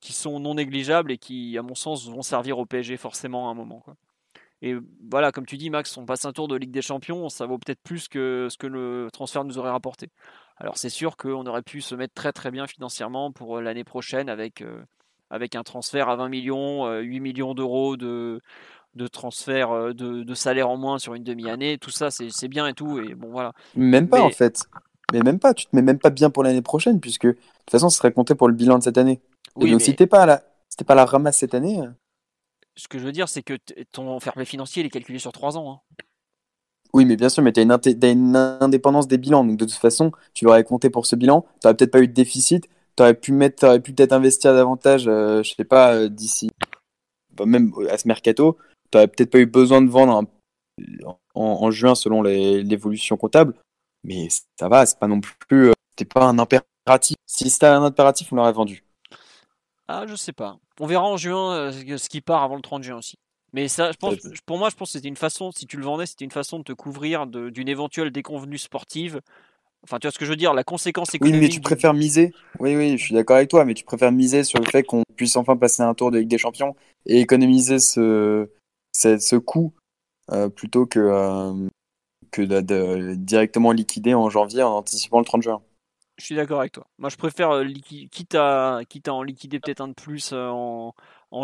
qui sont non négligeables et qui, à mon sens, vont servir au PSG forcément à un moment. Et voilà, comme tu dis, Max, on passe un tour de Ligue des Champions, ça vaut peut-être plus que ce que le transfert nous aurait rapporté. Alors, c'est sûr qu'on aurait pu se mettre très très bien financièrement pour l'année prochaine avec un transfert à 20 millions, 8 euh, millions d'euros de, de transfert euh, de, salaire en moins sur une demi-année, tout ça c'est bien et tout. Et bon, voilà. Même pas en fait. Mais même pas, tu te mets même pas bien pour l'année prochaine, puisque de toute façon, ce serait compté pour le bilan de cette année. Oui, donc si t'es pas, la... pas la ramasse cette année. Euh. Ce que je veux dire, c'est que ton fair play financier il est calculé sur 3 ans. Hein. Oui, mais bien sûr, mais tu as, une indépendance des bilans. Donc de toute façon, tu l'aurais compté pour ce bilan. Tu n'aurais peut-être pas eu de déficit t'aurais pu mettre, t'aurais pu peut-être investir davantage, euh, je sais pas, euh, d'ici, bah, même à ce mercato, t'aurais peut-être pas eu besoin de vendre en, juin selon l'évolution comptable, mais ça va, c'est pas non plus, euh, c'était pas un impératif. Si c'était un impératif, on l'aurait vendu. Ah, je sais pas. On verra en juin ce qui part avant le 30 juin aussi. Mais ça, je pense, pour moi, je pense que c'était une façon, si tu le vendais, c'était une façon de te couvrir d'une éventuelle déconvenue sportive Enfin, tu vois ce que je veux dire, la conséquence économique. Oui, mais tu préfères miser. Oui, oui, je suis d'accord avec toi, mais tu préfères miser sur le fait qu'on puisse enfin passer un tour de Ligue des Champions et économiser ce, ce, coût euh, plutôt que, euh, que de, directement liquider en janvier en anticipant le 30 juin. Je suis d'accord avec toi. Moi, je préfère, euh, quitte, à, en liquider peut-être un de plus en,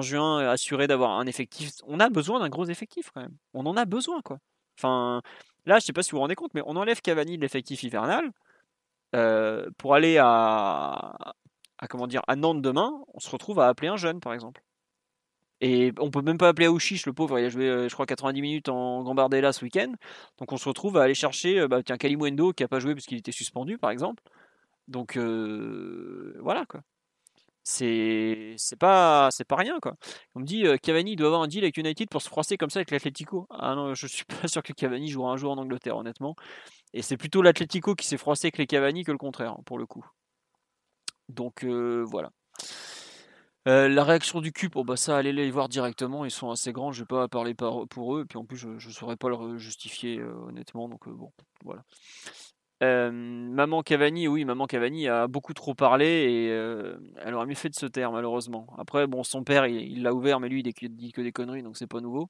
juin, assuré d'avoir un effectif. On a besoin d'un gros effectif quand même. On en a besoin quoi. Enfin, là, je sais pas si vous vous rendez compte, mais on enlève Cavani de l'effectif hivernal pour aller à comment dire à Nantes demain. On se retrouve à appeler un jeune par exemple. Et on peut même pas appeler Aouchiche, le pauvre, il a joué, je crois, 90 minutes en Gambardella ce week-end. Donc on se retrouve à aller chercher, bah, tiens, Kalimwendo qui a pas joué parce qu'il était suspendu, par exemple. Donc voilà quoi. C'est c'est pas c'est pas rien quoi. On me dit Cavani doit avoir un deal avec United pour se froisser comme ça avec l'Atletico. Ah non, je suis pas sûr que Cavani jouera un jour en Angleterre honnêtement. Et c'est plutôt l'Atletico qui s'est froissé avec les Cavani que le contraire hein, pour le coup. Donc voilà. La réaction du cul, bah ça, allez les voir directement, ils sont assez grands, je vais pas parler pour eux, et puis en plus je ne saurais pas leur justifier honnêtement, donc bon, voilà maman Cavani, oui, maman Cavani a beaucoup trop parlé et elle aurait mieux fait de se taire malheureusement. Après, bon, son père, il l'a ouvert, mais lui, il dit que des conneries, donc c'est pas nouveau.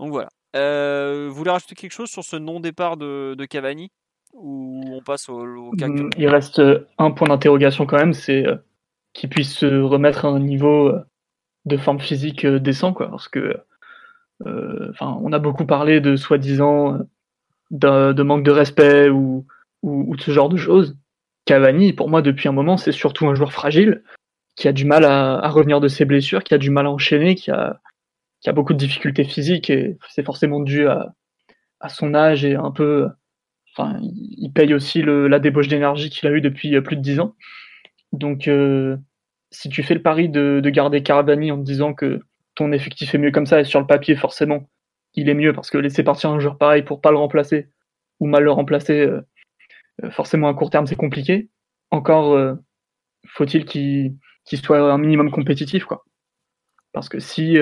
Donc voilà. vous voulez rajouter quelque chose sur ce non-départ de, Cavani? Ou on passe au, mmh, Il reste un point d'interrogation quand même, c'est qu'il puisse se remettre à un niveau de forme physique décent, quoi, parce que enfin, on a beaucoup parlé de soi-disant de, manque de respect ou, ou, de ce genre de choses. Cavani, pour moi, depuis un moment, c'est surtout un joueur fragile qui a du mal à, revenir de ses blessures, qui a du mal à enchaîner, qui a, qui a beaucoup de difficultés physiques et c'est forcément dû à, à, son âge et un peu. Enfin, il paye aussi le, la débauche d'énergie qu'il a eu depuis plus de dix ans. Donc, euh, si tu fais le pari de, de garder Cavani en te disant que ton effectif est mieux comme ça et sur le papier, forcément, il est mieux parce que laisser partir un joueur pareil pour pas le remplacer ou mal le remplacer, euh, euh, forcément à court terme c'est compliqué. Encore faut-il qu'il soit un minimum compétitif quoi. Parce que si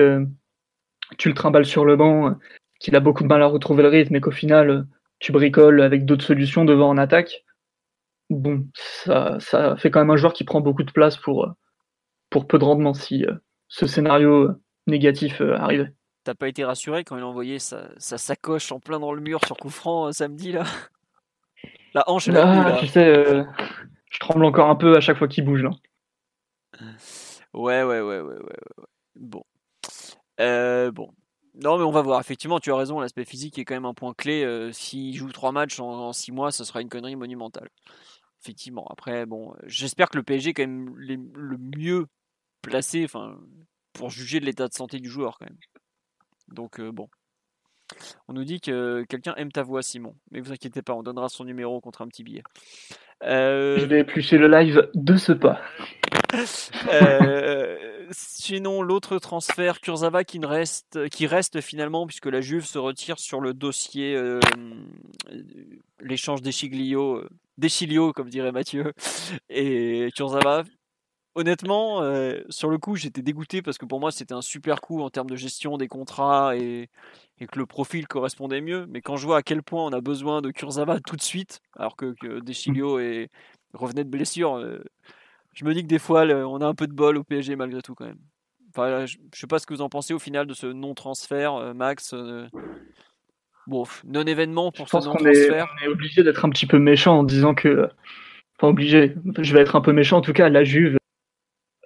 tu le trimbales sur le banc, qu'il a beaucoup de mal à retrouver le rythme et qu'au final tu bricoles avec d'autres solutions devant en attaque, bon, ça, ça, fait quand même un joueur qui prend beaucoup de place pour, pour peu de rendement si ce scénario négatif arrivait. T'as pas été rassuré quand il a envoyé sa, sacoche en plein dans le mur sur coup franc euh, samedi là? La hanche est ah, Tu sais, euh, je tremble encore un peu à chaque fois qu'il bouge là. Ouais, ouais, ouais, ouais, ouais, ouais. Bon. Euh, bon. Non, mais on va voir. Effectivement, tu as raison, l'aspect physique est quand même un point clé. S'il joue trois matchs en, six mois, ce sera une connerie monumentale. Effectivement. Après, bon, j'espère que le PSG est quand même le mieux placé enfin, pour juger de l'état de santé du joueur quand même. Donc euh, bon. On nous dit que quelqu'un aime ta voix, Simon. Mais vous inquiétez pas, on donnera son numéro contre un petit billet. Euh, Je vais éplucher le live de ce pas. Euh, sinon, l'autre transfert, Kurzawa qui, reste, qui reste finalement, puisque la Juve se retire sur le dossier l'échange des Chiglio, comme dirait Mathieu, et Kurzawa honnêtement, euh, sur le coup, j'étais dégoûté parce que pour moi, c'était un super coup en termes de gestion des contrats et, que le profil correspondait mieux. Mais quand je vois à quel point on a besoin de Kurzawa tout de suite, alors que, que Deschilio et, revenait de blessure, euh, je me dis que des fois, on a un peu de bol au PSG malgré tout quand même. Enfin, je, ne sais pas ce que vous en pensez au final de ce non-transfert, euh, Max. Bon, non-événement pour ce non-transfert. On est obligé d'être un petit peu méchant en disant que. Enfin, obligé. Je vais être un peu méchant en tout cas. La Juve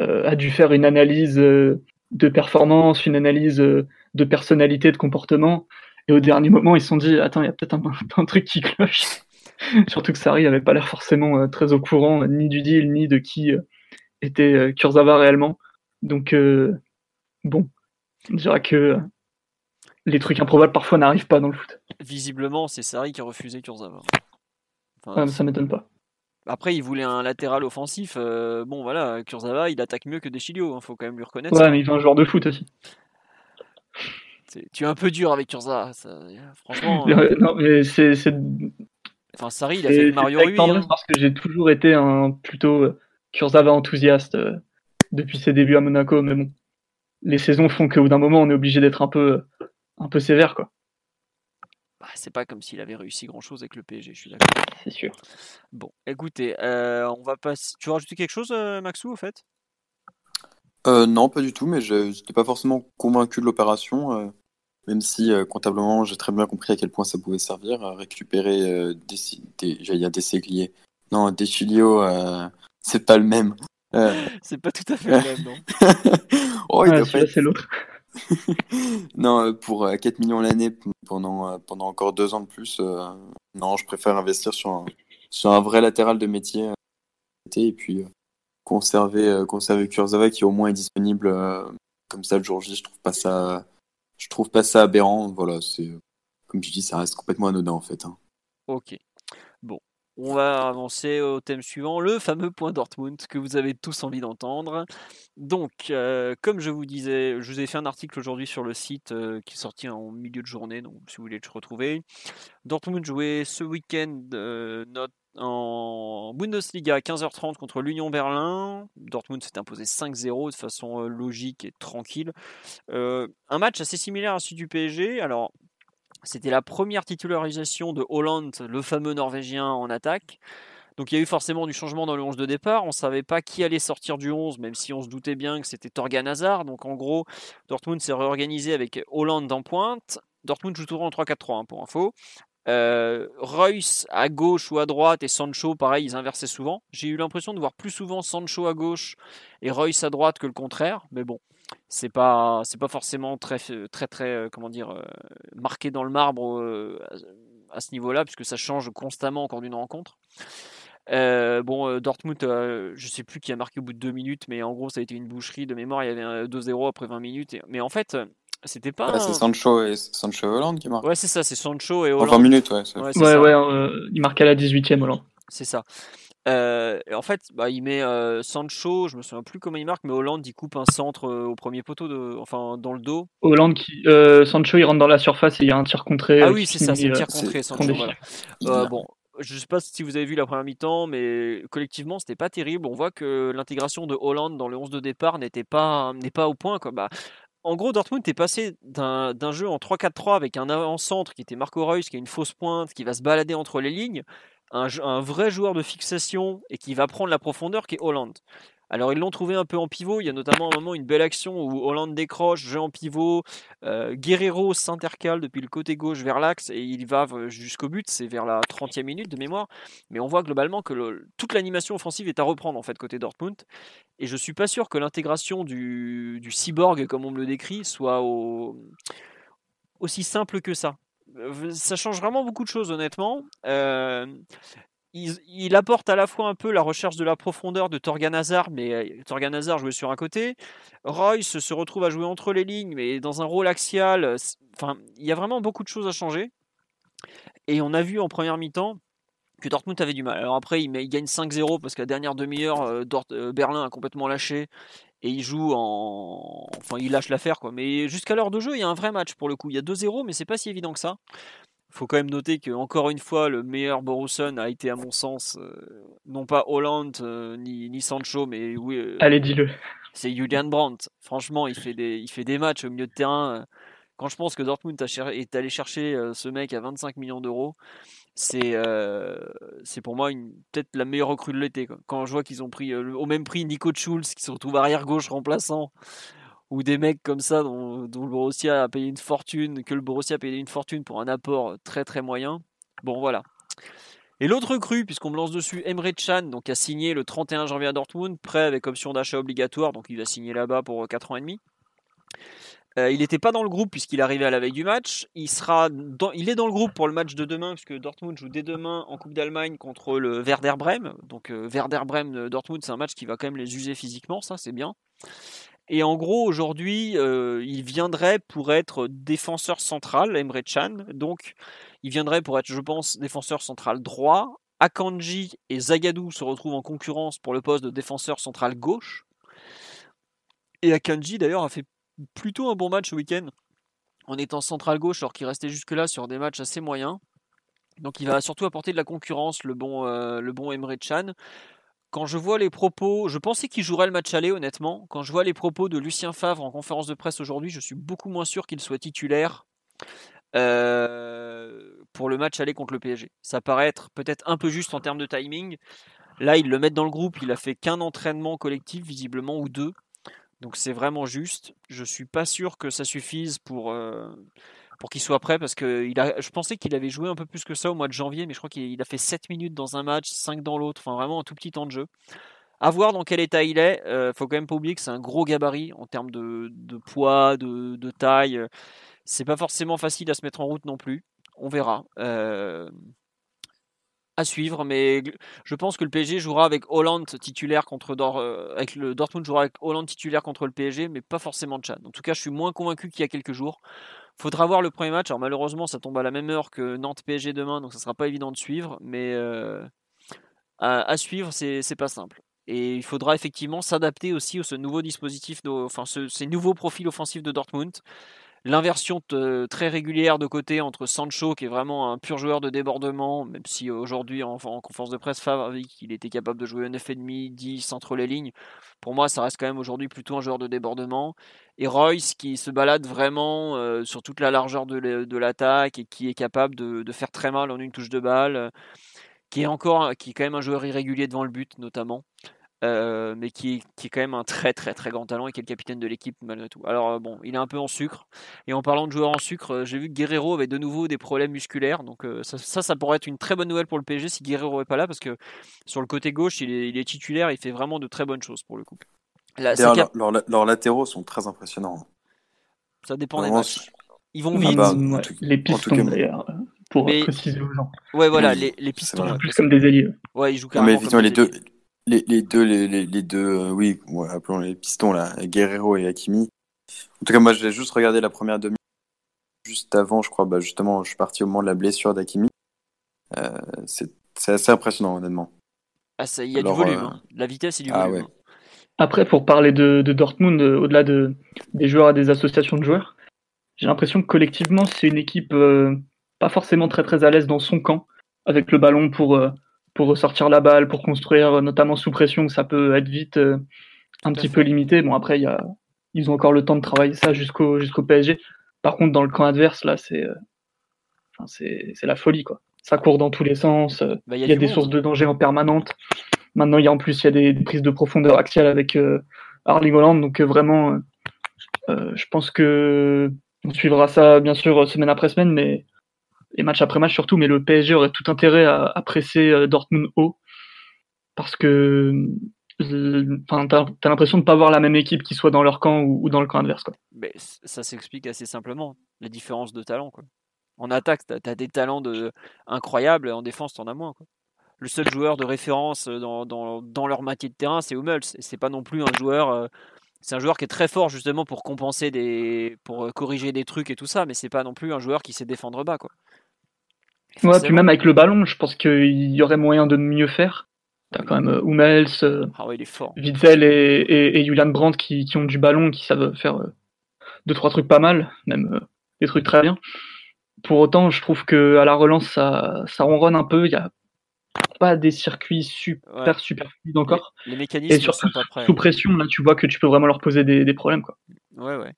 euh, a dû faire une analyse euh, de performance, une analyse euh, de personnalité, de comportement. Et au dernier moment, ils se sont dit Attends, il y a peut-être un, truc qui cloche. Surtout que Sarri n'avait pas l'air forcément très au courant ni du deal, ni de qui était Kurzawa réellement. Donc, bon, on dirait que les trucs improbables parfois n'arrivent pas dans le foot. Visiblement, c'est Sarri qui a refusé Kurzawa. Enfin, ça m'étonne pas. Après, il voulait un latéral offensif. Euh, bon, voilà, Kurzawa, il attaque mieux que Deschilio, il hein, faut quand même lui reconnaître. Ouais, mais il est un joueur de foot aussi. Tu es un peu dur avec Kurzawa, franchement. Euh. non, mais c'est. Enfin, Sarri, il a fait Mario Rui. Hein. Parce que j'ai toujours été un plutôt euh, Kurzawa enthousiaste depuis ses débuts à Monaco, mais bon. Les saisons font qu'au bout d'un moment, on est obligé d'être un peu, un peu sévère, quoi. Bah, c'est pas comme s'il avait réussi grand chose avec le PSG, je suis d'accord. C'est sûr. Bon, écoutez, euh, on va passer. Tu veux rajouter quelque chose, euh, Maxou, au fait? Euh, Non, pas du tout, mais je n'étais pas forcément convaincu de l'opération, même si comptablement j'ai très bien compris à quel point ça pouvait servir à récupérer des, des, j'allais des ségliers. Non, des chilios, c'est pas le même. c'est pas tout à fait le même, non? Oh, celui-là, c'est l'autre. non, euh, pour euh, 4 millions l'année pendant, euh, pendant encore deux ans de plus, euh, non, je préfère investir sur un, sur un vrai latéral de métier euh, et puis euh, conserver, euh, conserver Kurzawa qui au moins est disponible euh, comme ça le jour J. Je trouve pas ça, je trouve pas ça aberrant. Voilà, c'est comme tu dis, ça reste complètement anodin en fait. hein. Ok. On va avancer au thème suivant, le fameux point Dortmund que vous avez tous envie d'entendre. Donc, euh, comme je vous disais, je vous ai fait un article aujourd'hui sur le site euh, qui est sorti en milieu de journée, donc si vous voulez le retrouver. Dortmund jouait ce week-end euh, en Bundesliga à 15h30 contre l'Union Berlin. Dortmund s'est imposé 5-0 de façon logique et tranquille. Un match assez similaire à celui du PSG. Alors, c'était la première titularisation de Holland, le fameux Norvégien en attaque. Donc il y a eu forcément du changement dans le 11 de départ. On ne savait pas qui allait sortir du 11, même si on se doutait bien que c'était Torgan Hazard. Donc en gros, Dortmund s'est réorganisé avec Holland en pointe. Dortmund joue toujours en 3-4-3 hein, pour info. Euh, à gauche ou à droite et Sancho, pareil, ils inversaient souvent. J'ai eu l'impression de voir plus souvent Sancho à gauche et Reus à droite que le contraire. Mais bon, c'est pas c'est pas forcément très très très euh, comment dire euh, marqué dans le marbre euh, à, ce niveau-là puisque ça change constamment encore d'une rencontre. Euh, bon, Dortmund, euh, je sais plus qui a marqué au bout de deux minutes, mais en gros, ça a été une boucherie de mémoire. Il y avait un 2-0 après 20 minutes. et- Mais en fait, c'était pas. Un- c'est Sancho et Sancho Hollande qui marquent. Ouais, c'est ça, c'est Sancho et En Hollande. 20 minutes, ouais. Ouais, Ouais, euh, il marque à la 18ème, Hollande. C'est ça. Euh, et en fait, bah, il met euh, Sancho, je me souviens plus comment il marque, mais Hollande il coupe un centre euh, au premier poteau, de, enfin dans le dos. Hollande qui, euh, Sancho, il rentre dans la surface et il y a un tir contré. Ah oui, c'est ça, c'est euh, tir contré, Sancho. Voilà. Euh, bon, je sais pas si vous avez vu la première mi-temps, mais collectivement, c'était pas terrible. On voit que l'intégration de Hollande dans le 11 de départ n'était pas, n'est pas au point. Quoi. Bah, en gros, Dortmund est passé d'un d'un jeu en 3-4-3 avec un avant-centre qui était Marco Reus, qui a une fausse pointe, qui va se balader entre les lignes, un, vrai joueur de fixation et qui va prendre la profondeur qui est Hollande. Alors ils l'ont trouvé un peu en pivot, il y a notamment un moment une belle action où Hollande décroche, jeu en pivot, euh, Guerrero s'intercale depuis le côté gauche vers l'axe et il va jusqu'au but, c'est vers la 30e minute de mémoire. Mais on voit globalement que toute l'animation offensive est à reprendre en fait côté Dortmund. Et je suis pas sûr que l'intégration du, cyborg, comme on me le décrit, soit au- aussi simple que ça. Ça change vraiment beaucoup de choses honnêtement. Euh, il, apporte à la fois un peu la recherche de la profondeur de Torgan Hazard, mais euh, Torgan Hazard jouait sur un côté. Royce se retrouve à jouer entre les lignes, mais dans un rôle axial. euh, Enfin, il y a vraiment beaucoup de choses à changer. Et on a vu en première mi-temps que Dortmund avait du mal. Alors après, il, gagne 5-0 parce que la dernière demi-heure, Berlin a complètement lâché et il joue en. Enfin, il lâche l'affaire quoi. Mais jusqu'à l'heure de jeu, il y a un vrai match pour le coup. Il y a 2-0, mais c'est pas si évident que ça. faut quand même noter que encore une fois, le meilleur Borussen a été, à mon sens, euh, non pas Hollande euh, ni, ni Sancho, mais oui, euh, Allez, dis-le. c'est Julian Brandt. Franchement, il fait des, il fait des matchs au milieu de terrain. Quand je pense que Dortmund est allé chercher ce mec à 25 millions d'euros, c'est euh, c'est pour moi peut-être la meilleure recrue de l'été. Quand je vois qu'ils ont pris euh, au même prix Nico Schulz qui se retrouve arrière gauche remplaçant, ou des mecs comme ça dont, le Borussia a payé une fortune, que le Borussia a payé une fortune pour un apport très très moyen. Bon voilà. Et l'autre recrue, puisqu'on me lance dessus, Emre Can, donc a signé le 31 janvier à Dortmund, prêt avec option d'achat obligatoire, donc il va signer là-bas pour 4 ans et demi. Euh, il n'était pas dans le groupe puisqu'il arrivait à la veille du match. Il, est dans le groupe pour le match de demain puisque Dortmund joue dès demain en Coupe d'Allemagne contre le Werder Bremen. Donc euh, Werder Bremen euh, c'est un match qui va quand même les user physiquement, ça c'est bien. Et en gros aujourd'hui il viendrait pour être défenseur central, Emre Can. Donc il viendrait pour être je pense défenseur central droit. Akanji et Zagadou se retrouvent en concurrence pour le poste de défenseur central gauche. Et Akanji d'ailleurs a fait plutôt un bon match ce week-end en étant central gauche alors qu'il restait jusque-là sur des matchs assez moyens. Donc il va surtout apporter de la concurrence, le bon, euh, le bon Emre Can. Quand je vois les propos, je pensais qu'il jouerait le match aller honnêtement. Quand je vois les propos de Lucien Favre en conférence de presse aujourd'hui, je suis beaucoup moins sûr qu'il soit titulaire euh, pour le match aller contre le PSG. Ça paraît être peut-être un peu juste en termes de timing. Là, ils le mettent dans le groupe, il a fait qu'un entraînement collectif visiblement ou deux. Donc c'est vraiment juste. Je suis pas sûr que ça suffise pour, euh, qu'il soit prêt parce que je pensais qu'il avait joué un peu plus que ça au mois de janvier, mais je crois qu'il il a fait 7 minutes dans un match, 5 dans l'autre, enfin vraiment un tout petit temps de jeu. À voir dans quel état il est. Euh, faut quand même pas oublier que c'est un gros gabarit en termes de, poids, de, de taille. C'est pas forcément facile à se mettre en route non plus. On verra. Euh, à suivre, mais je pense que le PSG jouera avec Hollande titulaire contre euh, avec le Dortmund jouera avec Hollande titulaire contre le PSG, mais pas forcément Chad. En tout cas, je suis moins convaincu qu'il y a quelques jours. Faudra voir le premier match. Alors malheureusement, ça tombe à la même heure que Nantes PSG demain, donc ça sera pas évident de suivre, mais euh, à, suivre, c'est pas simple. Et il faudra effectivement s'adapter aussi à ce nouveau dispositif, enfin ces nouveaux profils offensifs de Dortmund l'inversion très régulière de côté entre Sancho, qui est vraiment un pur joueur de débordement, même si aujourd'hui en, conférence de presse, Favre était capable de jouer 9,5, 10 entre les lignes. Pour moi, ça reste quand même aujourd'hui plutôt un joueur de débordement. Et Royce qui se balade vraiment euh, sur toute la largeur de l'attaque et qui est capable de, faire très mal en une touche de balle, qui est encore, qui est quand même un joueur irrégulier devant le but notamment. Euh, mais qui, est quand même un très très très grand talent et qui est le capitaine de l'équipe malgré tout. Alors euh, bon, il est un peu en sucre. Et en parlant de joueurs en sucre, euh, j'ai vu que Guerrero avait de nouveau des problèmes musculaires. Donc ça, ça, pourrait être une très bonne nouvelle pour le PSG si Guerrero n'est pas là, parce que sur le côté gauche, il est, titulaire, il fait vraiment de très bonnes choses pour le coup. leurs latéraux sont très impressionnants. Ça dépend des matchs. Ils vont vite. Ah bah, les pistons d'ailleurs pour préciser aux gens. Ouais, voilà, les, les pistons. plus comme des ailiers. Ouais, ils jouent carrément. mais les deux, les, les, deux, les, les deux, euh, oui, appelons les pistons là, Guerrero et Hakimi. En tout cas, moi, j'ai juste regardé la première demi. Juste avant, je crois, bah, justement, je suis parti au moment de la blessure d'Hakimi. Euh, c'est assez impressionnant, honnêtement. Ah, il y a du volume, euh, hein. la vitesse et du ah, volume. Après, pour parler de, de Dortmund, au-delà de, des joueurs et des associations de joueurs, j'ai l'impression que collectivement, c'est une équipe pas forcément très très à l'aise dans son camp, avec le ballon pour pour ressortir la balle, pour construire, notamment sous pression, ça peut être vite euh, un petit peu limité. Bon, après, y a, ils ont encore le temps de travailler ça jusqu'au jusqu'au PSG. Par contre, dans le camp adverse, là, c'est euh, enfin, c'est la folie, quoi. Ça court dans tous les sens. Euh, bah, il y a, des sources de danger en permanente. Maintenant, il y a en plus, il y a des, prises de profondeur axiale avec euh, Arling Holland. Donc, vraiment, je pense que on suivra ça, bien sûr, semaine après semaine, mais et match après match surtout, mais le PSG aurait tout intérêt à, presser euh, Dortmund haut parce que euh, enfin, t'as as, l'impression de pas voir la même équipe qui soit dans leur camp ou, dans le camp adverse. Quoi. Ça s'explique assez simplement, la différence de talent. Quoi. En attaque, tu as, des talents de... incroyables, en défense, tu en as moins. Quoi. Le seul joueur de référence dans, dans, dans leur métier de terrain, c'est Hummels. C'est pas non plus un joueur. Euh, c'est un joueur qui est très fort justement pour compenser des. pour corriger des trucs et tout ça, mais c'est pas non plus un joueur qui sait défendre bas. Quoi. Ouais, puis même avec le ballon, je pense qu'il y aurait moyen de mieux faire. T'as quand même euh, Hummels, euh, ah ouais. Witzel et, et, Julian Brandt qui, qui, ont du ballon, qui savent faire euh, deux trois trucs pas mal, même des trucs très bien. Pour autant, je trouve que à la relance, ça, ça ronronne un peu. Il y a pas des circuits super super fluides encore. Les, mécanismes et surtout, sont. Sous pression, là, tu vois que tu peux vraiment leur poser des, des problèmes, quoi. Ouais, ouais.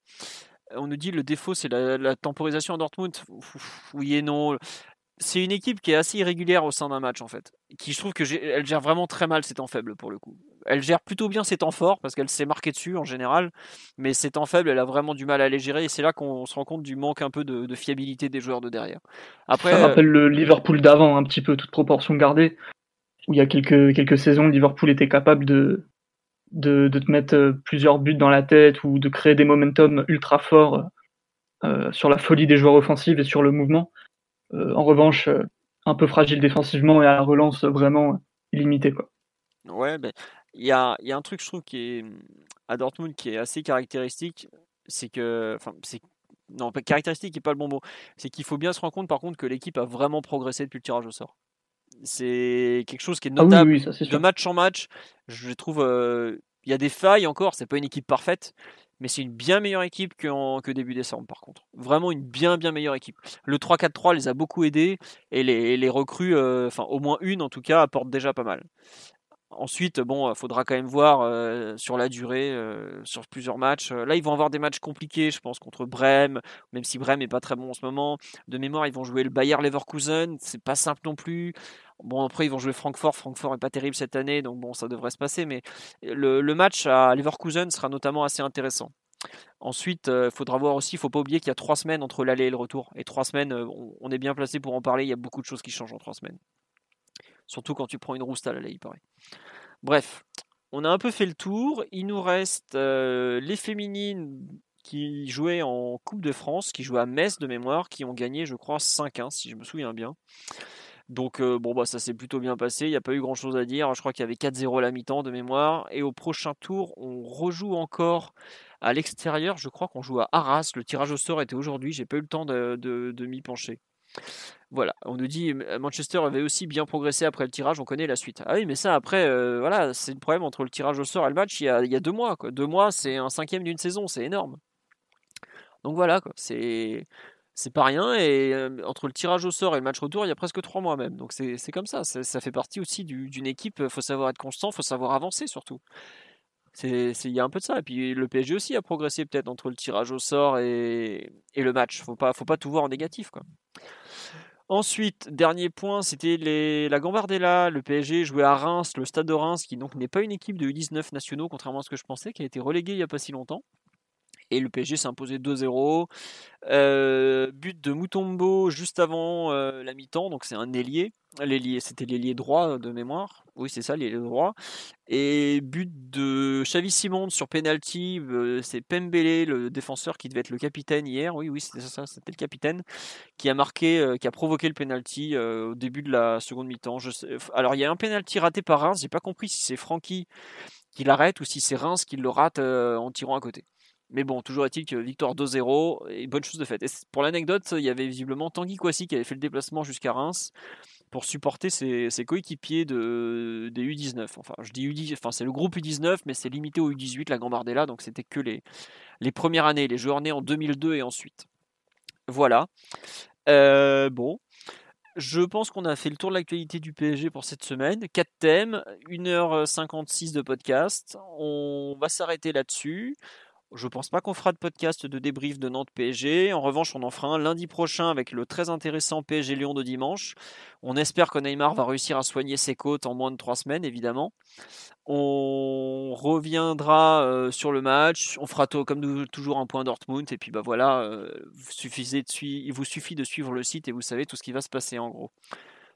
On nous dit le défaut, c'est la, la, temporisation à Dortmund. Oui et non c'est une équipe qui est assez irrégulière au sein d'un match en fait. Qui je trouve que elle gère vraiment très mal ses temps faibles pour le coup. Elle gère plutôt bien ses temps forts parce qu'elle s'est marquée dessus en général, mais ses temps faibles, elle a vraiment du mal à les gérer et c'est là qu'on se rend compte du manque un peu de, fiabilité des joueurs de derrière. Après, ça rappelle le Liverpool d'avant, un petit peu toute proportion gardée, où il y a quelques quelques saisons, Liverpool était capable de de, te mettre euh, plusieurs buts dans la tête ou de créer des momentum ultra forts euh, sur la folie des joueurs offensifs et sur le mouvement. Euh, en revanche, euh, un peu fragile défensivement et à la relance vraiment illimitée. Quoi. Ouais, ben, il y, a, y, a, un truc, je trouve, qui est à Dortmund qui est assez caractéristique, c'est que, c'est non, caractéristique n'est pas le bon mot. C'est qu'il faut bien se rendre compte, par contre, que l'équipe a vraiment progressé depuis le tirage au sort. C'est quelque chose qui est ah notable de match en match. Je trouve, euh, il y a des failles encore. C'est pas une équipe parfaite, mais c'est une bien meilleure équipe que, début décembre par contre. Vraiment une bien bien meilleure équipe. Le 3-4-3 les a beaucoup aidés et les, recrues, euh, enfin au moins une en tout cas, apportent déjà pas mal. Ensuite, bon, il faudra quand même voir euh, sur la durée, euh, sur plusieurs matchs. Là, ils vont avoir des matchs compliqués, je pense, contre Brême, même si Brême n'est pas très bon en ce moment. De mémoire, ils vont jouer le Bayer Leverkusen, c'est pas simple non plus. Bon, après, ils vont jouer Francfort. Francfort n'est pas terrible cette année, donc bon, ça devrait se passer. Mais le, match à Leverkusen sera notamment assez intéressant. Ensuite, il euh, faudra voir aussi, il ne faut pas oublier qu'il y a trois semaines entre l'aller et le retour. Et trois semaines, euh, on est bien placé pour en parler. Il y a beaucoup de choses qui changent en trois semaines. Surtout quand tu prends une rouste à l'aller, il paraît. Bref, on a un peu fait le tour. Il nous reste les féminines qui jouaient en Coupe de France, qui jouaient à Metz de mémoire, qui ont gagné, je crois, 5-1, si je me souviens bien. Donc bon bah ça s'est plutôt bien passé, il n'y a pas eu grand chose à dire, je crois qu'il y avait 4-0 à la mi-temps de mémoire, et au prochain tour on rejoue encore à l'extérieur, je crois qu'on joue à Arras, le tirage au sort était aujourd'hui, j'ai pas eu le temps de, de m'y pencher. Voilà, on nous dit Manchester avait aussi bien progressé après le tirage, on connaît la suite. Ah oui, mais ça après, euh, voilà, c'est le problème entre le tirage au sort et le match, il y a, deux mois. Quoi. Deux mois, c'est un cinquième d'une saison, c'est énorme. Donc voilà, c'est c'est pas rien. Et euh, entre le tirage au sort et le match retour, il y a presque trois mois même. Donc c'est comme ça. ça. fait partie aussi d'une équipe. Il faut savoir être constant, il faut savoir avancer surtout. Il y a un peu de ça. Et puis le PSG aussi a progressé peut-être entre le tirage au sort et, le match. Faut pas, faut pas tout voir en négatif. Quoi. Ensuite, dernier point, c'était la Gambardella. Le PSG jouait à Reims, le stade de Reims, qui n'est pas une équipe de U19 nationaux, contrairement à ce que je pensais, qui a été relégué il n'y a pas si longtemps. Et le PSG s'est imposé 2-0. Euh, but de Mutombo juste avant euh, la mi-temps, donc c'est un ailier. C'était l'ailier droit de mémoire. Oui, c'est ça, l'ailier droit. Et but de Xavi Simon sur penalty, euh, c'est Pembele, le défenseur qui devait être le capitaine hier. Oui, oui, c'était ça, c'était le capitaine qui a marqué, qui a provoqué le penalty au début de la seconde mi-temps. Alors il y a un penalty raté par Reims. J'ai pas compris si c'est Francky qui l'arrête ou si c'est Reims qui le rate en tirant à côté. Mais bon, toujours est-il que victoire 2-0 et bonne chose de fait. Et pour l'anecdote, il y avait visiblement Tanguy Kouassi qui avait fait le déplacement jusqu'à Reims pour supporter ses, coéquipiers de, des U19. Enfin, je dis U19, enfin, c'est le groupe U19, mais c'est limité au U18, la Gambardella, donc c'était que les, les premières années, les joueurs nés en 2002 et ensuite. Voilà. Euh, bon. Je pense qu'on a fait le tour de l'actualité du PSG pour cette semaine. Quatre thèmes, 1h56 de podcast. On va s'arrêter là-dessus. Je pense pas qu'on fera de podcast de débrief de Nantes PSG. En revanche, on en fera un lundi prochain avec le très intéressant PSG Lyon de dimanche. On espère que Neymar va réussir à soigner ses côtes en moins de trois semaines, évidemment. On reviendra euh, sur le match. On fera comme toujours un point Dortmund. Et puis bah voilà, euh, il vous suffit de suivre le site et vous savez tout ce qui va se passer en gros.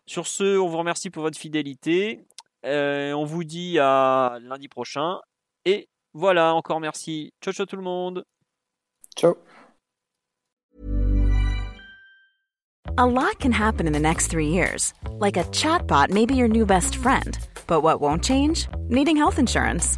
Sur ce, on vous remercie pour votre fidélité. Euh, on vous dit à lundi prochain et Voilà, encore merci. Ciao, ciao tout le monde. Ciao. A lot can happen in the next three years. Like a chatbot may be your new best friend. But what won't change? Needing health insurance.